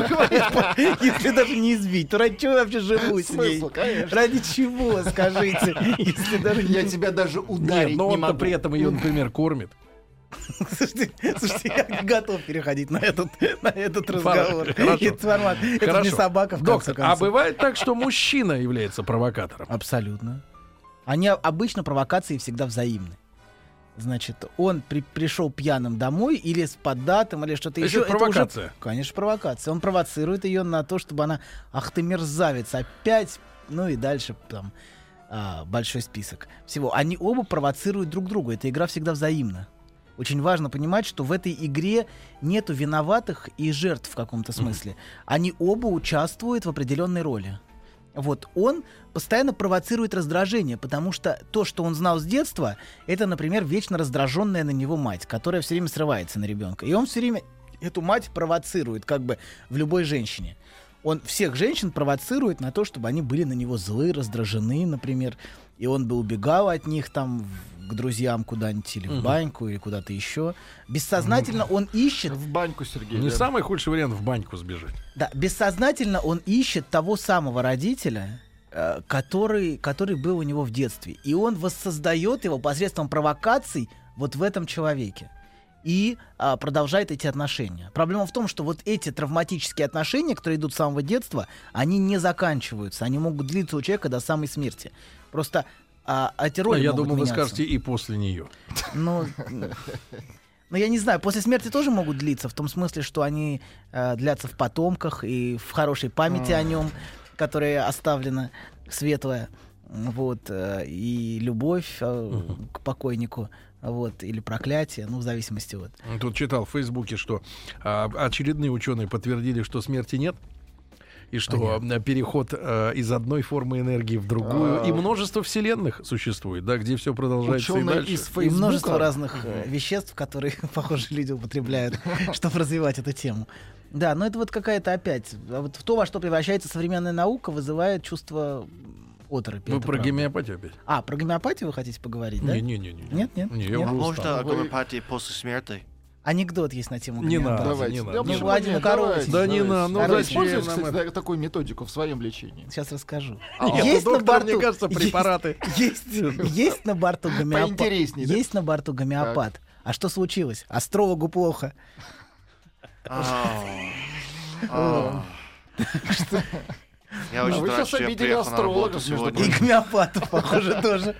Если даже не избить, то ради чего я вообще живу с ней? Ради чего, скажите? Если даже Я тебя даже ударить но он-то могу. при этом ее, например, кормит. Слушайте, слушайте, я готов переходить на этот, на этот разговор. Хорошо. Этот формат. Это не собака, в конце Доктор, а концов. бывает так, что мужчина является провокатором? Абсолютно. Они обычно провокации всегда взаимны. Значит, он при- пришел пьяным домой или с поддатым, или что-то еще. это уже- провокация? конечно, провокация. Он провоцирует ее на то, чтобы она, ах ты мерзавец, опять, ну и дальше там а, большой список всего. Они оба провоцируют друг друга. Эта игра всегда взаимна. Очень важно понимать, что в этой игре нету виноватых и жертв в каком-то смысле. Они оба участвуют в определенной роли. Вот, он постоянно провоцирует раздражение, потому что то, что он знал с детства, это, например, вечно раздраженная на него мать, которая все время срывается на ребенка. И он все время эту мать провоцирует, как бы в любой женщине. Он всех женщин провоцирует на то, чтобы они были на него злы, раздражены, например, и он бы убегал от них там в- к друзьям куда-нибудь или в Мгм. баньку или куда-то еще. Бессознательно он ищет В баньку, Сергей. Не да. самый худший вариант в баньку сбежать. да, бессознательно он ищет того самого родителя, э, который, который был у него в детстве. И он воссоздает его посредством провокаций вот в этом человеке. И а, продолжает эти отношения. Проблема в том, что вот эти травматические отношения, которые идут с самого детства, они не заканчиваются. Они могут длиться у человека до самой смерти. Просто а, эти роли Я могут думаю, вы скажете и после нее. Ну, ну, я не знаю, после смерти тоже могут длиться, в том смысле, что они э, длятся в потомках и в хорошей памяти о нем, которая оставлена светлая. Вот, э, и любовь э, к покойнику, вот, или проклятие, ну, в зависимости от. Тут читал в Фейсбуке, что а, очередные ученые подтвердили, что смерти нет. И что э, переход э, из одной формы энергии в другую. А. И множество вселенных существует, да, где все продолжается и Ученые дальше. из И Фейсбука. множество разных э, веществ, которые, похоже, люди употребляют, чтобы развивать эту тему. Да, но это вот какая-то опять... а Вот в то, во что превращается современная наука, вызывает чувство оторопи. Вы это про правда. гомеопатию опять? А, про гомеопатию вы хотите поговорить, да? Не-не-не. Нет, нет? Не, я Нет? уже Можно устал. о гомеопатии после смерти? Анекдот есть на тему Не надо, гомеопатии. Давайте. не Да надо. Ну, нет? Давайте, Да не надо, ну Короче, зачем кстати, это? такую методику в своем лечении? Сейчас расскажу. Нет, есть на борту, мне кажется, есть- препараты. Есть, есть на борту гомеопат. Поинтересней, да? Есть на борту гомеопат. А что случилось? Астрологу плохо. Я очень вы рад, сейчас что я обидели приехал на работу астрологов, между И сегодня. гомеопатов, похоже, тоже.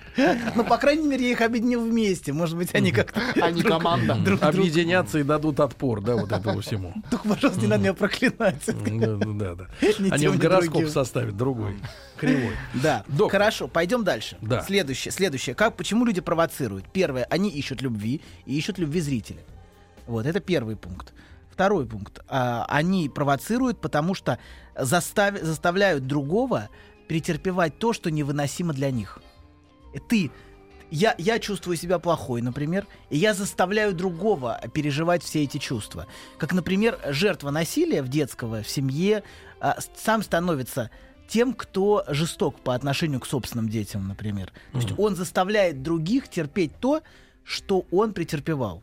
Ну, по крайней мере, я их объединил вместе. Может быть, они как-то... Они друг- команда. друг другу- Объединятся и дадут отпор, да, вот этому всему. Только, пожалуйста, не надо меня проклинать. Да, да, да. Ни Они тем, в ни гороскоп другим. составят другой, кривой. Да, Доктор. хорошо, пойдем дальше. Да. Следующее, следующее. Как, почему люди провоцируют? Первое, они ищут любви и ищут любви зрителя. Вот, это первый пункт. Второй пункт. А, они провоцируют, потому что застав- заставляют другого претерпевать то, что невыносимо для них. Ты, я, я чувствую себя плохой, например, и я заставляю другого переживать все эти чувства. Как, например, жертва насилия в детского, в семье с- сам становится тем, кто жесток по отношению к собственным детям, например. То есть он заставляет других терпеть то, что он претерпевал.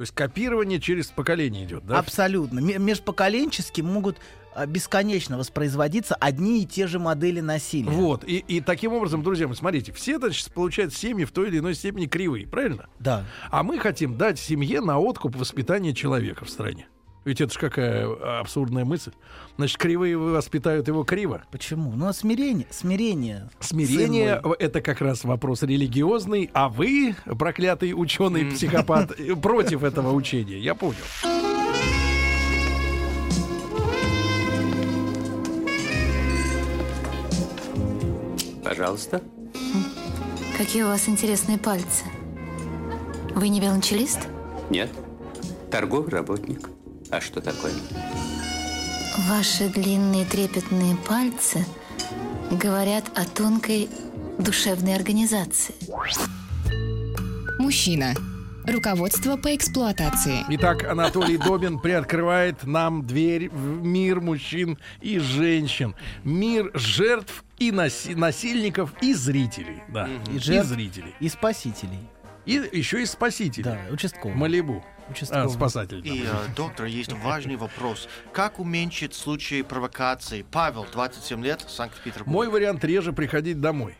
То есть копирование через поколение идет, да? Абсолютно. Межпоколенчески могут а, бесконечно воспроизводиться одни и те же модели насилия. Вот, и, и таким образом, друзья мои, смотрите, все, значит, получают семьи в той или иной степени кривые, правильно? Да. А мы хотим дать семье на откуп воспитания человека в стране. Ведь это же какая абсурдная мысль. Значит, кривые воспитают его криво. Почему? Ну, а смирение. Смирение. Смирение это как раз вопрос религиозный, а вы, проклятый ученый психопат, э, против этого учения. Я понял. Пожалуйста. Какие у вас интересные пальцы. Вы не велончелист? Нет. Торговый работник. А что такое? Ваши длинные трепетные пальцы говорят о тонкой душевной организации. Мужчина. Руководство по эксплуатации. Итак, Анатолий Добин приоткрывает нам дверь в мир мужчин и женщин. Мир жертв и наси- насильников и зрителей. Да, И и, жертв, зрителей. И спасителей. И еще и спасителей. Да, участковый. Малибу. Участковый. А, спасатель. И, э, доктор, есть важный вопрос. Как уменьшить случаи провокации? Павел, 27 лет, Санкт-Петербург. Мой вариант реже приходить домой.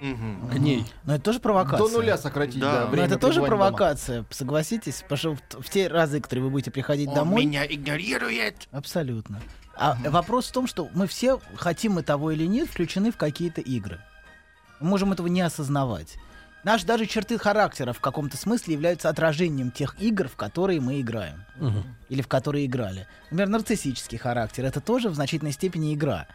Мгм. К ней. Но это тоже провокация. До нуля сократить, Да. да, Но Но время это тоже пребывания дома. провокация, согласитесь? Потому что в, в те разы, которые вы будете приходить Он домой... меня игнорирует. Абсолютно. А вопрос в том, что мы все, хотим мы того или нет, включены в какие-то игры. Мы можем этого не осознавать. Наши даже черты характера в каком-то смысле являются отражением тех игр, в которые мы играем. Или в которые играли. Например, нарциссический характер. Это тоже в значительной степени игра.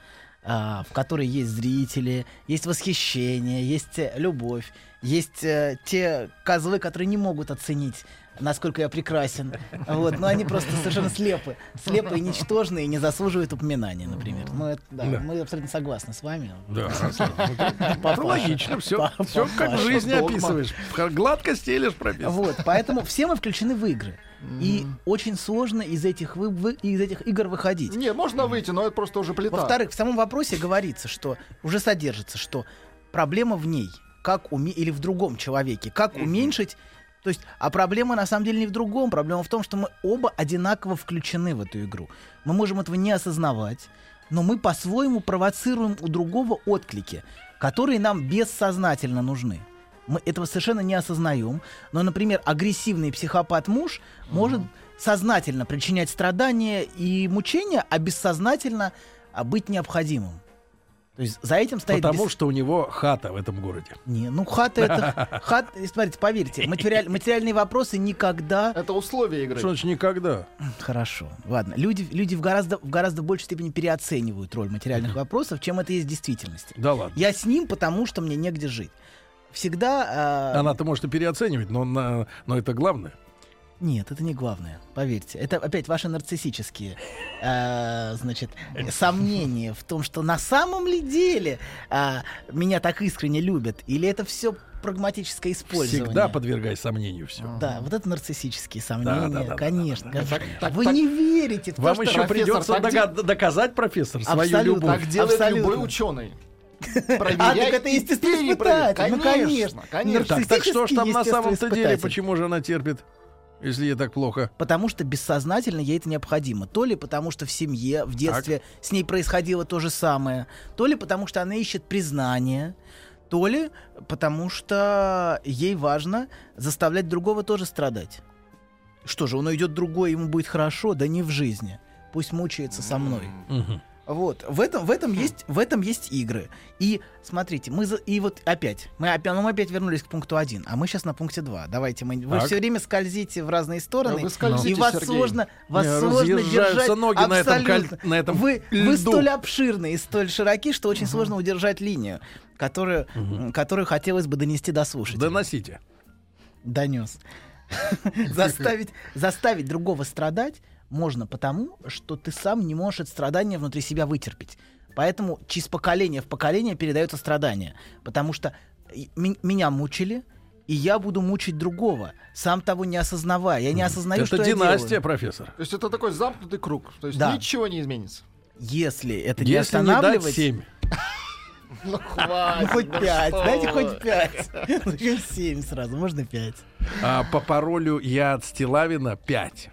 а, в которой есть зрители, есть восхищение, есть э, любовь, есть э, те козлы, которые не могут оценить насколько я прекрасен. Вот, но они просто совершенно слепы. Слепы и ничтожны, и не заслуживают упоминания, например. Ну, это, да, Да. мы абсолютно согласны с вами. Да. Ну, логично, все, все как в жизни описываешь. Гладко стелишь прописано. Вот, поэтому все мы включены в игры. И очень сложно из этих, вы- вы- из этих игр выходить. Не, можно выйти, но это просто уже плита. Во-вторых, в самом вопросе говорится, что уже содержится, что проблема в ней, как уме... или в другом человеке, как уменьшить. То есть, а проблема на самом деле не в другом, проблема в том, что мы оба одинаково включены в эту игру. Мы можем этого не осознавать, но мы по-своему провоцируем у другого отклики, которые нам бессознательно нужны. Мы этого совершенно не осознаем. Но, например, агрессивный психопат-муж может сознательно причинять страдания и мучения, а бессознательно а, быть необходимым. То есть за этим стоит... Потому бес- что у него хата в этом городе. Не, ну хата это... Хат, смотрите, поверьте, материаль- материальные вопросы никогда... Это условия игры. Что значит никогда? Хорошо, ладно. Люди, люди в, гораздо, в гораздо большей степени переоценивают роль материальных вопросов, чем это есть в действительности. Да ладно. Я с ним, потому что мне негде жить. Всегда... а, Она-то может и переоценивать, но, на- но это главное. Нет, это не главное, поверьте. Это опять ваши нарциссические, э, значит, сомнения в том, что на самом ли деле а, меня так искренне любят, или это все прагматическое использование. Всегда подвергай сомнению все. Да, вот это нарциссические сомнения, Да, да, да, конечно. да, да, конечно. так, Вы так. не верите в то, Вам что... еще придется так де- дога- доказать, профессор, свою Абсолютно. любовь. Так делает Абсолютно. любой ученый. А, так это естественно испытать. Ну, конечно. конечно. Так, так что ж там на самом-то деле, почему же она терпит, если ей так плохо? Потому что бессознательно ей это необходимо. То ли потому, что в семье, в детстве с ней происходило то же самое, то ли потому, что она ищет признание, то ли потому, что ей важно заставлять другого тоже страдать. Что же, он уйдет другой, ему будет хорошо, да не в жизни. Пусть мучается со мной. Вот, в этом, в этом есть, в этом есть игры. И смотрите, мы за, и вот опять, мы опять, ну, мы опять вернулись к пункту 1, а мы сейчас на пункте 2. Давайте мы, вы Так. все время скользите в разные стороны, вы скользите, и вас Сергей. сложно, вас Не, сложно держать. ноги на этом коль- на этом вы, вы льду. столь обширны и столь широки, что очень сложно удержать линию, которую, м, которую хотелось бы донести до слушателя. Доносите. Донес. заставить, заставить другого страдать можно потому, что ты сам не можешь это страдание внутри себя вытерпеть. Поэтому через поколение в поколение передается страдание. Потому что меня мучили, и я буду мучить другого, сам того не осознавая. Я не осознаю, Это что я династия, делаю. профессор. То есть это такой замкнутый круг. То есть Да. ничего не изменится. Если это не Если не дать останавливать... 7. Ну Ну, хватит. хоть ну пять, что дайте вы. хоть пять. Зачем семь сразу? Можно пять. А по паролю я от Стилавина 5.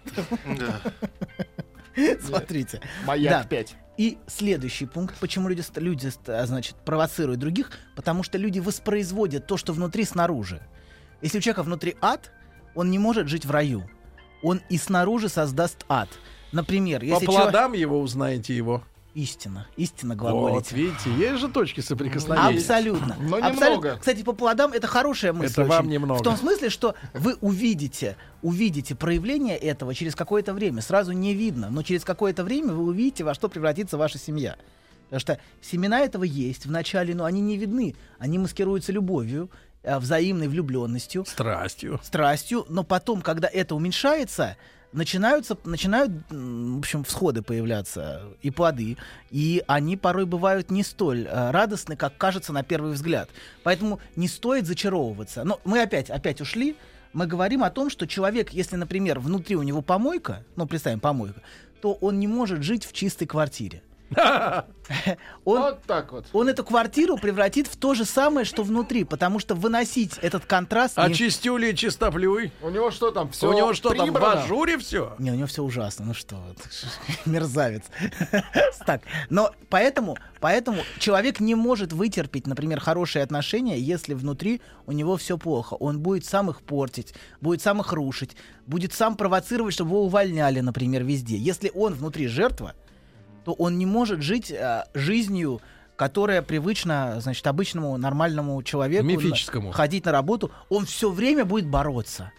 Смотрите. Маяк. 5. И следующий пункт, почему люди, люди а, значит, провоцируют других, потому что люди воспроизводят то, что внутри, снаружи. Если у человека внутри ад, он не может жить в раю. Он и снаружи создаст ад. Например, По если человек... плодам его узнаете его. Истина, истина Вот, глаголите. видите, есть же точки соприкосновения. Абсолютно. Но Абсолютно. немного. Кстати, по плодам это хорошая мысль. Это вам очень. немного. В том смысле, что вы увидите, увидите проявление этого через какое-то время. Сразу не видно, но через какое-то время вы увидите, во что превратится ваша семья. Потому что семена этого есть в начале, но они не видны. Они маскируются любовью, э, взаимной влюбленностью, Страстью. страстью, но потом, когда это уменьшается, начинаются, начинают, в общем, всходы появляться и плоды, и они порой бывают не столь э, радостны, как кажется на первый взгляд. Поэтому не стоит зачаровываться. Но мы опять, опять ушли. Мы говорим о том, что человек, если, например, внутри у него помойка, ну, представим, помойка, то он не может жить в чистой квартире. Он, Вот так вот. он эту квартиру превратит в то же самое, что внутри, потому что выносить этот контраст... А не- чистюли и чистоплюй? У него что там? Все У него что там, в ажуре все? Не, у него все ужасно. Ну что, мерзавец. Так, но поэтому, поэтому человек не может вытерпеть, например, хорошие отношения, если внутри у него все плохо. Он будет сам их портить, будет сам их рушить, будет сам провоцировать, чтобы его увольняли, например, везде. Если он внутри жертва, то он не может жить а, жизнью, которая привычна, значит, обычному нормальному человеку. Мифическому. ходить на работу. Он все время будет бороться.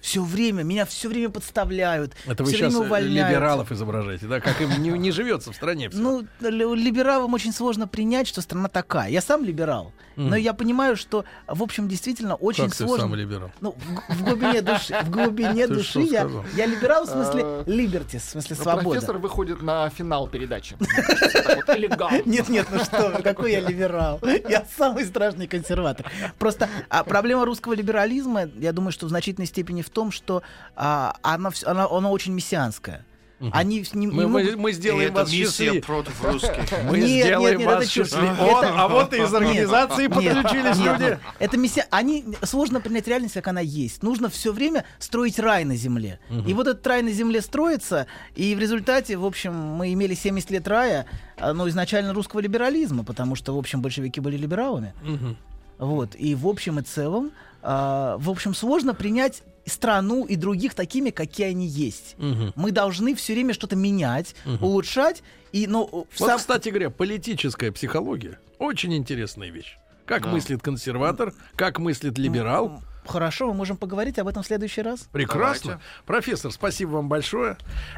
Все время, меня все время подставляют. Это вы все сейчас время увольняют. либералов изображаете, да? Как им не, не живется в стране. всё. Ну, ли- либералам очень сложно принять, что страна такая. Я сам либерал. Но я понимаю, что, в общем, действительно очень Как ты сложно. сам либерал? Ну, в, в глубине души, в глубине Ты души я, сказал? я либерал в смысле Э, liberty, в смысле Ну, свобода. Профессор выходит на финал передачи. Нет, нет, ну что какой я либерал? Я самый страшный консерватор. Просто а, проблема русского либерализма, я думаю, что в значительной степени в том, что а, она, она, она очень мессианская. Они вс- не, Мы, не мы, могут- мы сделаем вас счастливее. против русских. Мы Нет, сделаем нет, нет, вас счастливее. Это- а вот и из организации Нет, подключились нет, люди. нет. Это миссия. Они сложно принять реальность, как она есть. Нужно все время строить рай на земле. Мгм. И вот этот рай на земле строится, и в результате, в общем, мы имели 70 лет рая, а, ну, изначально русского либерализма, потому что, в общем, большевики были либералами. Мгм. Вот. И в общем и целом, а, в общем, сложно принять страну и других такими, какие они есть. Мгм. Мы должны все время что-то менять, Мгм. улучшать. И, ну, в Вот, сам- кстати говоря, политическая психология очень интересная вещь. Как Да. мыслит консерватор, как мыслит либерал. Хорошо, мы можем поговорить об этом в следующий раз. Прекрасно. Профессор, спасибо вам большое.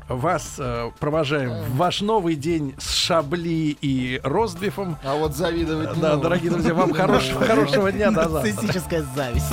Вас э, провожаем в ваш новый день с Шабли и Ростбифом. А вот завидовать Да, дорогие друзья, вам хорошего, хорошего дня. Нарциссическая зависть.